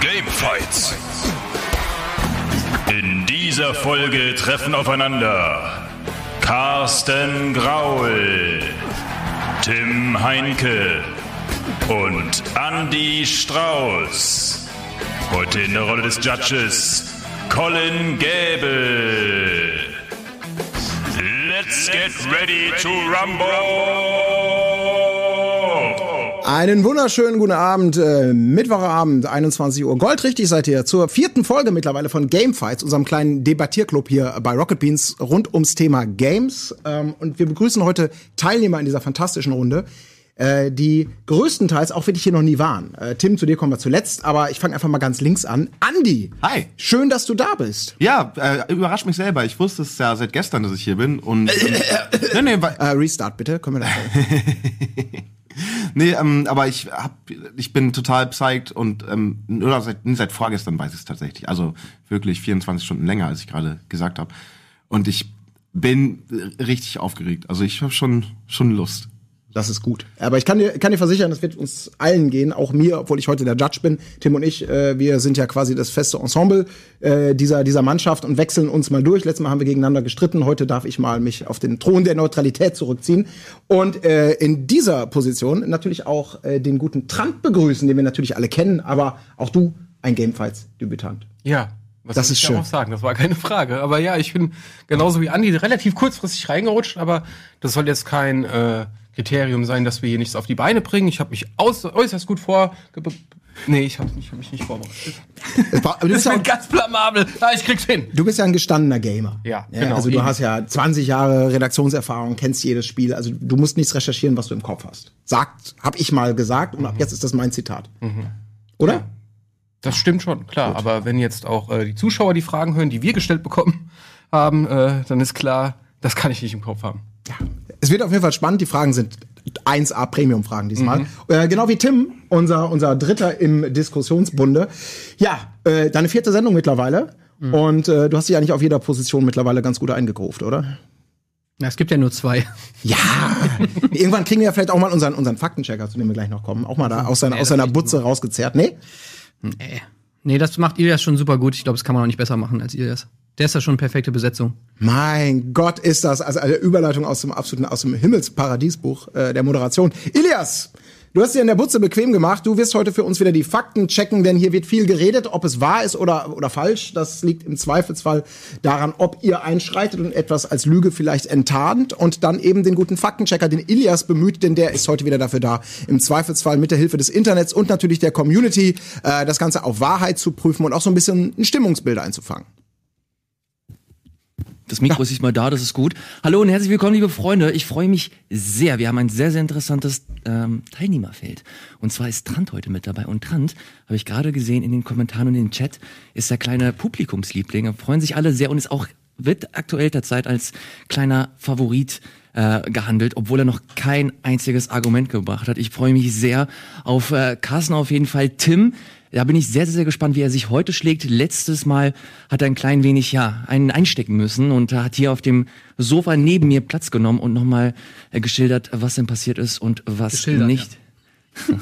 Gamefights. In dieser Folge treffen aufeinander Carsten Graul, Tim Heinke und Andy Strauß. Heute in der Rolle des Judges Colin Gäbel. Let's get ready to rumble! Einen wunderschönen guten Abend, äh, Mittwochabend, 21 Uhr. Goldrichtig seid ihr zur vierten Folge mittlerweile von Gamefights, unserem kleinen Debattierclub hier bei Rocket Beans rund ums Thema Games. Ähm, und wir begrüßen heute Teilnehmer in dieser fantastischen Runde, äh, die größtenteils auch wirklich hier noch nie waren. Äh, Tim, zu dir kommen wir zuletzt, aber ich fange einfach mal ganz links an. Andi! Hi. Schön, dass du da bist. Ja, äh, überrascht mich selber. Ich wusste es ja seit gestern, dass ich hier bin. Und, und nee, nee, Äh, Restart bitte, können wir da nee ähm, aber ich hab, ich bin total psyched und ähm, oder seit, seit vorgestern weiß ich es tatsächlich. Also wirklich 24 Stunden länger, als ich gerade gesagt habe. Und ich bin richtig aufgeregt. Also ich habe schon schon Lust. Das ist gut. Aber ich kann dir, kann dir versichern, das wird uns allen gehen, auch mir, obwohl ich heute der Judge bin. Tim und ich, äh, wir sind ja quasi das feste Ensemble äh, dieser, dieser Mannschaft und wechseln uns mal durch. Letztes Mal haben wir gegeneinander gestritten. Heute darf ich mal mich auf den Thron der Neutralität zurückziehen. Und äh, in dieser Position natürlich auch äh, den guten Trant begrüßen, den wir natürlich alle kennen, aber auch du, ein Gamefights-Debütant. Ja. Was Das ist ich schön. darauf sagen? Das war keine Frage. Aber ja, ich bin genauso wie Andi relativ kurzfristig reingerutscht, aber das soll jetzt kein äh, Kriterium sein, dass wir hier nichts auf die Beine bringen. Ich habe mich aus, äußerst gut vor. Nee, ich habe mich, hab mich nicht vorbereitet. War- aber du, bist ja, ganz blamabel. Ah, ich krieg's hin. du bist ja ein gestandener Gamer. Ja, genau, Also du eben. hast ja 20 Jahre Redaktionserfahrung, kennst jedes Spiel. Also du musst nichts recherchieren, was du im Kopf hast. Sagt, hab ich mal gesagt und ab jetzt ist das mein Zitat. Oder? Das stimmt schon, klar. Aber wenn jetzt auch äh, die Zuschauer die Fragen hören, die wir gestellt bekommen haben, äh, dann ist klar, das kann ich nicht im Kopf haben. Es wird auf jeden Fall spannend. Die Fragen sind 1A Premium-Fragen diesmal. Äh, genau wie Tim, unser, unser Dritter im Diskussionsbunde. Ja, äh, deine vierte Sendung mittlerweile. Und äh, du hast dich eigentlich auf jeder Position mittlerweile ganz gut eingekauft, oder? Na, es gibt ja nur zwei. Ja. Irgendwann kriegen wir ja vielleicht auch mal unseren, unseren Faktenchecker, zu dem wir gleich noch kommen, auch mal da aus seiner, Nee, aus das seiner Butze rausgezerrt. Nee? Nee. Nee, das macht Ilias schon super gut. Ich glaube, das kann man auch nicht besser machen als Ilias. Der ist ja schon perfekte Besetzung. Mein Gott, ist das also eine Überleitung aus dem absoluten aus dem Himmelsparadiesbuch äh, der Moderation. Ilias, du hast dir in der Butze bequem gemacht. Du wirst heute für uns wieder die Fakten checken, denn hier wird viel geredet, ob es wahr ist oder oder falsch. Das liegt im Zweifelsfall daran, ob ihr einschreitet und etwas als Lüge vielleicht enttarnt und dann eben den guten Faktenchecker, den Ilias bemüht, denn der ist heute wieder dafür da, im Zweifelsfall mit der Hilfe des Internets und natürlich der Community äh, das Ganze auf Wahrheit zu prüfen und auch so ein bisschen ein Stimmungsbild einzufangen. Das Mikro ist nicht mal da, das ist gut. Hallo und herzlich willkommen, liebe Freunde. Ich freue mich sehr. Wir haben ein sehr, sehr interessantes ähm, Teilnehmerfeld. Und zwar ist Trant heute mit dabei. Und Trant, habe ich gerade gesehen in den Kommentaren und in den Chat, ist der kleine Publikumsliebling. Da freuen sich alle sehr und ist auch, wird aktuell der Zeit als kleiner Favorit äh, gehandelt, obwohl er noch kein einziges Argument gebracht hat. Ich freue mich sehr auf äh, Carsten auf jeden Fall. Tim, da bin ich sehr, sehr, sehr gespannt, wie er sich heute schlägt. Letztes Mal hat er ein klein wenig, ja, einen einstecken müssen und hat hier auf dem Sofa neben mir Platz genommen und nochmal äh, geschildert, was denn passiert ist und was nicht.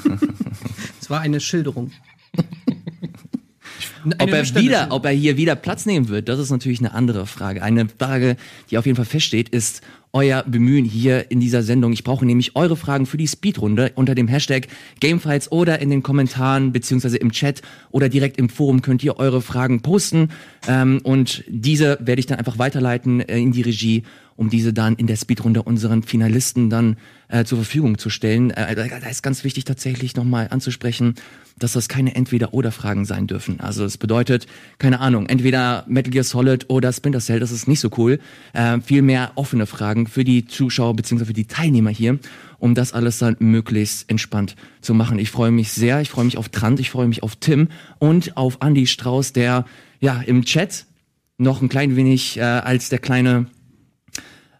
Es war eine Schilderung. Ob er wieder, ob er hier wieder Platz nehmen wird, das ist natürlich eine andere Frage. Eine Frage, die auf jeden Fall feststeht, ist euer Bemühen hier in dieser Sendung. Ich brauche nämlich eure Fragen für die Speedrunde unter dem Hashtag Gamefights oder in den Kommentaren beziehungsweise im Chat oder direkt im Forum könnt ihr eure Fragen posten ähm, und diese werde ich dann einfach weiterleiten äh, in die Regie, um diese dann in der Speedrunde unseren Finalisten dann äh, zur Verfügung zu stellen. Äh, da da ist ganz wichtig tatsächlich nochmal anzusprechen, dass das keine Entweder-Oder-Fragen sein dürfen. Also es bedeutet, keine Ahnung, entweder Metal Gear Solid oder Splinter Cell, das ist nicht so cool. Äh, viel mehr offene Fragen für die Zuschauer bzw. für die Teilnehmer hier, um das alles dann möglichst entspannt zu machen. Ich freue mich sehr, ich freue mich auf Trant, ich freue mich auf Tim und auf Andy Strauß, der ja im Chat noch ein klein wenig äh, als der kleine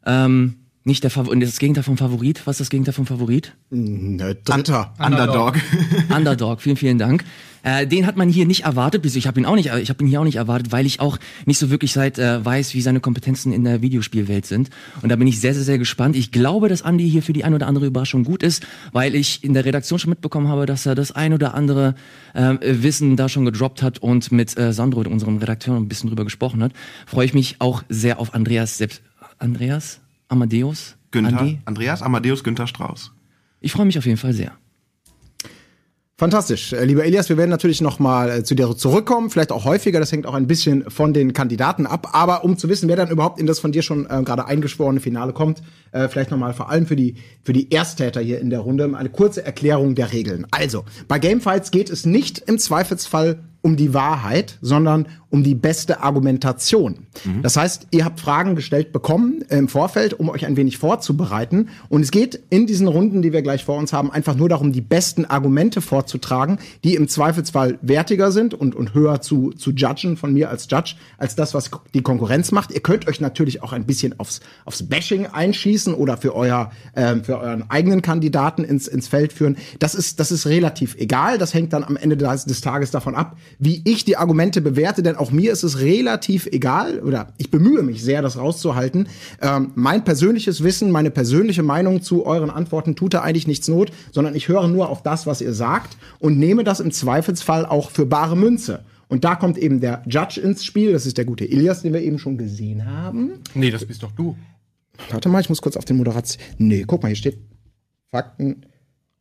ähm, Nicht der Favorit. Das Gegenteil vom Favorit. Was ist das Gegenteil vom Favorit? Ne, Dritter. Underdog. Underdog, vielen, vielen Dank. Äh, den hat man hier nicht erwartet, bis ich habe ihn auch nicht, ich habe ihn hier auch nicht erwartet, weil ich auch nicht so wirklich seit äh, weiß, wie seine Kompetenzen in der Videospielwelt sind. Und da bin ich sehr, sehr, sehr gespannt. Ich glaube, dass Andy hier für die ein oder andere Überraschung gut ist, weil ich in der Redaktion schon mitbekommen habe, dass er das ein oder andere äh, Wissen da schon gedroppt hat und mit äh, Sandro, unserem Redakteur, ein bisschen drüber gesprochen hat. Freue ich mich auch sehr auf Andreas selbst. Andreas? Amadeus? Günther, Andi? Andreas Amadeus Günther Strauß. Ich freue mich auf jeden Fall sehr. Fantastisch. Äh, Lieber Elias, wir werden natürlich noch mal äh, zu dir zurückkommen, vielleicht auch häufiger, das hängt auch ein bisschen von den Kandidaten ab, aber um zu wissen, wer dann überhaupt in das von dir schon äh, gerade eingeschworene Finale kommt, äh, vielleicht noch mal vor allem für die für die Ersttäter hier in der Runde eine kurze Erklärung der Regeln. Also, bei Gamefights geht es nicht im Zweifelsfall um die Wahrheit, sondern um die beste Argumentation. Das heißt, ihr habt Fragen gestellt bekommen im Vorfeld, um euch ein wenig vorzubereiten. Und es geht in diesen Runden, die wir gleich vor uns haben, einfach nur darum, die besten Argumente vorzutragen, die im Zweifelsfall wertiger sind und, und höher zu, zu judgen von mir als Judge, als das, was die Konkurrenz macht. Ihr könnt euch natürlich auch ein bisschen aufs, aufs Bashing einschießen oder für, euer, ähm, für euren eigenen Kandidaten ins, ins Feld führen. Das ist, das ist relativ egal. Das hängt dann am Ende des, des Tages davon ab, wie ich die Argumente bewerte, denn auch mir ist es relativ egal oder ich bemühe mich sehr, das rauszuhalten. Ähm, mein persönliches Wissen, meine persönliche Meinung zu euren Antworten tut da eigentlich nichts Not, sondern ich höre nur auf das, was ihr sagt und nehme das im Zweifelsfall auch für bare Münze. Und da kommt eben der Judge ins Spiel, das ist der gute Ilias, den wir eben schon gesehen haben. Nee, das bist doch du. Warte mal, ich muss kurz auf den Moderation. Nee, guck mal, hier steht Fakten.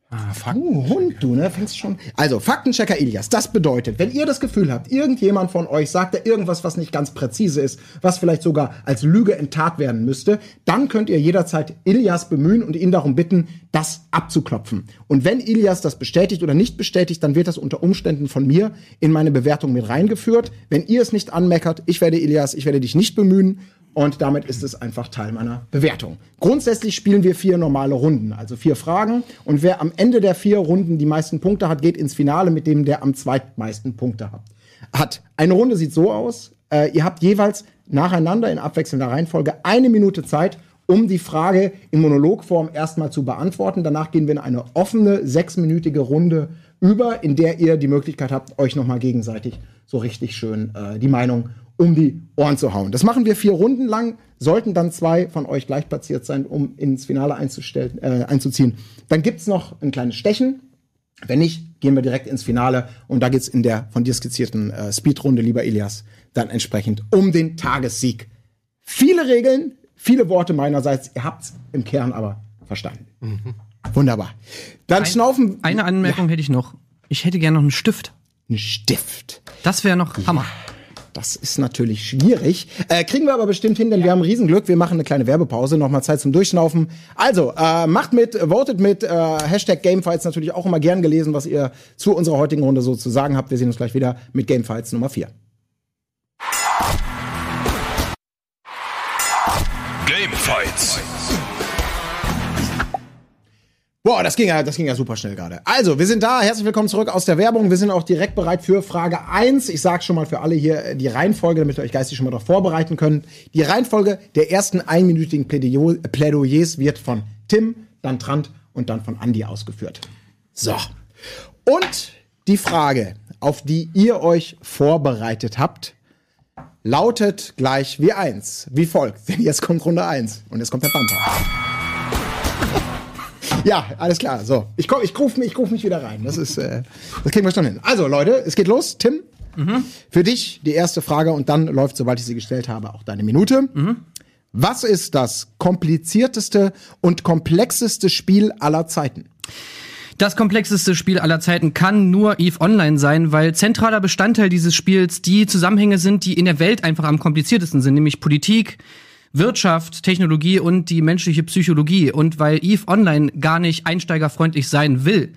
Ah, fuck. Du Hund, du, ne? Fängst schon. Also, Faktenchecker Ilias. Das bedeutet, wenn ihr das Gefühl habt, irgendjemand von euch sagt da irgendwas, was nicht ganz präzise ist, was vielleicht sogar als Lüge enttarnt werden müsste, dann könnt ihr jederzeit Ilias bemühen und ihn darum bitten, das abzuklopfen. Und wenn Ilias das bestätigt oder nicht bestätigt, dann wird das unter Umständen von mir in meine Bewertung mit reingeführt. Wenn ihr es nicht anmeckert, ich werde Ilias, ich werde dich nicht bemühen. Und damit ist es einfach Teil meiner Bewertung. Grundsätzlich spielen wir vier normale Runden, also vier Fragen. Und wer am Ende der vier Runden die meisten Punkte hat, geht ins Finale mit dem, der am zweitmeisten Punkte hat. Eine Runde sieht so aus. Äh, ihr habt jeweils nacheinander in abwechselnder Reihenfolge eine Minute Zeit, um die Frage in Monologform erstmal zu beantworten. Danach gehen wir in eine offene sechsminütige Runde über, in der ihr die Möglichkeit habt, euch nochmal gegenseitig so richtig schön äh, die Meinung um die Ohren zu hauen. Das machen wir vier Runden lang, sollten dann zwei von euch gleich platziert sein, um ins Finale einzustellen, äh, einzuziehen. Dann gibt's noch ein kleines Stechen. Wenn nicht, gehen wir direkt ins Finale und da geht's in der von dir skizzierten äh, Speedrunde, lieber Elias, dann entsprechend um den Tagessieg. Viele Regeln, viele Worte meinerseits, ihr habt's im Kern aber verstanden. Wunderbar. Dann schnaufen Eine Anmerkung hätte ich noch. Ich hätte gerne noch einen Stift. ein Stift. Das wäre noch Hammer. Das ist natürlich schwierig. Äh, kriegen wir aber bestimmt hin, denn wir haben Riesenglück. Wir machen eine kleine Werbepause, nochmal Zeit zum Durchschnaufen. Also, äh, macht mit, votet mit. Äh, Hashtag Gamefights natürlich auch immer gern gelesen, was ihr zu unserer heutigen Runde so zu sagen habt. Wir sehen uns gleich wieder mit Gamefights Nummer 4. Gamefights. Boah, das ging ja, das ging ja super schnell gerade. Also, wir sind da. Herzlich willkommen zurück aus der Werbung. Wir sind auch direkt bereit für Frage 1. Ich sage schon mal für alle hier äh, die Reihenfolge, damit ihr euch geistig schon mal darauf vorbereiten könnt. Die Reihenfolge der ersten einminütigen Plädoyer, Plädoyers wird von Tim, dann Trant und dann von Andy ausgeführt. So. Und die Frage, auf die ihr euch vorbereitet habt, lautet gleich wie eins, wie folgt. Denn jetzt kommt Runde 1 und jetzt kommt der Panther. Ja, alles klar. So, ich komm, ich ruf mich, ich ruf mich wieder rein. Das ist, äh, das kriegen wir schon hin. Also Leute, es geht los. Tim, für dich die erste Frage und dann läuft, sobald ich sie gestellt habe, auch deine Minute. Was ist das komplizierteste und komplexeste Spiel aller Zeiten? Das komplexeste Spiel aller Zeiten kann nur EVE Online sein, weil zentraler Bestandteil dieses Spiels die Zusammenhänge sind, die in der Welt einfach am kompliziertesten sind, nämlich Politik, Wirtschaft, Technologie und die menschliche Psychologie. Und weil EVE Online gar nicht einsteigerfreundlich sein will,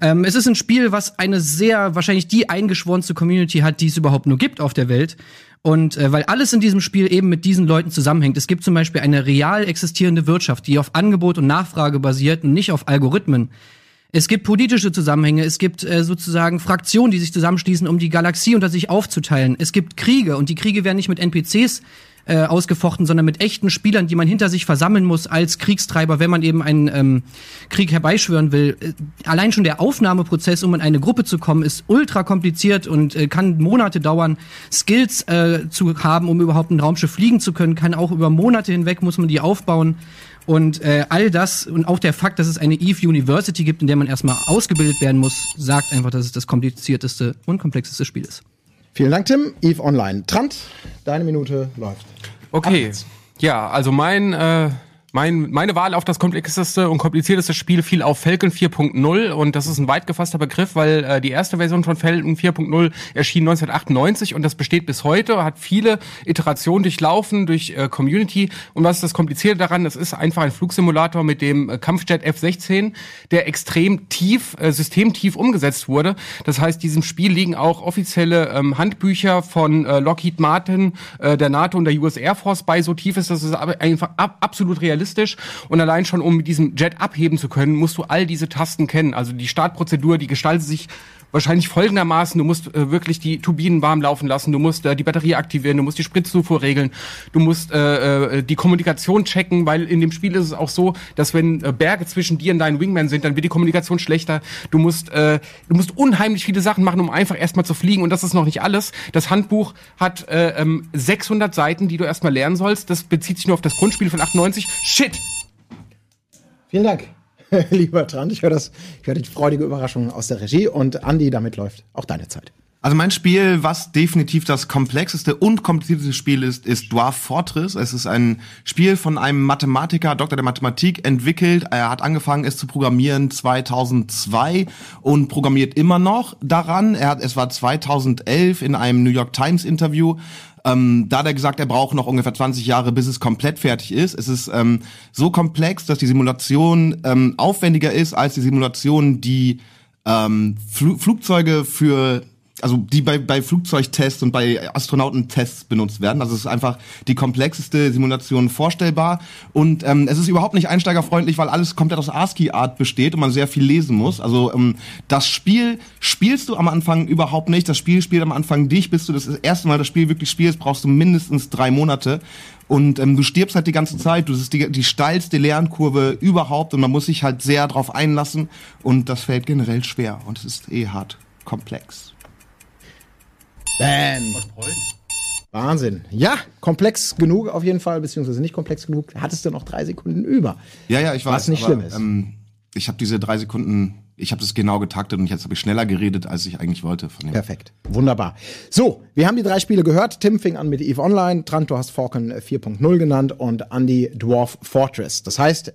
ähm, es ist ein Spiel, was eine sehr, wahrscheinlich die eingeschworenste Community hat, die es überhaupt nur gibt auf der Welt. Und äh, weil alles in diesem Spiel eben mit diesen Leuten zusammenhängt. Es gibt zum Beispiel eine real existierende Wirtschaft, die auf Angebot und Nachfrage basiert und nicht auf Algorithmen. Es gibt politische Zusammenhänge, es gibt äh, sozusagen Fraktionen, die sich zusammenschließen, um die Galaxie unter sich aufzuteilen. Es gibt Kriege und die Kriege werden nicht mit NPCs äh, ausgefochten, sondern mit echten Spielern, die man hinter sich versammeln muss als Kriegstreiber, wenn man eben einen ähm, Krieg herbeischwören will. Äh, Allein schon der Aufnahmeprozess, um in eine Gruppe zu kommen, ist ultra kompliziert und äh, kann Monate dauern. Skills äh, zu haben, um überhaupt ein Raumschiff fliegen zu können, kann auch über Monate hinweg muss man die aufbauen. Und äh, all das und auch der Fakt, dass es eine Eve University gibt, in der man erstmal ausgebildet werden muss, sagt einfach, dass es das komplizierteste und komplexeste Spiel ist. Vielen Dank, Tim. Eve Online. Trant, deine Minute läuft. Okay. Ja, also mein, äh, mein, meine Wahl auf das komplexeste und komplizierteste Spiel fiel auf Falcon 4.0 und das ist ein weit gefasster Begriff, weil äh, die erste Version von Falcon 4.0 erschien 1998 und das besteht bis heute, hat viele Iterationen durchlaufen durch äh, Community und was ist das Komplizierte daran? Es ist einfach ein Flugsimulator mit dem äh, Kampfjet F-16, der extrem tief, äh, systemtief umgesetzt wurde. Das heißt, diesem Spiel liegen auch offizielle ähm, Handbücher von äh, Lockheed Martin, äh, der NATO und der US Air Force bei. So tief ist das ist einfach ab, absolut realistisch. Und allein schon, um mit diesem Jet abheben zu können, musst du all diese Tasten kennen. Also die Startprozedur, die gestaltet sich wahrscheinlich folgendermaßen, du musst äh, wirklich die Turbinen warm laufen lassen, du musst äh, die Batterie aktivieren, du musst die Spritzufuhr regeln, du musst äh, äh, die Kommunikation checken, weil in dem Spiel ist es auch so, dass wenn äh, Berge zwischen dir und deinen Wingman sind, dann wird die Kommunikation schlechter. Du musst äh, du musst unheimlich viele Sachen machen, um einfach erstmal zu fliegen und das ist noch nicht alles. Das Handbuch hat äh, ähm, 600 Seiten, die du erstmal lernen sollst. Das bezieht sich nur auf das Grundspiel von 98. Shit. Vielen Dank, lieber Trant. Ich höre das, ich höre die freudige Überraschung aus der Regie und Andi, damit läuft auch deine Zeit. Also mein Spiel, was definitiv das komplexeste und komplizierteste Spiel ist, ist Dwarf Fortress. Es ist ein Spiel von einem Mathematiker, Doktor der Mathematik, entwickelt. Er hat angefangen, es zu programmieren 2002 und programmiert immer noch daran. Er hat, es war 2011 in einem New York Times Interview. Ähm, da hat er gesagt, er braucht noch ungefähr 20 Jahre, bis es komplett fertig ist. Es ist ähm, so komplex, dass die Simulation ähm, aufwendiger ist als die Simulation, die ähm, Fl Flugzeuge für also die bei, bei Flugzeugtests und bei Astronautentests benutzt werden. Also es ist einfach die komplexeste Simulation vorstellbar. Und ähm, es ist überhaupt nicht einsteigerfreundlich, weil alles komplett aus ASCII-Art besteht und man sehr viel lesen muss. Also ähm, das Spiel spielst du am Anfang überhaupt nicht. Das Spiel spielt am Anfang dich, bis du das erste Mal das Spiel wirklich spielst, brauchst du mindestens drei Monate. Und ähm, du stirbst halt die ganze Zeit. Du bist die, die steilste Lernkurve überhaupt und man muss sich halt sehr drauf einlassen. Und das fällt generell schwer und es ist eh hart komplex. Bam. Wahnsinn. Ja, komplex genug auf jeden Fall, beziehungsweise nicht komplex genug. Hattest du noch drei Sekunden über. Ja, ja, ich weiß. Was nicht aber, schlimm ist. Ähm, ich habe diese drei Sekunden, ich habe das genau getaktet und jetzt habe ich schneller geredet, als ich eigentlich wollte. Von dem. Perfekt. Wunderbar. So, wir haben die drei Spiele gehört. Tim fing an mit EVE Online, Trant, du hast Falcon 4.0 genannt und Andy Dwarf Fortress. Das heißt,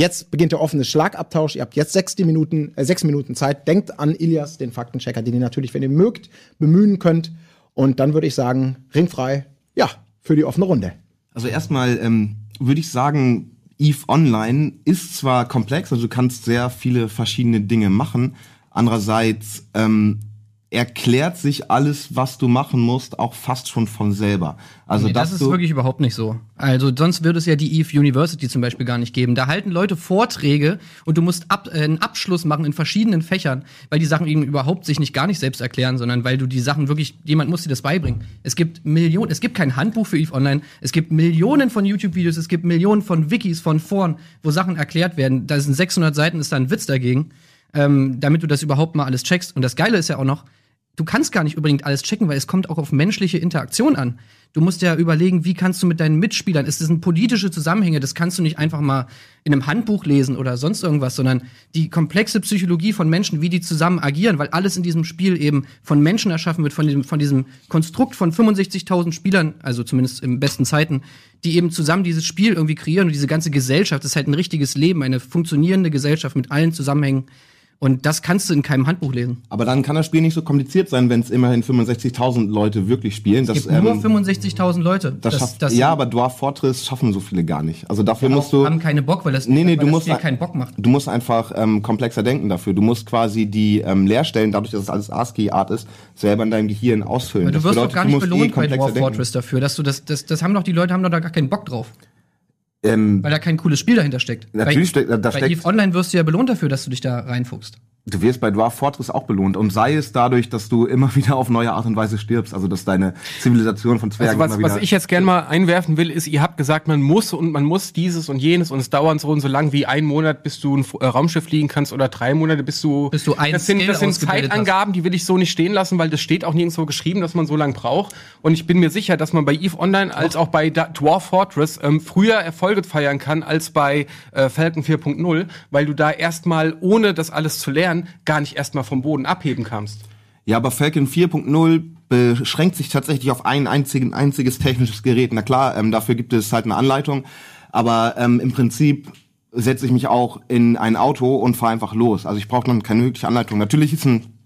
jetzt beginnt der offene Schlagabtausch. Ihr habt jetzt sechs Minuten, äh, sechs Minuten Zeit. Denkt an Ilias, den Faktenchecker, den ihr natürlich, wenn ihr mögt, bemühen könnt. Und dann würde ich sagen, ringfrei, ja, für die offene Runde. Also erstmal ähm, würde ich sagen, EVE Online ist zwar komplex, also du kannst sehr viele verschiedene Dinge machen. Andererseits ähm, erklärt sich alles, was du machen musst, auch fast schon von selber. Also Nee, das ist wirklich überhaupt nicht so. Also sonst würde es ja die Eve University zum Beispiel gar nicht geben. Da halten Leute Vorträge und du musst ab, äh, einen Abschluss machen in verschiedenen Fächern, weil die Sachen eben überhaupt sich nicht gar nicht selbst erklären, sondern weil du die Sachen wirklich, jemand muss dir das beibringen. Es gibt Millionen, es gibt kein Handbuch für Eve Online, es gibt Millionen von YouTube-Videos, es gibt Millionen von Wikis, von Foren, wo Sachen erklärt werden. Da sind 600 Seiten, ist da ein Witz dagegen, ähm, damit du das überhaupt mal alles checkst. Und das Geile ist ja auch noch, du kannst gar nicht unbedingt alles checken, weil es kommt auch auf menschliche Interaktion an. Du musst ja überlegen, wie kannst du mit deinen Mitspielern, es sind politische Zusammenhänge, das kannst du nicht einfach mal in einem Handbuch lesen oder sonst irgendwas, sondern die komplexe Psychologie von Menschen, wie die zusammen agieren, weil alles in diesem Spiel eben von Menschen erschaffen wird, von diesem, von diesem Konstrukt von 65.000 Spielern, also zumindest in besten Zeiten, die eben zusammen dieses Spiel irgendwie kreieren und diese ganze Gesellschaft, das ist halt ein richtiges Leben, eine funktionierende Gesellschaft mit allen Zusammenhängen. Und das kannst du in keinem Handbuch lesen. aber dann kann das Spiel nicht so kompliziert sein, wenn es immerhin 65.000 Leute wirklich spielen. Es gibt nur 65.000 Leute. das schafft, ja, aber Dwarf Fortress schaffen so viele gar nicht. Also dafür musst du haben keine Bock, weil das, Nee, nee, du das musst keinen Bock macht. Du musst einfach ähm, komplexer denken dafür. Du musst quasi die ähm, Leerstellen, dadurch, dass es alles ASCII-Art ist, selber in deinem Gehirn ausfüllen. Aber du Das wirst doch gar nicht eh belohnt bei komplexer Dwarf denken. Fortress dafür, dass du das, das, das haben doch die Leute haben doch da gar keinen Bock drauf, Ähm, weil da kein cooles Spiel dahinter steckt. Natürlich bei, steckt- da bei steckt- EVE Online wirst du ja belohnt dafür, dass du dich da reinfuchst. Du wirst bei Dwarf Fortress auch belohnt. Und sei es dadurch, dass du immer wieder auf neue Art und Weise stirbst. Also, dass deine Zivilisation von Zwergen Also was, immer wieder. was ich jetzt gerne mal einwerfen will, ist, ihr habt gesagt, man muss und man muss dieses und jenes und es dauert so und so lang wie ein Monat, bis du ein äh, Raumschiff fliegen kannst oder drei Monate, bis du. Bis du ein das sind, das sind Zeitangaben, die will ich so nicht stehen lassen, weil das steht auch nirgendwo geschrieben, dass man so lang braucht. Und ich bin mir sicher, dass man bei EVE Online als auch bei Dwarf Fortress ähm, früher Erfolge feiern kann als bei äh, Falcon 4.0, weil du da erstmal, ohne das alles zu lernen, gar nicht erstmal vom Boden abheben kannst. Ja, aber Falcon 4.0 beschränkt sich tatsächlich auf ein einzigen, einziges technisches Gerät. Na klar, ähm, dafür gibt es halt eine Anleitung, aber ähm, im Prinzip setze ich mich auch in ein Auto und fahre einfach los. Also ich brauche dann keine wirkliche Anleitung. Natürlich ist ein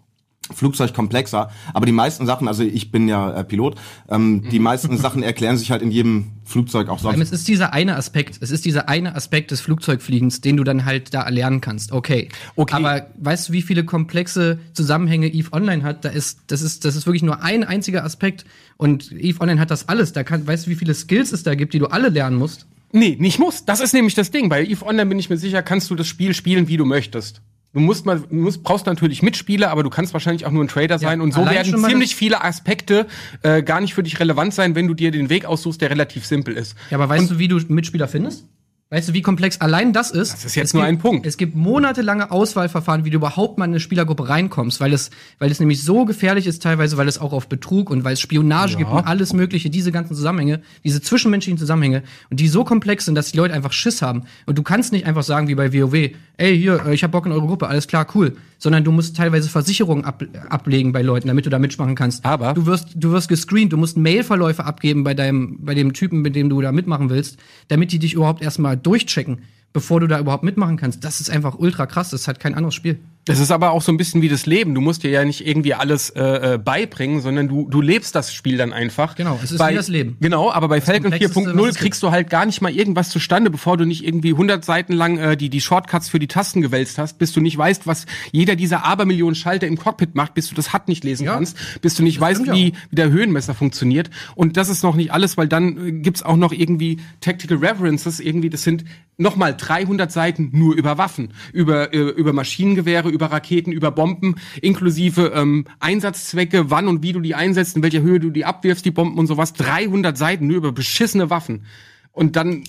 Flugzeug komplexer, aber die meisten Sachen, also ich bin ja äh, Pilot, ähm, die meisten Sachen erklären sich halt in jedem Flugzeug auch sonst. Es ist dieser eine Aspekt, es ist dieser eine Aspekt des Flugzeugfliegens, den du dann halt da erlernen kannst. Okay. Okay. Aber weißt du, wie viele komplexe Zusammenhänge Eve Online hat? Da ist, das ist, das ist wirklich nur ein einziger Aspekt. Und Eve Online hat das alles. Da kann, weißt du, wie viele Skills es da gibt, die du alle lernen musst? Nee, nicht muss. Das ist nämlich das Ding. Bei EVE Online bin ich mir sicher, kannst du das Spiel spielen, wie du möchtest. Du musst mal, du musst, brauchst natürlich Mitspieler, aber du kannst wahrscheinlich auch nur ein Trader sein. Und so werden ziemlich viele Aspekte äh, gar nicht für dich relevant sein, wenn du dir den Weg aussuchst, der relativ simpel ist. Ja, aber weißt du, wie du Mitspieler findest? Weißt du, wie komplex allein das ist? Das ist jetzt es nur gibt, ein Punkt. Es gibt monatelange Auswahlverfahren, wie du überhaupt mal in eine Spielergruppe reinkommst, weil es, weil es nämlich so gefährlich ist teilweise, weil es auch auf Betrug und weil es Spionage gibt und alles mögliche, diese ganzen Zusammenhänge, diese zwischenmenschlichen Zusammenhänge und die so komplex sind, dass die Leute einfach Schiss haben. Und du kannst nicht einfach sagen wie bei WoW, ey, hier, äh, ich hab Bock in eure Gruppe, alles klar, cool. Sondern du musst teilweise Versicherungen ab, ablegen bei Leuten, damit du da mitmachen kannst. Aber- du wirst, du wirst gescreent, du musst Mailverläufe abgeben bei deinem, bei dem Typen, mit dem du da mitmachen willst, damit die dich überhaupt erstmal durchchecken, bevor du da überhaupt mitmachen kannst. Das ist einfach ultra krass, das hat kein anderes Spiel. Das ist aber auch so ein bisschen wie das Leben. Du musst dir ja nicht irgendwie alles äh, äh, beibringen, sondern du, du lebst das Spiel dann einfach. Genau, es ist bei, wie das Leben. Genau, aber bei Falcon Komplexeste, was 4.0 es kriegst du halt gar nicht mal irgendwas zustande, bevor du nicht irgendwie 100 Seiten lang äh, die, die Shortcuts für die Tasten gewälzt hast, bis du nicht weißt, was jeder dieser Abermillionen Schalter im Cockpit macht, bis du das HUD nicht lesen Ja. kannst, bis du nicht weißt, stimmt ja wie, wie der Höhenmesser funktioniert. Und das ist noch nicht alles, weil dann äh, gibt's auch noch irgendwie Tactical References, irgendwie, das sind nochmal 300 Seiten nur über Waffen, über, äh, über Maschinengewehre, über Raketen, über Bomben, inklusive ähm, Einsatzzwecke, wann und wie du die einsetzt, in welcher Höhe du die abwirfst, die Bomben und sowas. 300 Seiten nur über beschissene Waffen. Und dann,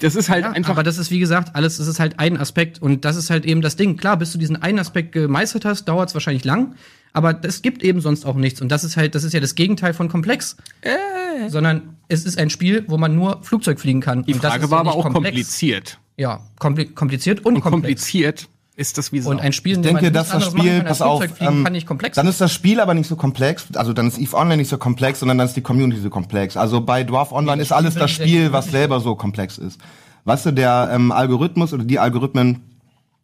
das ist halt Ja, einfach. aber das ist wie gesagt, alles, das ist halt ein Aspekt und das ist halt eben das Ding. Klar, bis du diesen einen Aspekt gemeistert hast, dauert es wahrscheinlich lang, aber es gibt eben sonst auch nichts und das ist halt, das ist ja das Gegenteil von komplex. Äh. Sondern es ist ein Spiel, wo man nur Flugzeug fliegen kann. die Und das Frage ist war ja aber nicht auch komplex. kompliziert. Ja, kompli kompliziert und, Und komplex. kompliziert ist das wie Sau. Und ein Spiel, Ich denke, man dass das Spiel, pass auf, Flugzeug fliegen, ähm, kann nicht komplex dann ist das Spiel aber nicht so komplex, also dann ist EVE Online nicht so komplex, sondern dann ist die Community so komplex. Also bei Dwarf Online ist alles das Spiel, was selber so komplex ist. Weißt du, der ähm, Algorithmus oder die Algorithmen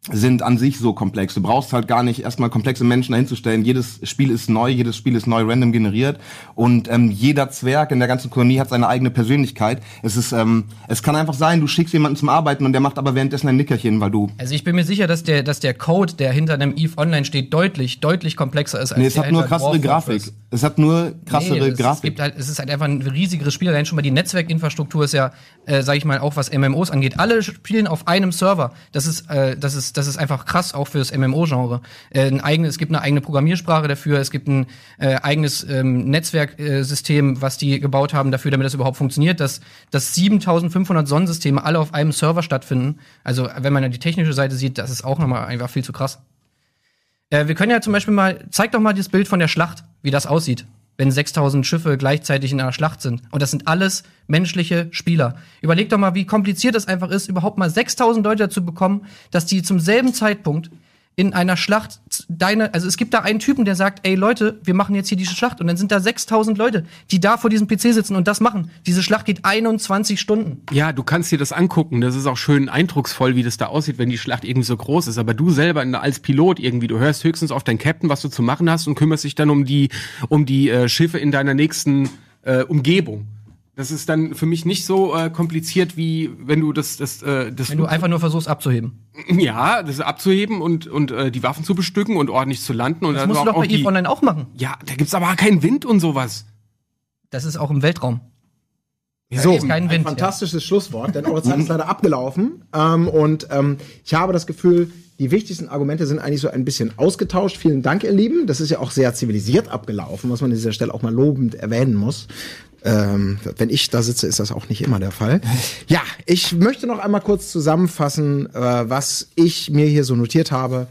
sind an sich so komplex. Du brauchst halt gar nicht erstmal komplexe Menschen dahinzustellen. Jedes Spiel ist neu, jedes Spiel ist neu random generiert und ähm, jeder Zwerg in der ganzen Kolonie hat seine eigene Persönlichkeit. Es ist, ähm, es kann einfach sein, du schickst jemanden zum Arbeiten und der macht aber währenddessen ein Nickerchen, weil du Also ich bin mir sicher, dass der, dass der Code, der hinter einem EVE Online steht, deutlich, deutlich komplexer ist als Nee, es der hat nur krassere Grafik. Es hat nur krassere Nee, es, Es, Grafik. gibt halt, es ist halt einfach ein riesigeres Spiel. Allein schon mal die Netzwerkinfrastruktur ist ja, äh, sag ich mal, auch was MMOs angeht. Alle spielen auf einem Server. Das ist, äh, das ist, das ist einfach krass, auch fürs MMO-Genre. Äh, es gibt eine eigene Programmiersprache dafür. Es gibt ein äh, eigenes ähm, Netzwerksystem, was die gebaut haben dafür, damit das überhaupt funktioniert, dass, dass 7500 Sonnensysteme alle auf einem Server stattfinden. Also, wenn man dann die technische Seite sieht, das ist auch nochmal einfach viel zu krass. Äh, wir können ja zum Beispiel mal, zeig doch mal das Bild von der Schlacht, wie das aussieht, wenn 6000 Schiffe gleichzeitig in einer Schlacht sind. Und das sind alles menschliche Spieler. Überleg doch mal, wie kompliziert es einfach ist, überhaupt mal 6000 Leute dazu bekommen, dass die zum selben Zeitpunkt in einer Schlacht deine, also es gibt da einen Typen, der sagt, ey Leute, wir machen jetzt hier diese Schlacht und dann sind da 6000 Leute, die da vor diesem PC sitzen und das machen. Diese Schlacht geht 21 Stunden. Ja, du kannst dir das angucken. Das ist auch schön eindrucksvoll, wie das da aussieht, wenn die Schlacht irgendwie so groß ist. Aber du selber als Pilot irgendwie, du hörst höchstens auf deinen Captain, was du zu machen hast und kümmerst dich dann um die, um die äh, Schiffe in deiner nächsten äh, Umgebung. Das ist dann für mich nicht so äh, kompliziert, wie wenn du das, das, äh, das Wenn du einfach nur versuchst abzuheben. ja, das abzuheben und, und äh, die Waffen zu bestücken und ordentlich zu landen. Und Das musst du doch bei EVE Online auch machen. Ja, da gibt's aber keinen Wind und sowas. Das ist auch im Weltraum. so, ist kein ein Wind, fantastisches Schlusswort, denn eure Zeit ist leider abgelaufen. Ähm, und ähm, ich habe das Gefühl, die wichtigsten Argumente sind eigentlich so ein bisschen ausgetauscht. Vielen Dank, ihr Lieben. Das ist ja auch sehr zivilisiert abgelaufen, was man an dieser Stelle auch mal lobend erwähnen muss. Ähm, wenn ich da sitze, ist das auch nicht immer der Fall. Ja, ich möchte noch einmal kurz zusammenfassen, äh, was ich mir hier so notiert habe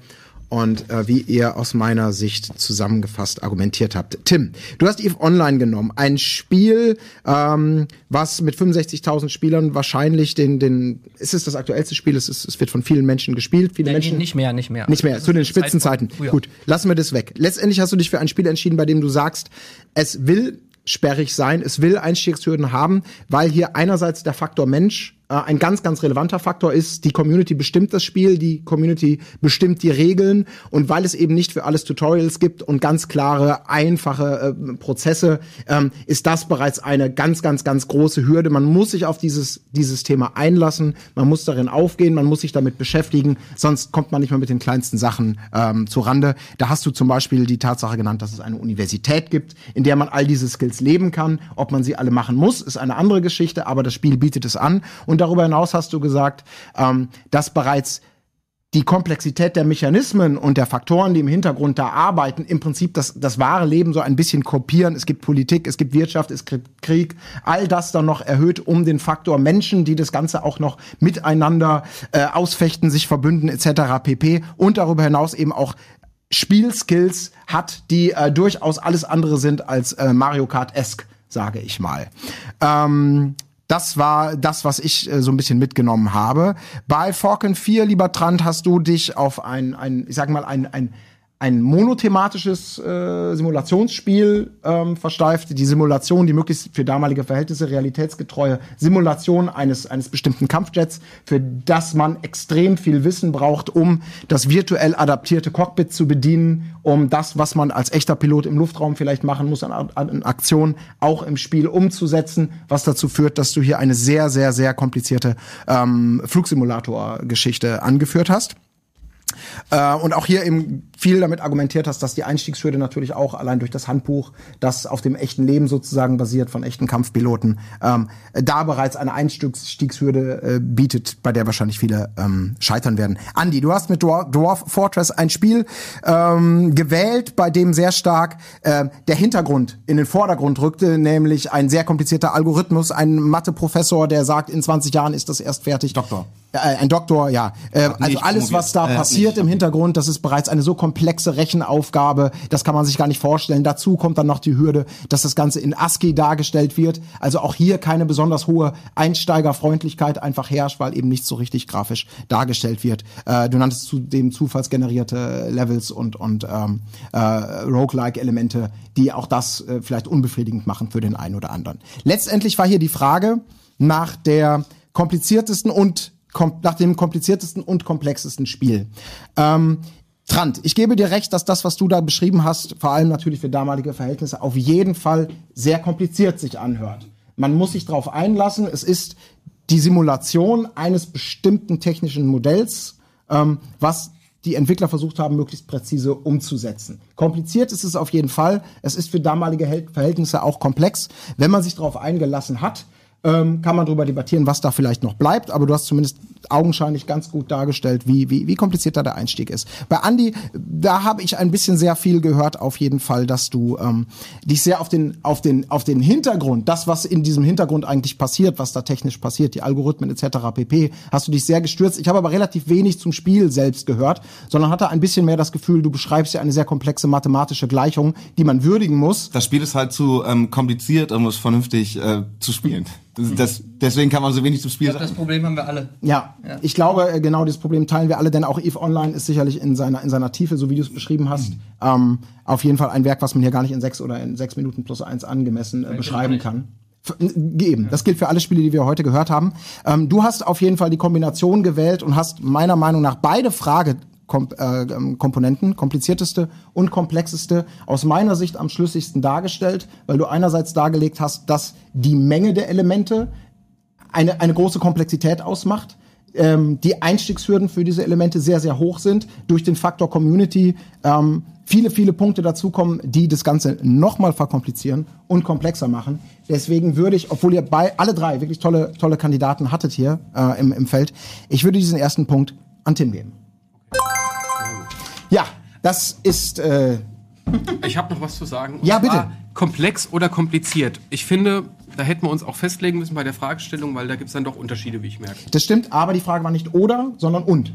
und äh, wie ihr aus meiner Sicht zusammengefasst argumentiert habt. Tim, du hast EVE Online genommen, ein Spiel, ähm, was mit 65.000 Spielern wahrscheinlich den, den, ist es das aktuellste Spiel? Es, ist, es wird von vielen Menschen gespielt, viele Menschen. Nicht mehr, nicht mehr. Nicht mehr, zu den Spitzenzeiten. früher. Gut, lassen wir das weg. Letztendlich hast du dich für ein Spiel entschieden, bei dem du sagst, es will sperrig sein, es will Einstiegshürden haben, weil hier einerseits der Faktor Mensch ein ganz, ganz relevanter Faktor ist. Die Community bestimmt das Spiel, die Community bestimmt die Regeln und weil es eben nicht für alles Tutorials gibt und ganz klare, einfache äh, Prozesse, ähm, ist das bereits eine ganz, ganz, ganz große Hürde. Man muss sich auf dieses, dieses Thema einlassen, man muss darin aufgehen, man muss sich damit beschäftigen, sonst kommt man nicht mehr mit den kleinsten Sachen ähm, zu Rande. Da hast du zum Beispiel die Tatsache genannt, dass es eine Universität gibt, in der man all diese Skills leben kann. Ob man sie alle machen muss, ist eine andere Geschichte, aber das Spiel bietet es an. Und darüber hinaus hast du gesagt, ähm, dass bereits die Komplexität der Mechanismen und der Faktoren, die im Hintergrund da arbeiten, im Prinzip das, das wahre Leben so ein bisschen kopieren. Es gibt Politik, es gibt Wirtschaft, es gibt Krieg, all das dann noch erhöht um den Faktor Menschen, die das Ganze auch noch miteinander äh, ausfechten, sich verbünden etc. pp. Und darüber hinaus eben auch Spielskills hat, die äh, durchaus alles andere sind als äh, Mario Kart-esque, sage ich mal. Ähm, das war das, was ich äh, so ein bisschen mitgenommen habe. Bei Falcon 4, lieber Trant, hast du dich auf ein, ein ich sag mal, ein, ein, ein monothematisches äh, Simulationsspiel ähm, versteift. Die Simulation, die möglichst für damalige Verhältnisse realitätsgetreue Simulation eines, eines bestimmten Kampfjets, für das man extrem viel Wissen braucht, um das virtuell adaptierte Cockpit zu bedienen, um das, was man als echter Pilot im Luftraum vielleicht machen muss, an, an Aktion auch im Spiel umzusetzen, was dazu führt, dass du hier eine sehr, sehr, sehr komplizierte ähm, Flugsimulator-Geschichte angeführt hast. Äh, und auch hier eben viel damit argumentiert hast, dass die Einstiegshürde natürlich auch allein durch das Handbuch, das auf dem echten Leben sozusagen basiert von echten Kampfpiloten, ähm, da bereits eine Einstiegshürde äh, bietet, bei der wahrscheinlich viele ähm, scheitern werden. Andy, du hast mit Dwar Dwarf Fortress ein Spiel ähm, gewählt, bei dem sehr stark äh, der Hintergrund in den Vordergrund rückte, nämlich ein sehr komplizierter Algorithmus, ein Matheprofessor, der sagt, in 20 Jahren ist das erst fertig. Doktor. Äh, ein Doktor, ja. Äh, also alles, was da. Äh, passiert im Hintergrund, das ist bereits eine so komplexe Rechenaufgabe, das kann man sich gar nicht vorstellen. Dazu kommt dann noch die Hürde, dass das Ganze in ASCII dargestellt wird. Also auch hier keine besonders hohe Einsteigerfreundlichkeit einfach herrscht, weil eben nicht so richtig grafisch dargestellt wird. Äh, du nanntest zudem zufallsgenerierte Levels und, und ähm, äh, Roguelike-Elemente, die auch das äh, vielleicht unbefriedigend machen für den einen oder anderen. Letztendlich war hier die Frage nach der kompliziertesten und nach dem kompliziertesten und komplexesten Spiel. Ähm, Trant, ich gebe dir recht, dass das, was du da beschrieben hast, vor allem natürlich für damalige Verhältnisse, auf jeden Fall sehr kompliziert sich anhört. Man muss sich darauf einlassen. Es ist die Simulation eines bestimmten technischen Modells, ähm, was die Entwickler versucht haben, möglichst präzise umzusetzen. Kompliziert ist es auf jeden Fall. Es ist für damalige Verhältnisse auch komplex. Wenn man sich darauf eingelassen hat, ähm, kann man darüber debattieren, was da vielleicht noch bleibt, aber du hast zumindest augenscheinlich ganz gut dargestellt, wie, wie, wie kompliziert da der Einstieg ist. Bei Andy, da habe ich ein bisschen sehr viel gehört, auf jeden Fall, dass du ähm, dich sehr auf den, auf, den, auf den Hintergrund, das, was in diesem Hintergrund eigentlich passiert, was da technisch passiert, die Algorithmen etc. pp., hast du dich sehr gestürzt. Ich habe aber relativ wenig zum Spiel selbst gehört, sondern hatte ein bisschen mehr das Gefühl, du beschreibst ja eine sehr komplexe mathematische Gleichung, die man würdigen muss. Das Spiel ist halt zu ähm, kompliziert, um es vernünftig äh, zu spielen. Das, deswegen kann man so wenig zum Spiel sagen. Das Problem haben wir alle. Ja, ich glaube, äh, genau dieses Problem teilen wir alle, denn auch EVE Online ist sicherlich in seiner, in seiner Tiefe, so wie du es beschrieben hast, ähm, auf jeden Fall ein Werk, was man hier gar nicht in sechs oder in sechs Minuten plus eins angemessen äh, beschreiben kann. F- n- Eben. Das gilt für alle Spiele, die wir heute gehört haben. Ähm, du hast auf jeden Fall die Kombination gewählt und hast meiner Meinung nach beide Frage Kom äh, ähm, Komponenten, komplizierteste und komplexeste, aus meiner Sicht am schlüssigsten dargestellt, weil du einerseits dargelegt hast, dass die Menge der Elemente eine, eine große Komplexität ausmacht, ähm, die Einstiegshürden für diese Elemente sehr, sehr hoch sind. Durch den Faktor Community ähm, viele, viele Punkte dazukommen, die das Ganze nochmal verkomplizieren und komplexer machen. Deswegen würde ich, obwohl ihr bei alle drei wirklich tolle, tolle Kandidaten hattet hier äh, im, im Feld, ich würde diesen ersten Punkt an Tim geben. Ja, das ist äh, Ich habe noch was zu sagen. Und Ja, bitte. Komplex oder kompliziert. Ich finde, da hätten wir uns auch festlegen müssen bei der Fragestellung, weil da gibt es dann doch Unterschiede, wie ich merke. Das stimmt, aber die Frage war nicht oder, sondern und.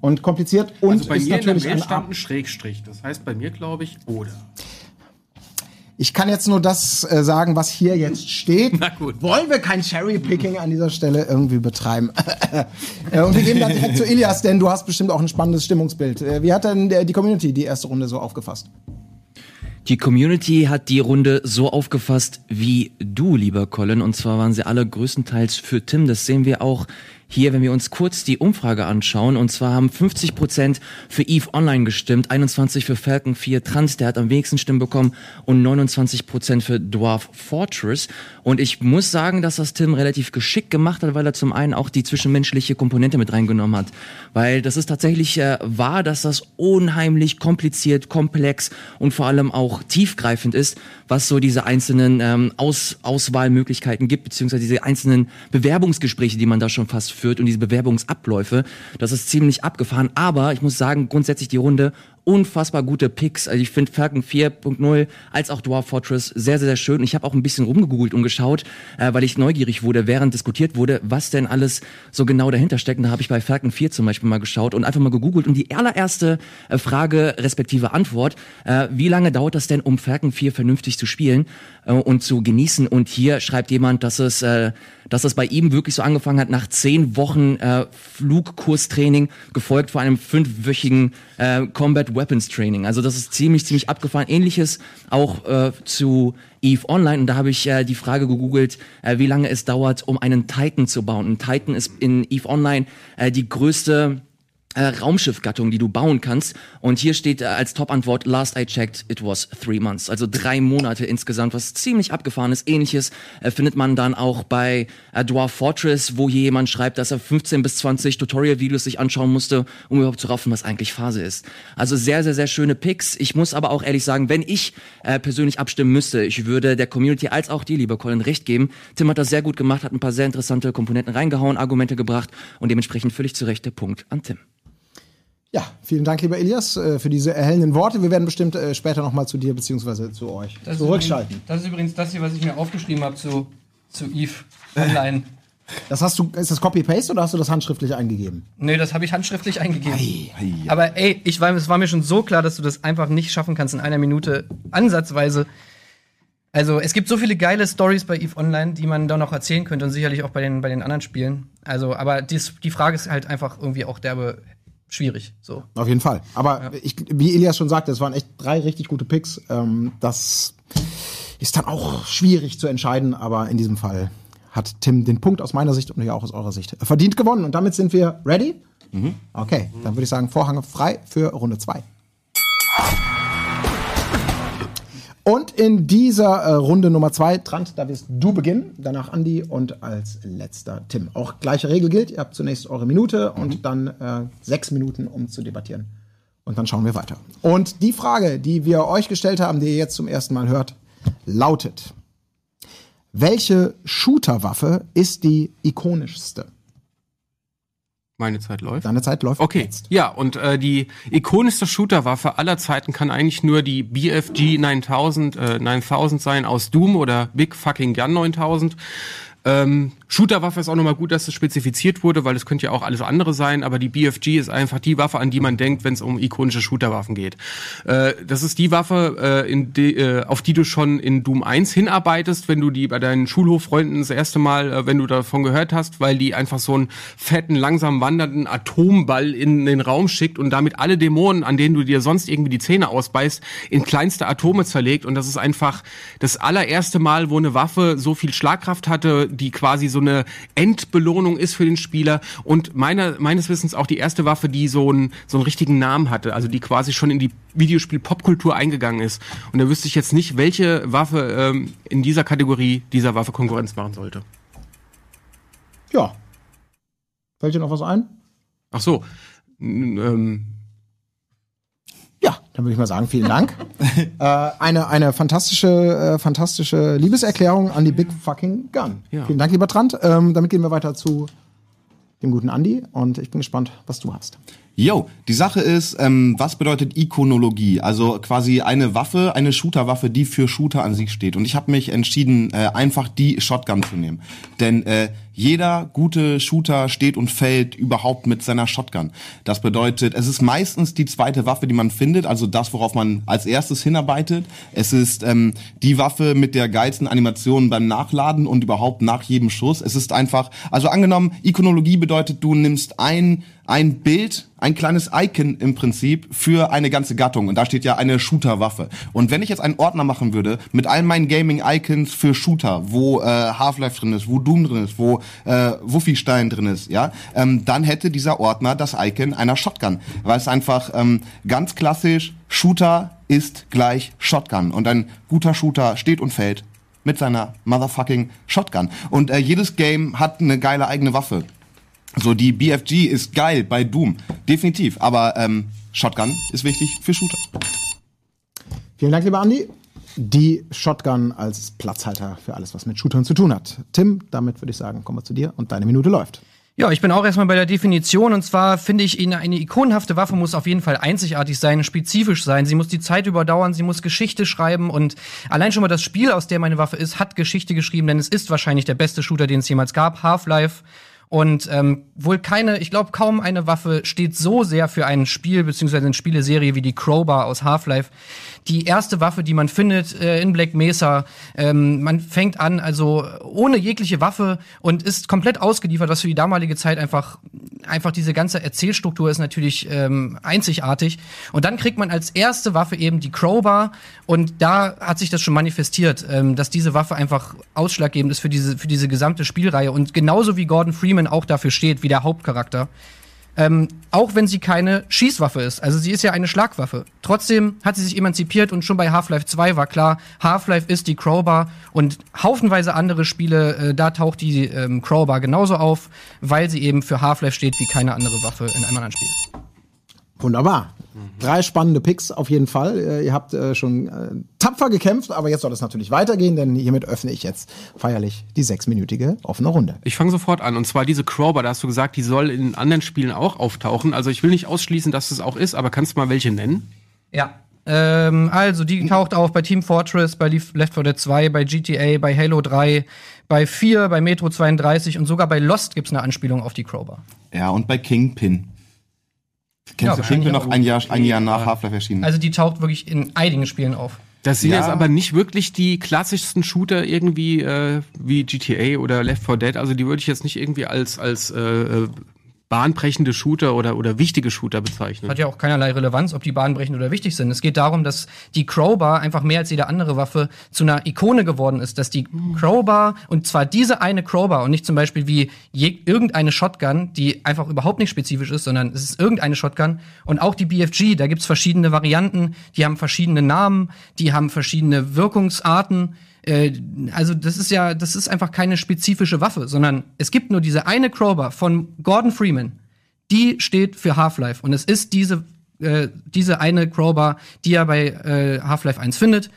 Und kompliziert und Also bei ist mir in der natürlich Mail stand ein Schrägstrich. Das heißt bei mir, glaube ich, oder. Ich kann jetzt nur das äh, sagen, was hier jetzt steht. Na gut. Wollen wir kein Cherry-Picking an dieser Stelle irgendwie betreiben? äh, und wir gehen dann direkt zu Ilias, denn du hast bestimmt auch ein spannendes Stimmungsbild. Äh, wie hat denn die Community die erste Runde so aufgefasst? Die Community hat die Runde so aufgefasst wie du, lieber Colin. Und zwar waren sie alle größtenteils für Tim. Das sehen wir auch hier, wenn wir uns kurz die Umfrage anschauen. Und zwar haben 50 Prozent für Eve Online gestimmt, 21 für Falcon 4 Trans, der hat am wenigsten Stimmen bekommen, und 29 Prozent für Dwarf Fortress. Und ich muss sagen, dass das Tim relativ geschickt gemacht hat, weil er zum einen auch die zwischenmenschliche Komponente mit reingenommen hat. Weil das ist tatsächlich äh, wahr, dass das unheimlich kompliziert, komplex und vor allem auch tiefgreifend ist, was so diese einzelnen ähm, Aus Auswahlmöglichkeiten gibt, beziehungsweise diese einzelnen Bewerbungsgespräche, die man da schon fast führt und diese Bewerbungsabläufe. Das ist ziemlich abgefahren. Aber ich muss sagen, grundsätzlich die Runde unfassbar gute Picks. Also ich finde Falcon 4.0 als auch Dwarf Fortress sehr, sehr, sehr schön. Ich habe auch ein bisschen rumgegoogelt und geschaut, äh, weil ich neugierig wurde, während diskutiert wurde, was denn alles so genau dahinter steckt. Und da habe ich bei Falcon 4 zum Beispiel mal geschaut und einfach mal gegoogelt. Und die allererste äh, Frage respektive Antwort, äh, wie lange dauert das denn, um Falcon 4 vernünftig zu spielen äh, und zu genießen? Und hier schreibt jemand, dass es, äh, dass es bei ihm wirklich so angefangen hat, nach zehn Wochen äh, Flugkurstraining, gefolgt von einem fünfwöchigen äh, Combat Weapons Training. Also das ist ziemlich, ziemlich abgefahren. Ähnliches auch äh, zu Eve Online. Und da habe ich äh, die Frage gegoogelt, äh, wie lange es dauert, um einen Titan zu bauen. Ein Titan ist in Eve Online äh, die größte äh, Raumschiffgattung, die du bauen kannst. Und hier steht äh, als Top-Antwort, last I checked, it was three months. Also drei Monate insgesamt, was ziemlich abgefahren ist. Ähnliches äh, findet man dann auch bei äh, Dwarf Fortress, wo hier jemand schreibt, dass er 15 bis 20 Tutorial-Videos sich anschauen musste, um überhaupt zu raffen, was eigentlich Phase ist. Also sehr, sehr, sehr schöne Picks. Ich muss aber auch ehrlich sagen, wenn ich äh, persönlich abstimmen müsste, ich würde der Community als auch dir, lieber Colin, recht geben. Tim hat das sehr gut gemacht, hat ein paar sehr interessante Komponenten reingehauen, Argumente gebracht und dementsprechend völlig zu Recht der Punkt an Tim. Ja, vielen Dank, lieber Elias, äh, für diese erhellenden Worte. Wir werden bestimmt äh, später noch mal zu dir beziehungsweise zu euch Das zurückschalten. übrigens- Das ist übrigens das hier, was ich mir aufgeschrieben habe zu, zu Eve Online. Das hast du, ist das Copy-Paste oder hast du das handschriftlich eingegeben? Nee, das habe ich handschriftlich eingegeben. Aber ey, ich war, es war mir schon so klar, dass du das einfach nicht schaffen kannst in einer Minute ansatzweise. Also, es gibt so viele geile Stories bei EVE Online, die man da noch erzählen könnte und sicherlich auch bei den, bei den anderen Spielen. Also, aber dies, die Frage ist halt einfach irgendwie auch derbe schwierig. So. Auf jeden Fall. Aber ja. ich, wie Elias schon sagte, es waren echt drei richtig gute Picks. Ähm, das ist dann auch schwierig zu entscheiden, aber in diesem Fall hat Tim den Punkt aus meiner Sicht und ja auch aus eurer Sicht verdient gewonnen. Und damit sind wir ready? Mhm. Okay, dann würde ich sagen, Vorhang frei für Runde 2 in dieser äh, Runde Nummer zwei, Trant, da wirst du beginnen, danach Andi und als letzter Tim. Auch gleiche Regel gilt, ihr habt zunächst eure Minute und dann äh, sechs Minuten, um zu debattieren. Und dann schauen wir weiter. Und die Frage, die wir euch gestellt haben, die ihr jetzt zum ersten Mal hört, lautet: Welche Shooterwaffe ist die ikonischste? Meine Zeit läuft. Deine Zeit läuft Okay, jetzt. ja, und äh, die ikonischste Shooterwaffe aller Zeiten kann eigentlich nur die BFG 9000, äh, 9000 sein aus Doom oder Big Fucking Gun 9000. Ähm, Shooterwaffe ist auch nochmal gut, dass es spezifiziert wurde, weil es könnte ja auch alles andere sein, aber die BFG ist einfach die Waffe, an die man denkt, wenn es um ikonische Shooterwaffen geht. Äh, das ist die Waffe, äh, in die, äh, auf die du schon in Doom 1 hinarbeitest, wenn du die bei deinen Schulhoffreunden das erste Mal, äh, wenn du davon gehört hast, weil die einfach so einen fetten, langsam wandernden Atomball in den Raum schickt und damit alle Dämonen, an denen du dir sonst irgendwie die Zähne ausbeißt, in kleinste Atome zerlegt. Und das ist einfach das allererste Mal, wo eine Waffe so viel Schlagkraft hatte, die quasi so eine Endbelohnung ist für den Spieler und meiner, meines Wissens auch die erste Waffe, die so einen, so einen richtigen Namen hatte, also die quasi schon in die Videospiel-Popkultur eingegangen ist. Und da wüsste ich jetzt nicht, welche Waffe ähm, in dieser Kategorie dieser Waffe Konkurrenz machen sollte. Ja. Fällt dir noch was ein? Ach so. Ähm, Dann würde ich mal sagen, vielen Dank. äh, eine, eine fantastische, äh, fantastische Liebeserklärung an die Big Fucking Gun. Ja. Vielen Dank, lieber Trant. Ähm, damit gehen wir weiter zu dem guten Andi und ich bin gespannt, was du hast. Yo, die Sache ist, ähm, was bedeutet Ikonologie? Also quasi eine Waffe, eine Shooterwaffe, die für Shooter an sich steht. Und ich habe mich entschieden, äh, einfach die Shotgun zu nehmen. Denn äh, jeder gute Shooter steht und fällt überhaupt mit seiner Shotgun. Das bedeutet, es ist meistens die zweite Waffe, die man findet, also das, worauf man als erstes hinarbeitet. Es ist ähm, die Waffe mit der geilsten Animation beim Nachladen und überhaupt nach jedem Schuss. Es ist einfach, also angenommen, Ikonologie bedeutet, du nimmst ein ein Bild, ein kleines Icon im Prinzip für eine ganze Gattung. Und da steht ja eine Shooter-Waffe. Und wenn ich jetzt einen Ordner machen würde mit all meinen Gaming-Icons für Shooter, wo äh, Half-Life drin ist, wo Doom drin ist, wo äh, Wuffi-Stein drin ist, ja, ähm, dann hätte dieser Ordner das Icon einer Shotgun. Weil es einfach ähm, ganz klassisch Shooter ist gleich Shotgun. Und ein guter Shooter steht und fällt mit seiner motherfucking Shotgun. Und äh, jedes Game hat eine geile eigene Waffe. So, die BFG ist geil bei Doom. Definitiv. Aber ähm, Shotgun ist wichtig für Shooter. Vielen Dank, lieber Andi. Die Shotgun als Platzhalter für alles, was mit Shootern zu tun hat. Tim, damit würde ich sagen, kommen wir zu dir und deine Minute läuft. Ja, ich bin auch erstmal bei der Definition und zwar finde ich, eine, ikonenhafte Waffe muss auf jeden Fall einzigartig sein, spezifisch sein. Sie muss die Zeit überdauern, sie muss Geschichte schreiben und allein schon mal das Spiel, aus der meine Waffe ist, hat Geschichte geschrieben, denn es ist wahrscheinlich der beste Shooter, den es jemals gab, Half-Life. Und ähm, wohl keine, ich glaube, kaum eine Waffe steht so sehr für ein Spiel beziehungsweise eine Spieleserie wie die Crowbar aus Half-Life. Die erste Waffe, die man findet äh, in Black Mesa, ähm, man fängt an, also ohne jegliche Waffe und ist komplett ausgeliefert, was für die damalige Zeit einfach, einfach diese ganze Erzählstruktur ist natürlich ähm, einzigartig. Und dann kriegt man als erste Waffe eben die Crowbar und da hat sich das schon manifestiert, ähm, dass diese Waffe einfach ausschlaggebend ist für diese, für diese gesamte Spielreihe und genauso wie Gordon Freeman auch dafür steht, wie der Hauptcharakter. Ähm, auch wenn sie keine Schießwaffe ist. Also sie ist ja eine Schlagwaffe. Trotzdem hat sie sich emanzipiert und schon bei Half-Life 2 war klar, Half-Life ist die Crowbar und haufenweise andere Spiele, äh, da taucht die ähm, Crowbar genauso auf, weil sie eben für Half-Life steht wie keine andere Waffe in einem anderen Spiel. Wunderbar. Drei spannende Picks auf jeden Fall. Äh, ihr habt äh, schon äh, tapfer gekämpft, aber jetzt soll es natürlich weitergehen, denn hiermit öffne ich jetzt feierlich die sechsminütige offene Runde. Ich fange sofort an. Und zwar diese Crowbar, da hast du gesagt, die soll in anderen Spielen auch auftauchen. Also ich will nicht ausschließen, dass es auch ist, aber kannst du mal welche nennen? Ja. Ähm, also, die taucht auf bei Team Fortress, bei Left 4 Dead 2, bei GTA, bei Halo 3, bei 4, bei Metro 32 und sogar bei Lost gibt's eine Anspielung auf die Crowbar. Ja, und bei Kingpin. Kennst Ja, du noch ein Jahr, ein Jahr nach Half-Life erschienen? Also, die taucht wirklich in einigen Spielen auf. Das sind Ja. jetzt aber nicht wirklich die klassischsten Shooter irgendwie äh, wie GTA oder Left 4 Dead. Also die würde ich jetzt nicht irgendwie als als äh, äh, bahnbrechende Shooter oder oder wichtige Shooter bezeichnen. Hat ja auch keinerlei Relevanz, ob die bahnbrechend oder wichtig sind. Es geht darum, dass die Crowbar einfach mehr als jede andere Waffe zu einer Ikone geworden ist. Dass die Crowbar, und zwar diese eine Crowbar und nicht zum Beispiel wie irgendeine Shotgun, die einfach überhaupt nicht spezifisch ist, sondern es ist irgendeine Shotgun. Und auch die BFG, da gibt's verschiedene Varianten, die haben verschiedene Namen, die haben verschiedene Wirkungsarten. Äh, also das ist ja, das ist einfach keine spezifische Waffe, sondern es gibt nur diese eine Crowbar von Gordon Freeman. Die steht für Half-Life und es ist diese äh, diese eine Crowbar, die er bei äh, Half-Life 1 findet.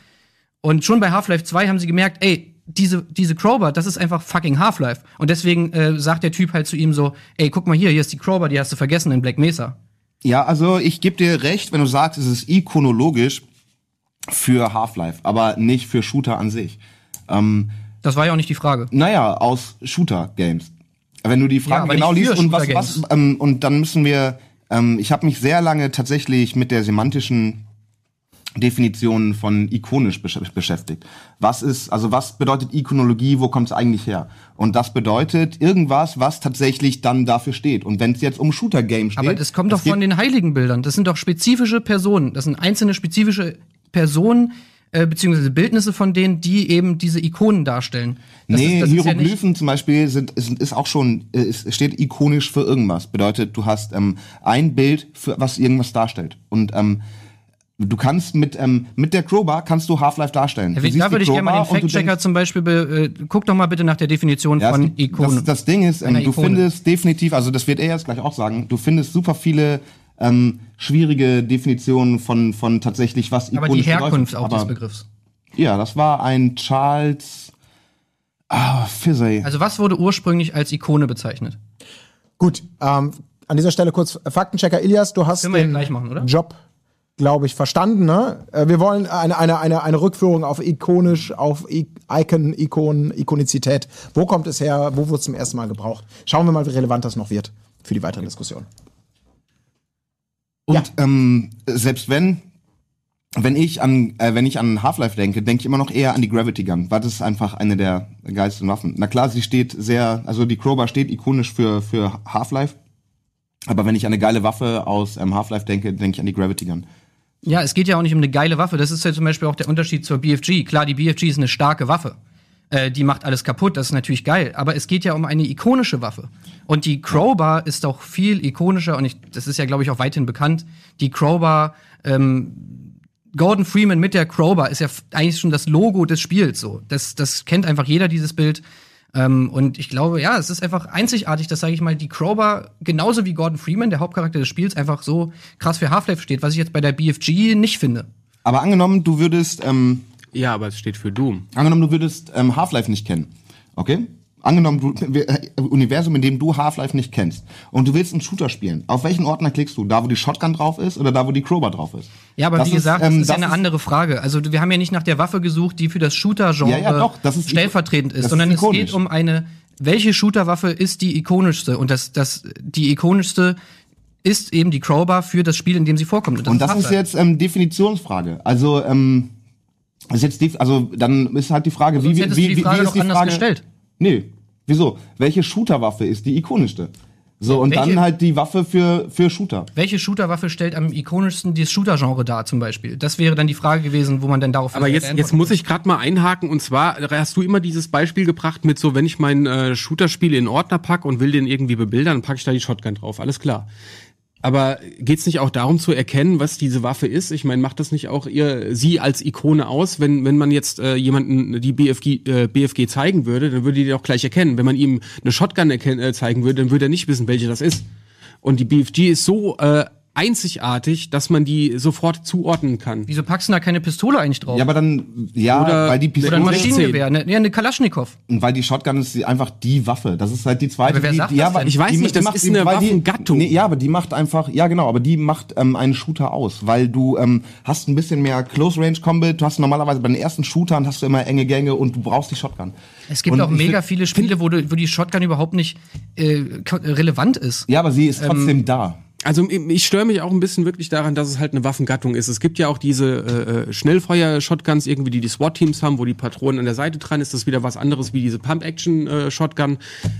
Und schon bei Half-Life 2 haben sie gemerkt, ey, diese, diese Crowbar, das ist einfach fucking Half-Life. Und deswegen äh, sagt der Typ halt zu ihm so, ey, guck mal hier, hier ist die Crowbar, die hast du vergessen in Black Mesa. Ja, also ich gebe dir recht, wenn du sagst, es ist ikonologisch für Half-Life, aber nicht für Shooter an sich. Ähm, Das war ja auch nicht die Frage. naja, aus Shooter-Games. Wenn du die Fragen aber genau liest und was, was ähm, und dann müssen wir, ähm, ich habe mich sehr lange tatsächlich mit der semantischen Definition von ikonisch besch beschäftigt. Was ist, also was bedeutet Ikonologie, wo kommt es eigentlich her? Und das bedeutet irgendwas, was tatsächlich dann dafür steht. Und wenn es jetzt um Shooter-Games steht, Aber das kommt doch von den Heiligenbildern. Das sind doch spezifische Personen. Das sind einzelne spezifische Personen, äh, beziehungsweise Bildnisse von denen, die eben diese Ikonen darstellen. Das nee, ist, ist ja Hieroglyphen zum Beispiel sind, ist, ist auch schon, äh, ist, steht ikonisch für irgendwas. Bedeutet, du hast ähm, ein Bild, für was irgendwas darstellt. Und ähm, du kannst mit, ähm, mit der Crowbar kannst du Half-Life darstellen. Ja, da würde ich gerne mal den Fact-Checker zum Beispiel, be, äh, guck doch mal bitte nach der Definition Ja, es von Ikonen. Das, das Ding ist, ähm, du Ikone. findest definitiv, also das wird er jetzt gleich auch sagen, du findest super viele ähm, schwierige Definitionen von, von tatsächlich was Aber die ikonisch bedeutet. Herkunft auch Aber- des Begriffs. Ja, das war ein Charles ah, Fizzey. Also was wurde ursprünglich als Ikone bezeichnet? Gut, ähm, an dieser Stelle kurz Faktenchecker Ilias, du hast den gleich machen, oder? Job, glaube ich, verstanden. Ne? Äh, Wir wollen eine, eine, eine, eine Rückführung auf ikonisch, auf Icon, Ikon, Ikonizität. Wo kommt es her? Wo wurde es zum ersten Mal gebraucht? Schauen wir mal, wie relevant das noch wird für die weitere Diskussion. Und Ja. ähm, selbst wenn, wenn ich an, äh, wenn ich an Half-Life denke, denke ich immer noch eher an die Gravity Gun, weil das ist einfach eine der geilsten Waffen. Na klar, sie steht sehr, also die Crowbar steht ikonisch für, für Half-Life. Aber wenn ich an eine geile Waffe aus ähm, Half-Life denke, denke ich an die Gravity Gun. Ja, es geht ja auch nicht um eine geile Waffe. Das ist ja zum Beispiel auch der Unterschied zur BFG. Klar, die BFG ist eine starke Waffe. Äh, die macht alles kaputt, das ist natürlich geil. Aber es geht ja um eine ikonische Waffe. Und die Crowbar ist auch viel ikonischer und ich, das ist ja, glaube ich, auch weithin bekannt. Die Crowbar, ähm, Gordon Freeman mit der Crowbar ist ja eigentlich schon das Logo des Spiels so. Das, das kennt einfach jeder, dieses Bild. Ähm, und ich glaube, ja, es ist einfach einzigartig, dass, sage ich mal, die Crowbar genauso wie Gordon Freeman, der Hauptcharakter des Spiels, einfach so krass für Half-Life steht, was ich jetzt bei der BFG nicht finde. Aber angenommen, du würdest, ähm, Ja, aber es steht für Doom. angenommen, du würdest ähm, Half-Life nicht kennen. Okay? Angenommen, du, wir- äh, Universum, in dem du Half-Life nicht kennst. Und du willst einen Shooter spielen. Auf welchen Ordner klickst du? Da, wo die Shotgun drauf ist oder da, wo die Crowbar drauf ist? Ja, aber Das wie gesagt, ähm, das ist ja eine andere Frage. Also wir haben ja nicht nach der Waffe gesucht, die für das Shooter-Genre Ja, ja, das ist stellvertretend das ist, ist sondern es ikonisch. geht um eine, welche Shooter-Waffe ist die ikonischste? Und das, das, die ikonischste ist eben die Crowbar für das Spiel, in dem sie vorkommt. Und das ist Half-Life. jetzt ähm, Definitionsfrage. Also, ähm, ist jetzt def also dann ist halt die Frage, wie, Sonst wie, wie, du die wie, Frage wie doch ist die anders Frage gestellt. Nee, wieso? Welche Shooterwaffe ist die ikonischste? So, und Welche- dann halt die Waffe für, für Shooter. Welche Shooter-Waffe stellt am ikonischsten das Shooter-Genre dar, zum Beispiel? Das wäre dann die Frage gewesen, wo man dann darauf Aber jetzt, jetzt muss ich gerade mal einhaken und zwar hast du immer dieses Beispiel gebracht mit so, wenn ich mein äh, Shooter-Spiel in Ordner pack und will den irgendwie bebildern, dann packe ich da die Shotgun drauf, alles klar. Aber geht's nicht auch darum zu erkennen, was diese Waffe ist? Ich meine, macht das nicht auch ihr sie als Ikone aus? Wenn wenn man jetzt äh, jemanden die BFG äh, BFG zeigen würde, dann würde die auch gleich erkennen. Wenn man ihm eine Shotgun erken äh, zeigen würde, dann würde er nicht wissen, welche das ist. Und die BFG ist so äh, einzigartig, dass man die sofort zuordnen kann. Wieso packst du da keine Pistole eigentlich drauf? Ja, aber dann, ja, Oder- weil die Oder ein Pistole, Maschinengewehr, eine, ja, eine Kalaschnikow. weil die Shotgun ist die- einfach die Waffe. Das ist halt die zweite. Aber wer die, sagt die, das denn? Ich weiß die- nicht, das ist eine weil die- Waffengattung. Nee, ja, aber die macht einfach, ja genau, aber die macht ähm, einen Shooter aus, weil du ähm, hast ein bisschen mehr Close Range Combat. Du hast normalerweise bei den ersten Shootern hast du immer enge Gänge und du brauchst die Shotgun. Es gibt Und auch ich mega find- viele Spiele, wo, du, wo die Shotgun überhaupt nicht äh, ko- relevant ist. Ja, aber sie ist Ähm, trotzdem da. Also ich störe mich auch ein bisschen wirklich daran, dass es halt eine Waffengattung ist. Es gibt ja auch diese äh, äh, Schnellfeuer-Shotguns, irgendwie, die die SWAT-Teams haben, wo die Patronen an der Seite dran ist. Das ist wieder was anderes wie diese Pump-Action-Shotgun.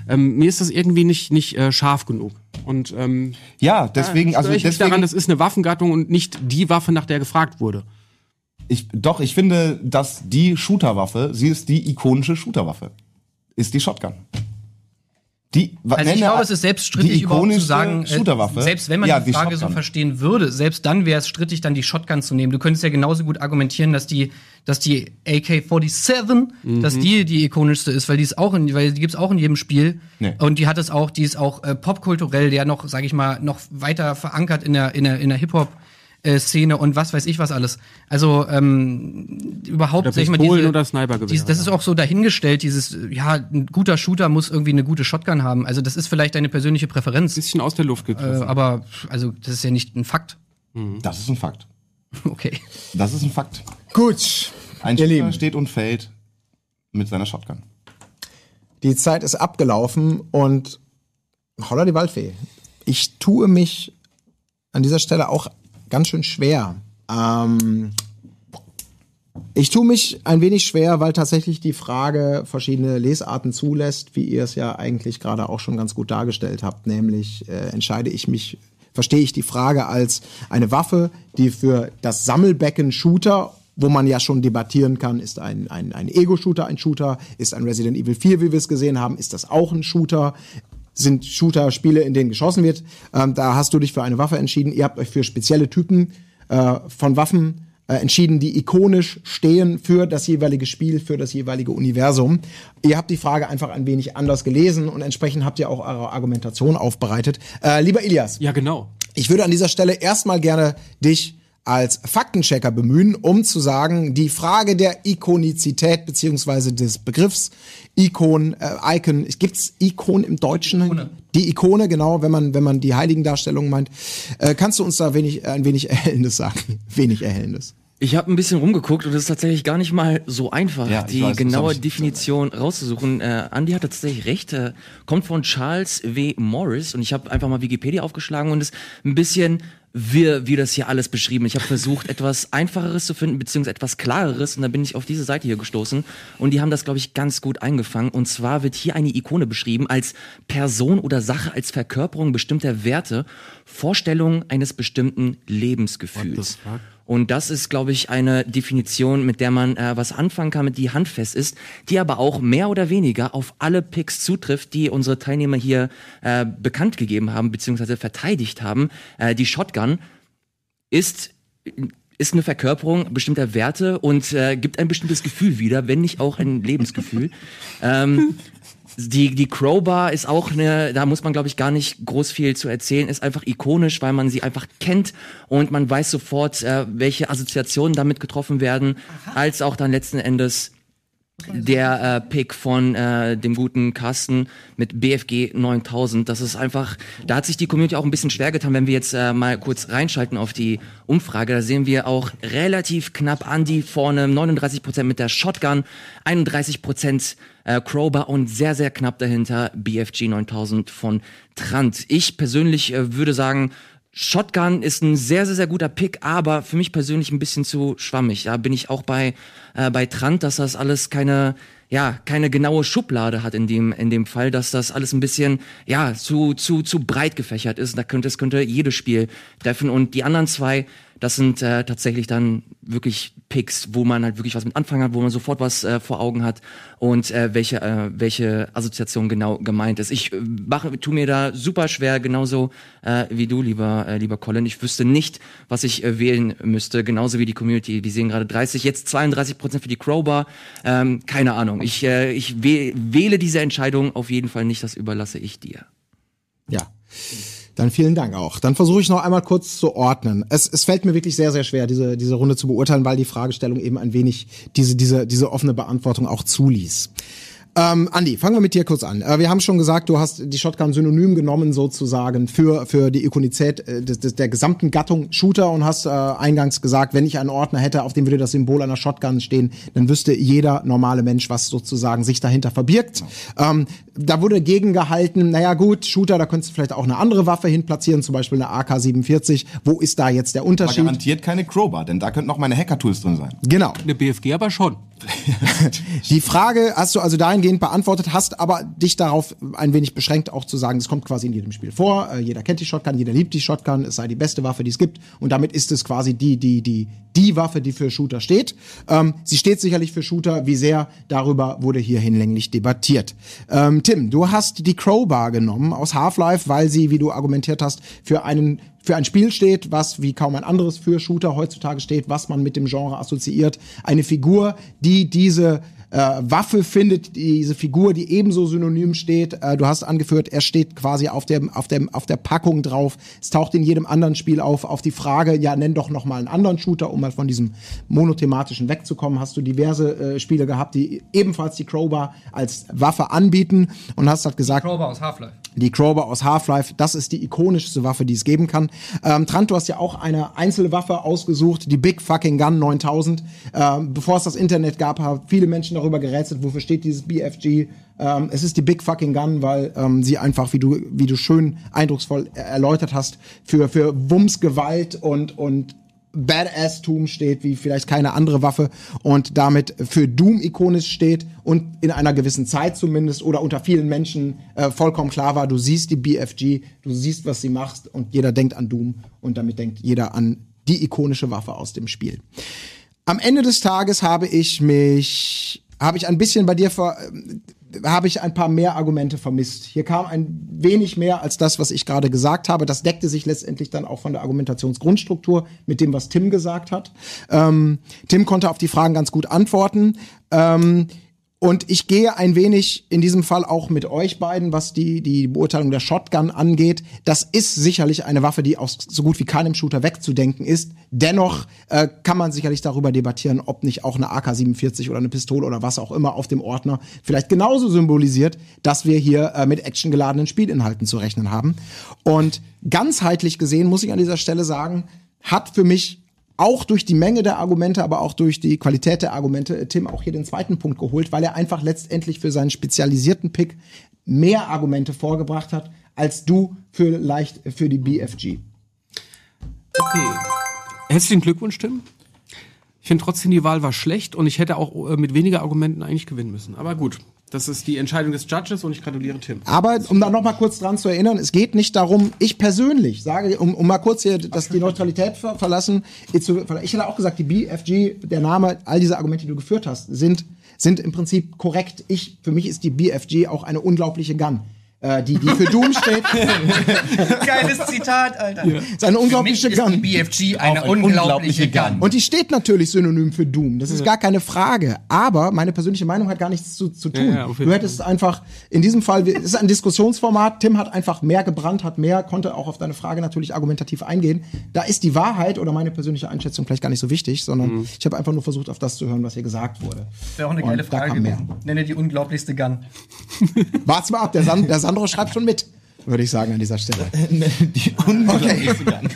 ähm, mir ist das irgendwie nicht nicht äh, scharf genug. Und ähm, Ja, deswegen, störe also ich mich deswegen, daran, das ist eine Waffengattung und nicht die Waffe, nach der gefragt wurde. ich, doch, ich finde, dass die Shooterwaffe, sie ist die ikonische Shooterwaffe. Ist die Shotgun. Die, Also ich glaube, es ist selbst strittig die überhaupt zu sagen, äh, selbst wenn man ja, die Frage so Shotgun. verstehen würde, selbst dann wäre es strittig, dann die Shotgun zu nehmen. Du könntest ja genauso gut argumentieren, dass die, dass die AK-47, dass die die ikonischste ist, weil die ist auch in, weil die gibt's auch in jedem Spiel. Nee. Und die hat es auch, die ist auch äh, popkulturell, der noch, sage ich mal, noch weiter verankert in der in der in der Hip Hop. Äh, Szene und was weiß ich was alles. Also ähm, überhaupt Oder sag ich mal, diese, oder Snipergewehre, dieses, das ist auch so dahingestellt, dieses äh, ja ein guter Shooter muss irgendwie eine gute Shotgun haben. Also das ist vielleicht deine persönliche Präferenz. Bisschen aus der Luft Äh, gegriffen. aber also das ist ja nicht ein Fakt. Das ist ein Fakt. Okay. Das ist ein Fakt. Gut, Ein ihr Shooter Lieben, steht und fällt mit seiner Shotgun. die Zeit ist abgelaufen und holla die Waldfee. Ich tue mich an dieser Stelle auch ganz schön schwer. Ähm, ich tue mich ein wenig schwer, weil tatsächlich die Frage verschiedene Lesarten zulässt, wie ihr es ja eigentlich gerade auch schon ganz gut dargestellt habt. Nämlich äh, entscheide ich mich, verstehe ich die Frage als eine Waffe, die für das Sammelbecken Shooter wo man ja schon debattieren kann, ist ein, ein, ein Ego-Shooter ein Shooter, ist ein Resident Evil 4, wie wir es gesehen haben, ist das auch ein Shooter, sind Shooter-Spiele, in denen geschossen wird. Ähm, da hast du dich für eine Waffe entschieden. Ihr habt euch für spezielle Typen äh, von Waffen äh, entschieden, die ikonisch stehen für das jeweilige Spiel, für das jeweilige Universum. Ihr habt die Frage einfach ein wenig anders gelesen und entsprechend habt ihr auch eure Argumentation aufbereitet. Äh, lieber Ilias, ja, genau. Ich würde an dieser Stelle erstmal gerne dich als Faktenchecker bemühen, um zu sagen, die Frage der Ikonizität beziehungsweise des Begriffs Ikon, äh, Icon, gibt's Ikon im Deutschen? Ikone. Die Ikone, genau, wenn man wenn man die Heiligendarstellung meint. Äh, kannst du uns da wenig ein wenig erhellendes sagen? Wenig erhellendes. Ich habe ein bisschen rumgeguckt und es ist tatsächlich gar nicht mal so einfach, Ja, die weiß, genaue Definition rauszusuchen. Äh, Andy hat tatsächlich recht, äh, kommt von Charles W. Morris und ich habe einfach mal Wikipedia aufgeschlagen und es ein bisschen wirr, wie das hier alles beschrieben. Ich habe versucht, etwas Einfacheres zu finden, beziehungsweise etwas Klareres und dann bin ich auf diese Seite hier gestoßen und die haben das, glaube ich, ganz gut eingefangen. Und zwar wird hier eine Ikone beschrieben als Person oder Sache, als Verkörperung bestimmter Werte, Vorstellung eines bestimmten Lebensgefühls. Und das ist, glaube ich, eine Definition, mit der man äh, was anfangen kann, mit die handfest ist, die aber auch mehr oder weniger auf alle Picks zutrifft, die unsere Teilnehmer hier äh, bekannt gegeben haben, beziehungsweise verteidigt haben. Äh, die Shotgun ist ist eine Verkörperung bestimmter Werte und äh, gibt ein bestimmtes Gefühl wieder, wenn nicht auch ein Lebensgefühl. ähm, die, die Crowbar ist auch eine, da muss man glaube ich gar nicht groß viel zu erzählen, ist einfach ikonisch, weil man sie einfach kennt und man weiß sofort, äh, welche Assoziationen damit getroffen werden, als auch dann letzten Endes der äh, Pick von äh, dem guten Carsten mit BFG 9000. Das ist einfach, da hat sich die Community auch ein bisschen schwer getan, wenn wir jetzt äh, mal kurz reinschalten auf die Umfrage. Da sehen wir auch relativ knapp Andy vorne, 39% mit der Shotgun, 31% äh, Crowbar und sehr, sehr knapp dahinter BFG 9000 von Trant. Ich persönlich äh, würde sagen, Shotgun ist ein sehr, sehr, sehr guter Pick, aber für mich persönlich ein bisschen zu schwammig. Da bin ich auch bei, äh, bei Trant, dass das alles keine, ja, keine genaue Schublade hat in dem, in dem Fall, dass das alles ein bisschen, ja, zu, zu, zu breit gefächert ist. Da könnte, es könnte jedes Spiel treffen. Und die anderen zwei, das sind äh, tatsächlich dann wirklich Picks, wo man halt wirklich was mit anfangen hat, wo man sofort was äh, vor Augen hat und äh, welche, äh, welche Assoziation genau gemeint ist. Ich äh, mache, tu mir da super schwer, genauso äh, wie du, lieber, äh, lieber Colin. Ich wüsste nicht, was ich äh, wählen müsste, genauso wie die Community. Die sehen gerade 30, jetzt 32 Prozent für die Crowbar. Ähm, keine Ahnung. Ich, äh, ich wäh wähle diese Entscheidung auf jeden Fall nicht, das überlasse ich dir. Ja. Dann vielen Dank auch. Dann versuche ich noch einmal kurz zu ordnen. Es, es fällt mir wirklich sehr, sehr schwer, diese, diese Runde zu beurteilen, weil die Fragestellung eben ein wenig diese, diese, diese offene Beantwortung auch zuließ. Ähm, Andi, fangen wir mit dir kurz an. Äh, wir haben schon gesagt, du hast die Shotgun synonym genommen sozusagen für, für die Ikonizität äh, des, des, der gesamten Gattung Shooter und hast äh, eingangs gesagt, wenn ich einen Ordner hätte, auf dem würde das Symbol einer Shotgun stehen, dann wüsste jeder normale Mensch, was sozusagen sich dahinter verbirgt. Ähm, da wurde gegengehalten, naja gut, Shooter, da könntest du vielleicht auch eine andere Waffe hin platzieren, zum Beispiel eine AK-47. Wo ist da jetzt der Aber Unterschied? garantiert keine Crowbar, denn da könnten noch meine Hacker-Tools drin sein. Genau. Eine BFG aber schon. Die Frage hast du also dahingehend beantwortet, hast aber dich darauf ein wenig beschränkt, auch zu sagen, das kommt quasi in jedem Spiel vor. Äh, jeder kennt die Shotgun, jeder liebt die Shotgun, es sei die beste Waffe, die es gibt. Und damit ist es quasi die, die, die, die Waffe, die für Shooter steht. Ähm, sie steht sicherlich für Shooter. Wie sehr darüber wurde hier hinlänglich debattiert. Ähm, Tim, du hast die Crowbar genommen aus Half-Life, weil sie, wie du argumentiert hast, für einen für ein Spiel steht, was wie kaum ein anderes für Shooter heutzutage steht, was man mit dem Genre assoziiert. Eine Figur, die diese äh, Waffe findet, diese Figur, die ebenso synonym steht. Äh, du hast angeführt, er steht quasi auf dem auf dem auf der Packung drauf. Es taucht in jedem anderen Spiel auf. Auf die Frage, ja, nenn doch noch mal einen anderen Shooter, um mal von diesem monothematischen wegzukommen. Hast du diverse äh, Spiele gehabt, die ebenfalls die Crowbar als Waffe anbieten und hast halt gesagt, Crowbar aus Half-Life. die Crowbar aus Half-Life, das ist die ikonischste Waffe, die es geben kann. Ähm, Trant, du hast ja auch eine Einzelwaffe ausgesucht, die Big Fucking Gun 9000. Ähm, bevor es das Internet gab, haben viele Menschen darüber gerätselt, wofür steht dieses BFG. Ähm, es ist die Big Fucking Gun, weil ähm, sie einfach, wie du, wie du schön eindrucksvoll er- erläutert hast, für, für Wumms, Gewalt und, und Badass-Tum steht, wie vielleicht keine andere Waffe und damit für Doom ikonisch steht und in einer gewissen Zeit zumindest oder unter vielen Menschen äh, vollkommen klar war, du siehst die BFG, du siehst, was sie macht und jeder denkt an Doom und damit denkt jeder an die ikonische Waffe aus dem Spiel. Am Ende des Tages habe ich mich, habe ich ein bisschen bei dir ver, habe ich ein paar mehr Argumente vermisst. Hier kam ein wenig mehr als das, was ich gerade gesagt habe. Das deckte sich letztendlich dann auch von der Argumentationsgrundstruktur mit dem, was Tim gesagt hat. Ähm, Tim konnte auf die Fragen ganz gut antworten. Ähm, Und ich gehe ein wenig in diesem Fall auch mit euch beiden, was die, die Beurteilung der Shotgun angeht. Das ist sicherlich eine Waffe, die aus so gut wie keinem Shooter wegzudenken ist. Dennoch äh, kann man sicherlich darüber debattieren, ob nicht auch eine AK-47 oder eine Pistole oder was auch immer auf dem Ordner vielleicht genauso symbolisiert, dass wir hier äh, mit actiongeladenen Spielinhalten zu rechnen haben. Und ganzheitlich gesehen muss ich an dieser Stelle sagen, hat für mich auch durch die Menge der Argumente, aber auch durch die Qualität der Argumente äh, Tim auch hier den zweiten Punkt geholt, weil er einfach letztendlich für seinen spezialisierten Pick mehr Argumente vorgebracht hat als du für leicht für die BFG. Okay. Herzlichen Glückwunsch, Tim. Ich finde trotzdem, die Wahl war schlecht und ich hätte auch äh, mit weniger Argumenten eigentlich gewinnen müssen. Aber gut, das ist die Entscheidung des Judges und ich gratuliere Tim. Aber um da noch mal kurz dran zu erinnern, es geht nicht darum, ich persönlich sage, um, um mal kurz hier, dass die Neutralität ver verlassen, ich hätte auch gesagt, die BFG, der Name, all diese Argumente, die du geführt hast, sind, sind im Prinzip korrekt. Ich, für mich ist die BFG auch eine unglaubliche Gun. Äh, die, die für Doom steht. Geiles Zitat, Alter. Ja. ist eine unglaubliche Für Gun. BFG eine unglaubliche Gun. Und die steht natürlich synonym für Doom. Das ist gar keine Frage. Aber meine persönliche Meinung hat gar nichts zu, zu tun. Ja, ja, du hättest einfach, in diesem Fall, es ist ein Diskussionsformat. Tim hat einfach mehr gebrannt, hat mehr, konnte auch auf deine Frage natürlich argumentativ eingehen. Da ist die Wahrheit oder meine persönliche Einschätzung vielleicht gar nicht so wichtig, sondern Mhm. ich habe einfach nur versucht, auf das zu hören, was hier gesagt wurde. Wäre auch eine geile da Frage mehr. Nenne die unglaublichste Gun. Wart's mal ab, der, San der Sandro schreibt schon mit, würde ich sagen an dieser Stelle. Die unglaubliche Gun.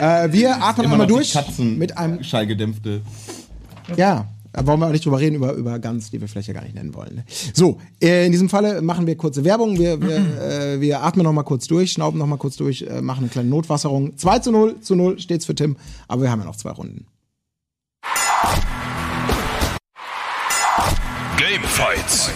Äh, wir atmen Immer einmal durch die Katzen mit einem schallgedämpfte. Ja, da wollen wir auch nicht drüber reden, über, über Guns, die wir vielleicht ja gar nicht nennen wollen. Ne? So, äh, in diesem Falle machen wir kurze Werbung. Wir, wir, äh, wir atmen noch mal kurz durch, schnauben noch mal kurz durch, äh, machen eine kleine Notwasserung. 2 zu 0 zu 0 steht's für Tim, aber wir haben ja noch zwei Runden. Game Fights.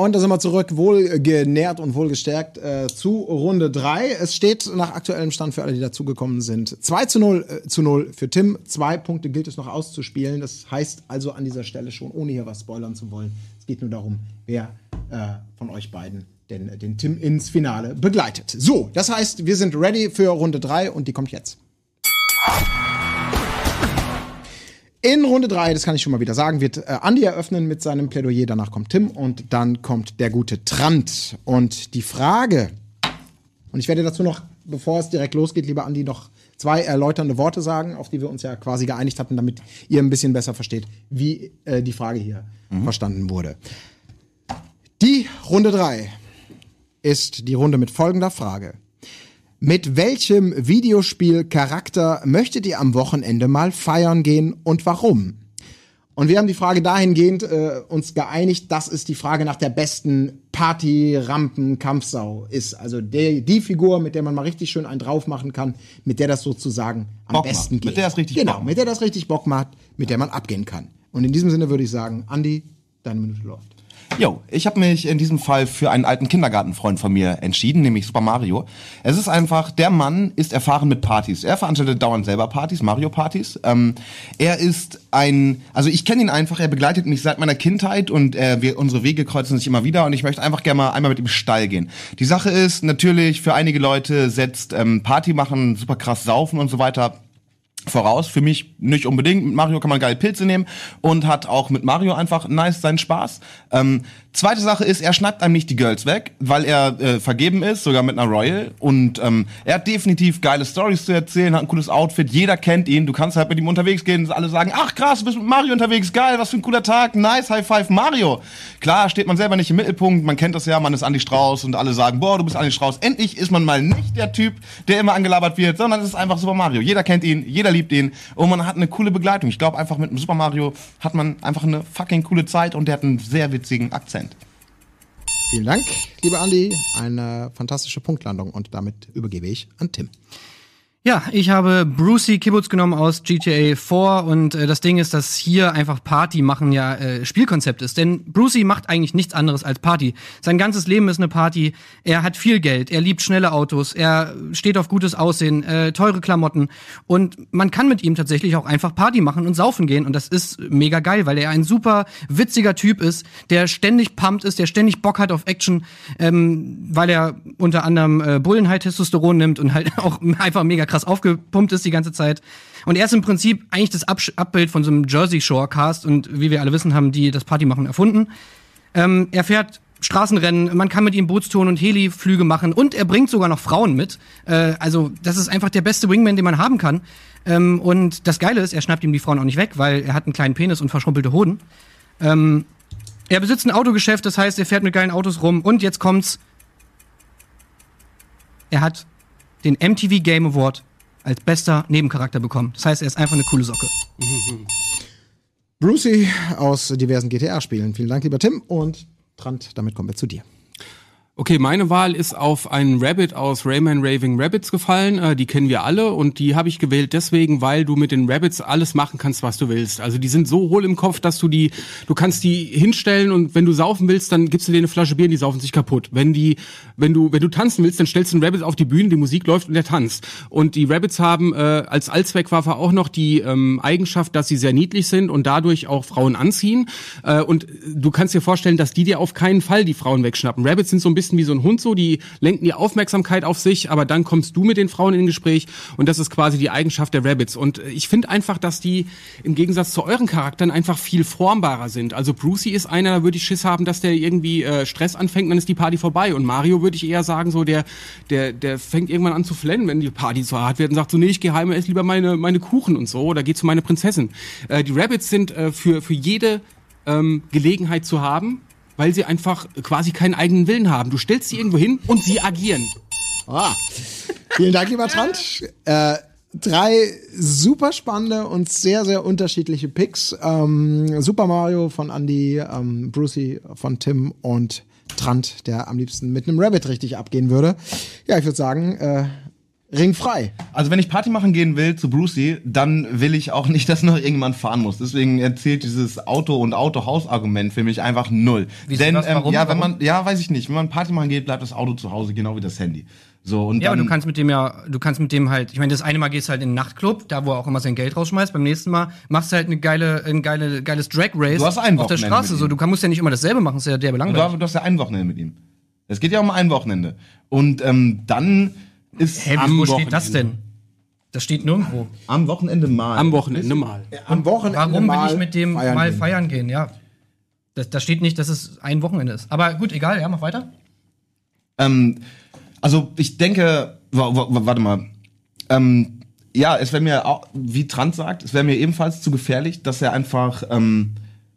Und da sind wir zurück, wohl genährt und wohl gestärkt äh, zu Runde 3. Es steht nach aktuellem Stand für alle, die dazugekommen sind, 2 zu 0 äh, zu 0 für Tim. Zwei Punkte gilt es noch auszuspielen. Das heißt also an dieser Stelle schon, ohne hier was spoilern zu wollen, es geht nur darum, wer äh, von euch beiden den, den Tim ins Finale begleitet. So, das heißt, wir sind ready für Runde 3 und die kommt jetzt. In Runde 3, das kann ich schon mal wieder sagen, wird äh, Andi eröffnen mit seinem Plädoyer, danach kommt Tim und dann kommt der gute Trant. Und die Frage, und ich werde dazu noch, bevor es direkt losgeht, lieber Andi, noch zwei erläuternde Worte sagen, auf die wir uns ja quasi geeinigt hatten, damit ihr ein bisschen besser versteht, wie äh, die Frage hier verstanden wurde. Die Runde 3 ist die Runde mit folgender Frage. Mit welchem Videospielcharakter möchtet ihr am Wochenende mal feiern gehen und warum? Und wir haben die Frage dahingehend äh, uns geeinigt, dass es die Frage nach der besten Party-Rampen-Kampfsau ist. Also der, die Figur, mit der man mal richtig schön einen drauf machen kann, mit der das sozusagen am Bock macht, besten mit geht. der es richtig genau, Bock macht. mit der das richtig Bock macht, mit der man abgehen kann. Und in diesem Sinne würde ich sagen, Andi, deine Minute läuft. Jo, ich habe mich in diesem Fall für einen alten Kindergartenfreund von mir entschieden, nämlich Super Mario. Es ist einfach, der Mann ist erfahren mit Partys. Er veranstaltet dauernd selber Partys, Mario-Partys. Ähm, er ist ein, also ich kenne ihn einfach, er begleitet mich seit meiner Kindheit und äh, wir, unsere Wege kreuzen sich immer wieder und ich möchte einfach gerne mal einmal mit ihm Stall gehen. Die Sache ist natürlich, für einige Leute setzt ähm, Party machen, super krass saufen und so weiter voraus. Für mich nicht unbedingt. Mit Mario kann man geil Pilze nehmen und hat auch mit Mario einfach nice seinen Spaß. Ähm, zweite Sache ist, er schnappt einem nicht die Girls weg, weil er äh, vergeben ist, sogar mit einer Royal. Und ähm, er hat definitiv geile Stories zu erzählen, hat ein cooles Outfit, jeder kennt ihn. Du kannst halt mit ihm unterwegs gehen und alle sagen, ach krass, du bist mit Mario unterwegs, geil, was für ein cooler Tag, nice, High Five Mario. Klar, steht man selber nicht im Mittelpunkt, man kennt das ja, man ist Andi Strauß und alle sagen, boah, du bist Andi Strauß. Endlich ist man mal nicht der Typ, der immer angelabert wird, sondern es ist einfach Super Mario. Jeder kennt ihn, jeder liebt ihn und man hat eine coole Begleitung. Ich glaube einfach mit einem Super Mario hat man einfach eine fucking coole Zeit und der hat einen sehr witzigen Akzent. Vielen Dank, lieber Andi. Eine fantastische Punktlandung und damit übergebe ich an Tim. Ja, ich habe Brucey Kibbutz genommen aus GTA 4 und äh, das Ding ist, dass hier einfach Party machen ja äh, Spielkonzept ist. Denn Brucey macht eigentlich nichts anderes als Party. Sein ganzes Leben ist eine Party. Er hat viel Geld, er liebt schnelle Autos, er steht auf gutes Aussehen, äh, teure Klamotten und man kann mit ihm tatsächlich auch einfach Party machen und saufen gehen und das ist mega geil, weil er ein super witziger Typ ist, der ständig pumped ist, der ständig Bock hat auf Action, ähm, weil er unter anderem äh, Bullenhigh Testosteron nimmt und halt auch einfach mega krass aufgepumpt ist die ganze Zeit. Und er ist im Prinzip eigentlich das Absch Abbild von so einem Jersey Shore Cast und wie wir alle wissen, haben die das Partymachen erfunden. Ähm, er fährt Straßenrennen, man kann mit ihm Bootstouren und Heliflüge machen und er bringt sogar noch Frauen mit. Äh, also das ist einfach der beste Wingman, den man haben kann. Ähm, und das Geile ist, er schnappt ihm die Frauen auch nicht weg, weil er hat einen kleinen Penis und verschrumpelte Hoden. Ähm, er besitzt ein Autogeschäft, das heißt, er fährt mit geilen Autos rum und jetzt kommt's. Er hat den MTV Game Award als bester Nebencharakter bekommen. Das heißt, er ist einfach eine coole Socke. Brucey aus diversen GTA-Spielen. Vielen Dank, lieber Tim. Und Trant, damit kommen wir zu dir. Okay, meine Wahl ist auf einen Rabbit aus Rayman Raving Rabbits gefallen. Äh, die kennen wir alle und die habe ich gewählt deswegen, weil du mit den Rabbits alles machen kannst, was du willst. Also die sind so hohl im Kopf, dass du die, du kannst die hinstellen und wenn du saufen willst, dann gibst du denen eine Flasche Bier und die saufen sich kaputt. Wenn die, wenn du, wenn du tanzen willst, dann stellst du einen Rabbit auf die Bühne, die Musik läuft und der tanzt. Und die Rabbits haben äh, als Allzweckwaffe auch noch die ähm, Eigenschaft, dass sie sehr niedlich sind und dadurch auch Frauen anziehen. Äh, und du kannst dir vorstellen, dass die dir auf keinen Fall die Frauen wegschnappen. Rabbits sind so ein bisschen wie so ein Hund so, die lenken die Aufmerksamkeit auf sich, aber dann kommst du mit den Frauen in Gespräch und das ist quasi die Eigenschaft der Rabbits. Und ich finde einfach, dass die im Gegensatz zu euren Charakteren einfach viel formbarer sind. Also Brucey ist einer, da würde ich Schiss haben, dass der irgendwie äh, Stress anfängt, dann ist die Party vorbei. Und Mario würde ich eher sagen, so der, der, der fängt irgendwann an zu flennen, wenn die Party zu hart wird und sagt so, nee, ich gehe heim, esse lieber meine, meine Kuchen und so oder geh zu meiner Prinzessin. Äh, die Rabbits sind äh, für, für jede ähm, Gelegenheit zu haben, weil sie einfach quasi keinen eigenen Willen haben. Du stellst sie irgendwo hin und sie agieren. Ah. Vielen Dank, lieber Trant. Äh, drei super spannende und sehr, sehr unterschiedliche Picks. Ähm, Super Mario von Andy, ähm, Brucey von Tim und Trant, der am liebsten mit einem Rabbit richtig abgehen würde. Ja, ich würde sagen, äh, Ring frei. Also wenn ich Party machen gehen will zu Brucey, dann will ich auch nicht, dass noch irgendjemand fahren muss. Deswegen erzählt dieses Auto- und Autohaus-Argument für mich einfach null. Wieso Denn das? ähm, Warum? ja, wenn man, ja, weiß ich nicht. Wenn man Party machen geht, bleibt das Auto zu Hause, genau wie das Handy. So und Ja, aber dann, du kannst mit dem ja, du kannst mit dem halt, ich meine, das eine Mal gehst du halt in den Nachtclub, da wo er auch immer sein Geld rausschmeißt, beim nächsten Mal machst du halt eine geile, ein geile, geiles Drag Race Du hast ein auf der Straße. So, du kann, musst ja nicht immer dasselbe machen, ist ja der du, belangreicht. du hast ja ein Wochenende mit ihm. Es geht ja um ein Wochenende. Und ähm, dann ist Hä, am wo Wochenende, steht das denn? Das steht nirgendwo. Am Wochenende mal. Am Wochenende mal. Am Wochenende Warum will mal ich mit dem feiern mal gehen. feiern gehen? Ja. Das, das steht nicht, dass es ein Wochenende ist. Aber gut, egal, ja, mach weiter. Ähm, also ich denke, wa- wa- wa- warte mal. Ähm, ja, es wäre mir, auch, wie Trant sagt, es wäre mir ebenfalls zu gefährlich, dass er einfach ähm,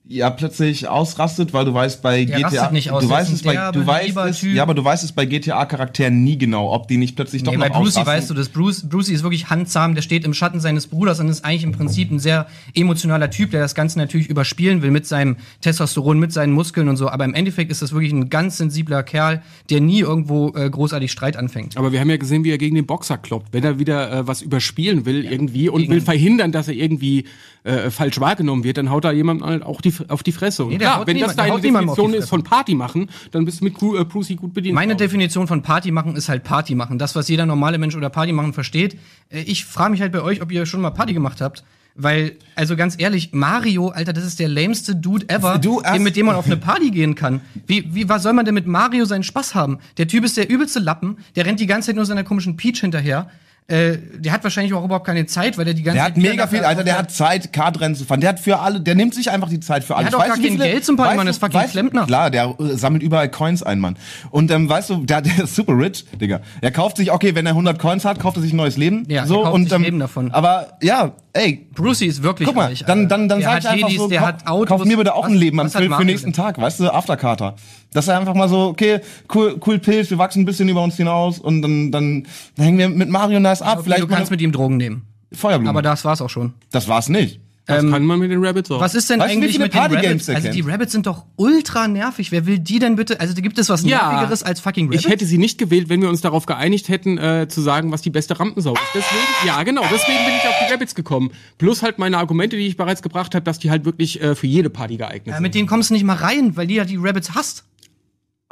ja plötzlich ausrastet, weil du weißt bei Der GTA, nicht aus, du weißt es bei, du weißt es, Typ. ja, aber du weißt es bei GTA Charakteren nie genau, ob die nicht plötzlich doch Nee, noch bei Brucey ausrasten. weißt du das. Bruce, Brucey ist wirklich handzahm, der steht im Schatten seines Bruders und ist eigentlich im Prinzip ein sehr emotionaler Typ, der das Ganze natürlich überspielen will mit seinem Testosteron, mit seinen Muskeln und so. Aber im Endeffekt ist das wirklich ein ganz sensibler Kerl, der nie irgendwo äh, großartig Streit anfängt. Aber wir haben ja gesehen, wie er gegen den Boxer kloppt. Wenn er wieder äh, was überspielen will irgendwie und will verhindern, dass er irgendwie äh, falsch wahrgenommen wird, dann haut da jemand halt auch die, auf die Fresse. Und Nee, klar, wenn niemand- das deine die Definition ist von Party machen, dann bist du mit Cru- äh, Brucey gut bedient. Meine ich. Definition von Party machen ist halt Party machen. Das, was jeder normale Mensch oder Party machen versteht. Äh, Ich frage mich halt bei euch, ob ihr schon mal Party gemacht habt. Weil, also ganz ehrlich, Mario, Alter, das ist der lämste Dude ever, mit dem man auf eine Party gehen kann. Wie, wie, was soll man denn mit Mario seinen Spaß haben? Der Typ ist der übelste Lappen, der rennt die ganze Zeit nur seiner komischen Peach hinterher. Äh, der hat wahrscheinlich auch überhaupt keine Zeit, weil der die ganze Der Zeit hat mega viel, Alter, der hat Zeit, Kartrennen zu fahren. Der hat für alle, der nimmt sich einfach die Zeit für alles. hat auch gar kein Geld zum Party du- das ist fucking Klempner. Klar, der äh, sammelt überall Coins ein, Mann. Und ähm, weißt du, der, der ist super rich, Digga. Er kauft sich, okay, wenn er 100 Coins hat, kauft er sich ein neues Leben. Ja, er so, kauft und, sich ähm, Leben davon. Aber ja, ey, Brucey ist wirklich Guck mal, reich, dann, dann, dann sag ich einfach Hedis, so, der kauf, Autos. kauf mir bitte auch Was- ein Leben am hat für, Mario nächsten denn? Tag, weißt du, Afterkater. Dass er einfach mal so, okay, cool, cool Pilz, wir wachsen ein bisschen über uns hinaus und dann, dann hängen wir mit Mario nice ab. Okay, vielleicht du kannst mit ihm Drogen nehmen. eine Feuerblume. Aber das war's auch schon. das war's nicht. Das kann man mit den Rabbits auch. Was ist denn Weißt eigentlich mit den Partygames Rabbits? Also die? Rabbits sind doch ultra nervig. Wer will die denn bitte? Also gibt es was Ja. nervigeres als fucking Rabbits? Ich hätte sie nicht gewählt, wenn wir uns darauf geeinigt hätten, äh, zu sagen, was die beste Rampensau ist. Deswegen, ja, genau, deswegen bin ich auf die Rabbits gekommen. Plus halt meine Argumente, die ich bereits gebracht habe, dass die halt wirklich äh, für jede Party geeignet ja, sind. mit denen kommst du nicht mal rein, weil die ja die Rabbits hasst.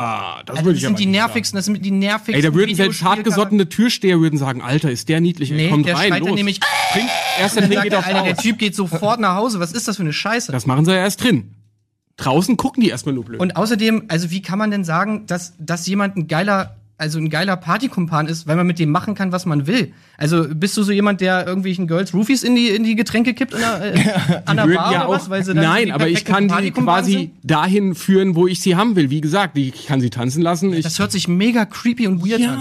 Ah, das Also würde ich sind aber die nervigsten, das sind die nervigsten. Ey, da würden selbst hartgesottene Türsteher würden sagen, Alter, ist der niedlich, Nee, kommt der rein, los. nämlich, Trink, erst der dann geht der, Alter, der. Typ geht sofort nach Hause. Was ist das für eine Scheiße? Das machen sie ja erst drin. Draußen gucken die erstmal nur blöd. Und außerdem, also wie kann man denn sagen, dass, dass jemand ein geiler also ein geiler Partykumpan ist, weil man mit dem machen kann, was man will. Also bist du so jemand, der irgendwelchen Girls Roofies in die, in die Getränke kippt an der, äh, an der Bar ja oder was? auch, Weil sie dann nein, aber ich kann die quasi sind? dahin führen, wo ich sie haben will. Wie gesagt, ich kann sie tanzen lassen. Ich, Das hört sich mega creepy und weird an.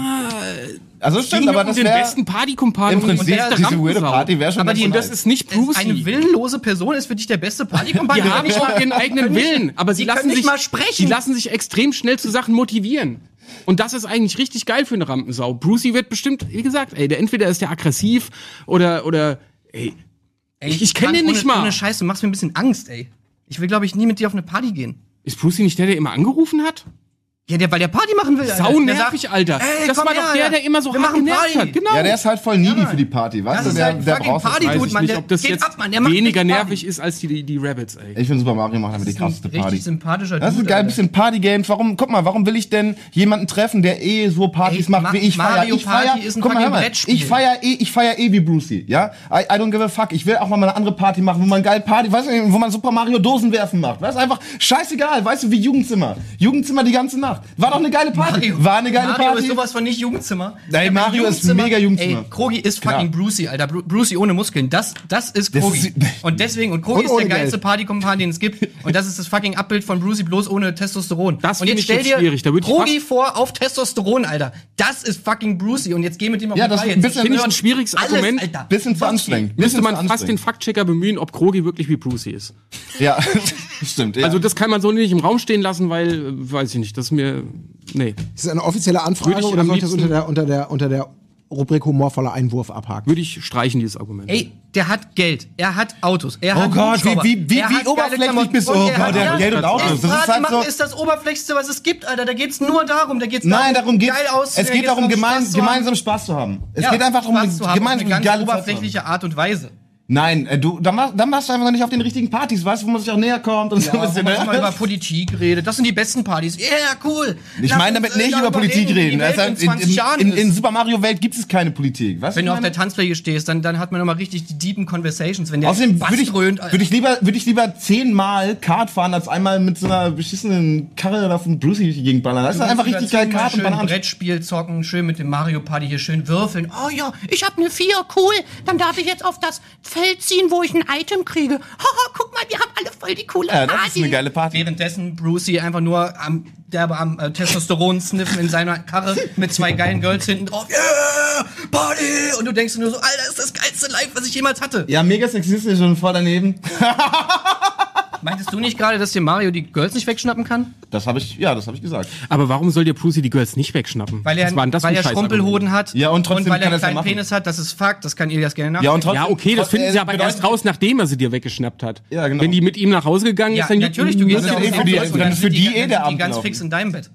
Also stimmt, aber das wäre besten Partykumpan im Prinzip beste diese weirde. Party wäre schon Aber die- das ist nicht Brucey. eine willenlose Person ist für dich der beste Partykumpan. Die haben nicht mal ihren eigenen Willen, aber sie lassen sich mal sprechen. Die lassen sich extrem schnell zu Sachen motivieren. Und das ist eigentlich richtig geil für eine Rampensau. Brucey wird bestimmt, wie gesagt, ey, der entweder ist der aggressiv oder oder ey, Ey, ich, ich kenne den nicht ohne, mal. Ohne Scheiß, du machst mir ein bisschen Angst, ey. Ich will, glaube ich, nie mit dir auf eine Party gehen. Ist Brucey nicht der, der immer angerufen hat? Ja, der, weil der Party machen will. Alter. Sau Der nervig, sagt, Alter. Ey, das komm war her, doch der, Alter. der immer so Wir hart machen genervt Party. hat. Genau. Ja, der ist halt voll needy für die Party, weißt Das du? ist Der, halt der braucht Party, Weiß ich Mann. nicht, Der ob das geht jetzt ab, Mann. Der macht weniger Party. nervig ist als die, die Rabbits, ey. Ich finde Super Mario macht aber die krasseste richtig Party. sympathischer Das ist ein Dude, geil Alter. bisschen Partygames. Warum, guck mal, warum will ich denn jemanden treffen, der eh so Partys Ey, macht Ma- wie ich feier? Mario Ich feier, Party ist ein guck mal, fucking hör mal, Brettspiel. ich feier eh, ich feier eh wie Brucey, ja? I, I don't give a fuck. Ich will auch mal eine andere Party machen, wo man geil Party, weißt du, wo man Super Mario Dosen werfen macht. Weißt du, einfach scheißegal, weißt du, wie Jugendzimmer. Jugendzimmer die ganze Nacht. War doch eine geile Party. War eine geile Mario Party. ist sowas von nicht Jugendzimmer. Nein, Ja, Mario ist mega Jugendzimmer. Ey, Krogi ist fucking Brucey, Alter. Bru Brucey ohne Muskeln. Das, das ist Das Krogi. ist- und deswegen, und Krogi Und ist der geilste Geld. Partykumpan, den es gibt. Und das ist das fucking Abbild von Brucey bloß ohne Testosteron. Das und jetzt schwierig. Da würd ich Krogi vor auf Testosteron, Alter. Das ist fucking Brucey. Und jetzt geh mit dem auf Ja, die das Reihe. Finde ich ein schwieriges alles, Argument. Alter. Bisschen zu anstrengend. Müsste man fast den. Faktchecker bemühen, ob Krogi wirklich wie Brucey ist. Ja, stimmt. Also das kann man so nicht im Raum stehen lassen, weil, weiß ich nicht, das ist mir, nee. Ist das eine offizielle Anfrage ich oder soll ich das unter der, unter der, unter der Rubrik humorvoller Einwurf abhaken? Würde ich streichen, dieses Argument. Ey, der hat Geld, er hat Autos, er Oh hat Gott, wie- wie- wie- wie oberflächlich bist du? Oh Gott, der hat Geld und Autos. Das ist halt machen so- ist das Oberflächlichste, was es gibt, Alter. Da geht's nur darum, da geht's Nein, darum geht geil es. auszusehen, Es geht geht's darum, gemein, Spaß zu haben. gemeinsam Spaß zu haben. Es Ja, geht einfach darum, Spaß zu haben, gemeinsam eine ganz oberflächliche Art und Weise. Nein, äh, du, dann, dann machst du einfach nicht auf den richtigen Partys, weißt du, wo man sich auch näher kommt und so ein Ja, wo man mal über Ne? Politik redet. Das sind die besten Partys. Ja, yeah, cool. Ich meine damit äh, nicht über Politik reden. Welt Also in in, 20 in, in, Super Mario Welt gibt es keine Politik. Weißt wenn du, auf der? Tanzfläche stehst, dann, dann hat man nochmal richtig die deepen Conversations, wenn der Außerdem würde ich, dröhnt, würd ich lieber, würde ich lieber zehnmal Kart fahren, als einmal mit so einer beschissenen Karre da von Brucey durch die Gegend ballern. Das ist einfach richtig geil Kart und schön Bananen. Brettspiel zocken, schön mit dem Mario Party hier schön würfeln. Oh ja, ich hab ne 4, cool. Dann darf ich jetzt auf das Feld ziehen, wo ich ein Item kriege. Haha, guck mal, wir haben alle voll die coole Ja, Party. das ist eine geile Party. Währenddessen Brucey einfach nur am, derbe am äh, Testosteron sniffen in seiner Karre mit zwei geilen Girls hinten drauf. Yeah, Party! Und du denkst nur so, Alter, das ist das geilste Live, was ich jemals hatte. Ja, mega sexistisch und voll daneben. Meintest du nicht gerade, dass dir Mario die Girls nicht wegschnappen kann? Das habe ich, ja, das habe ich gesagt. Aber warum soll dir Brucey die Girls nicht wegschnappen? Weil er, das weil ein er? Schrumpelhoden hat Ja, und trotzdem weil kann er ja einen kleinen machen. Penis hat. Das ist Fakt, das kann Ilias gerne Ja, nachvollziehen. und trotzdem, Ja, okay, das finden sie aber erst raus, nachdem er sie dir weggeschnappt hat. Ja, genau. Wenn die mit ihm nach Hause gegangen Ja, ist, dann natürlich, du gehst ja eh für die- und für sind die dann eh der die Abend ganz gelaufen. fix in deinem Bett.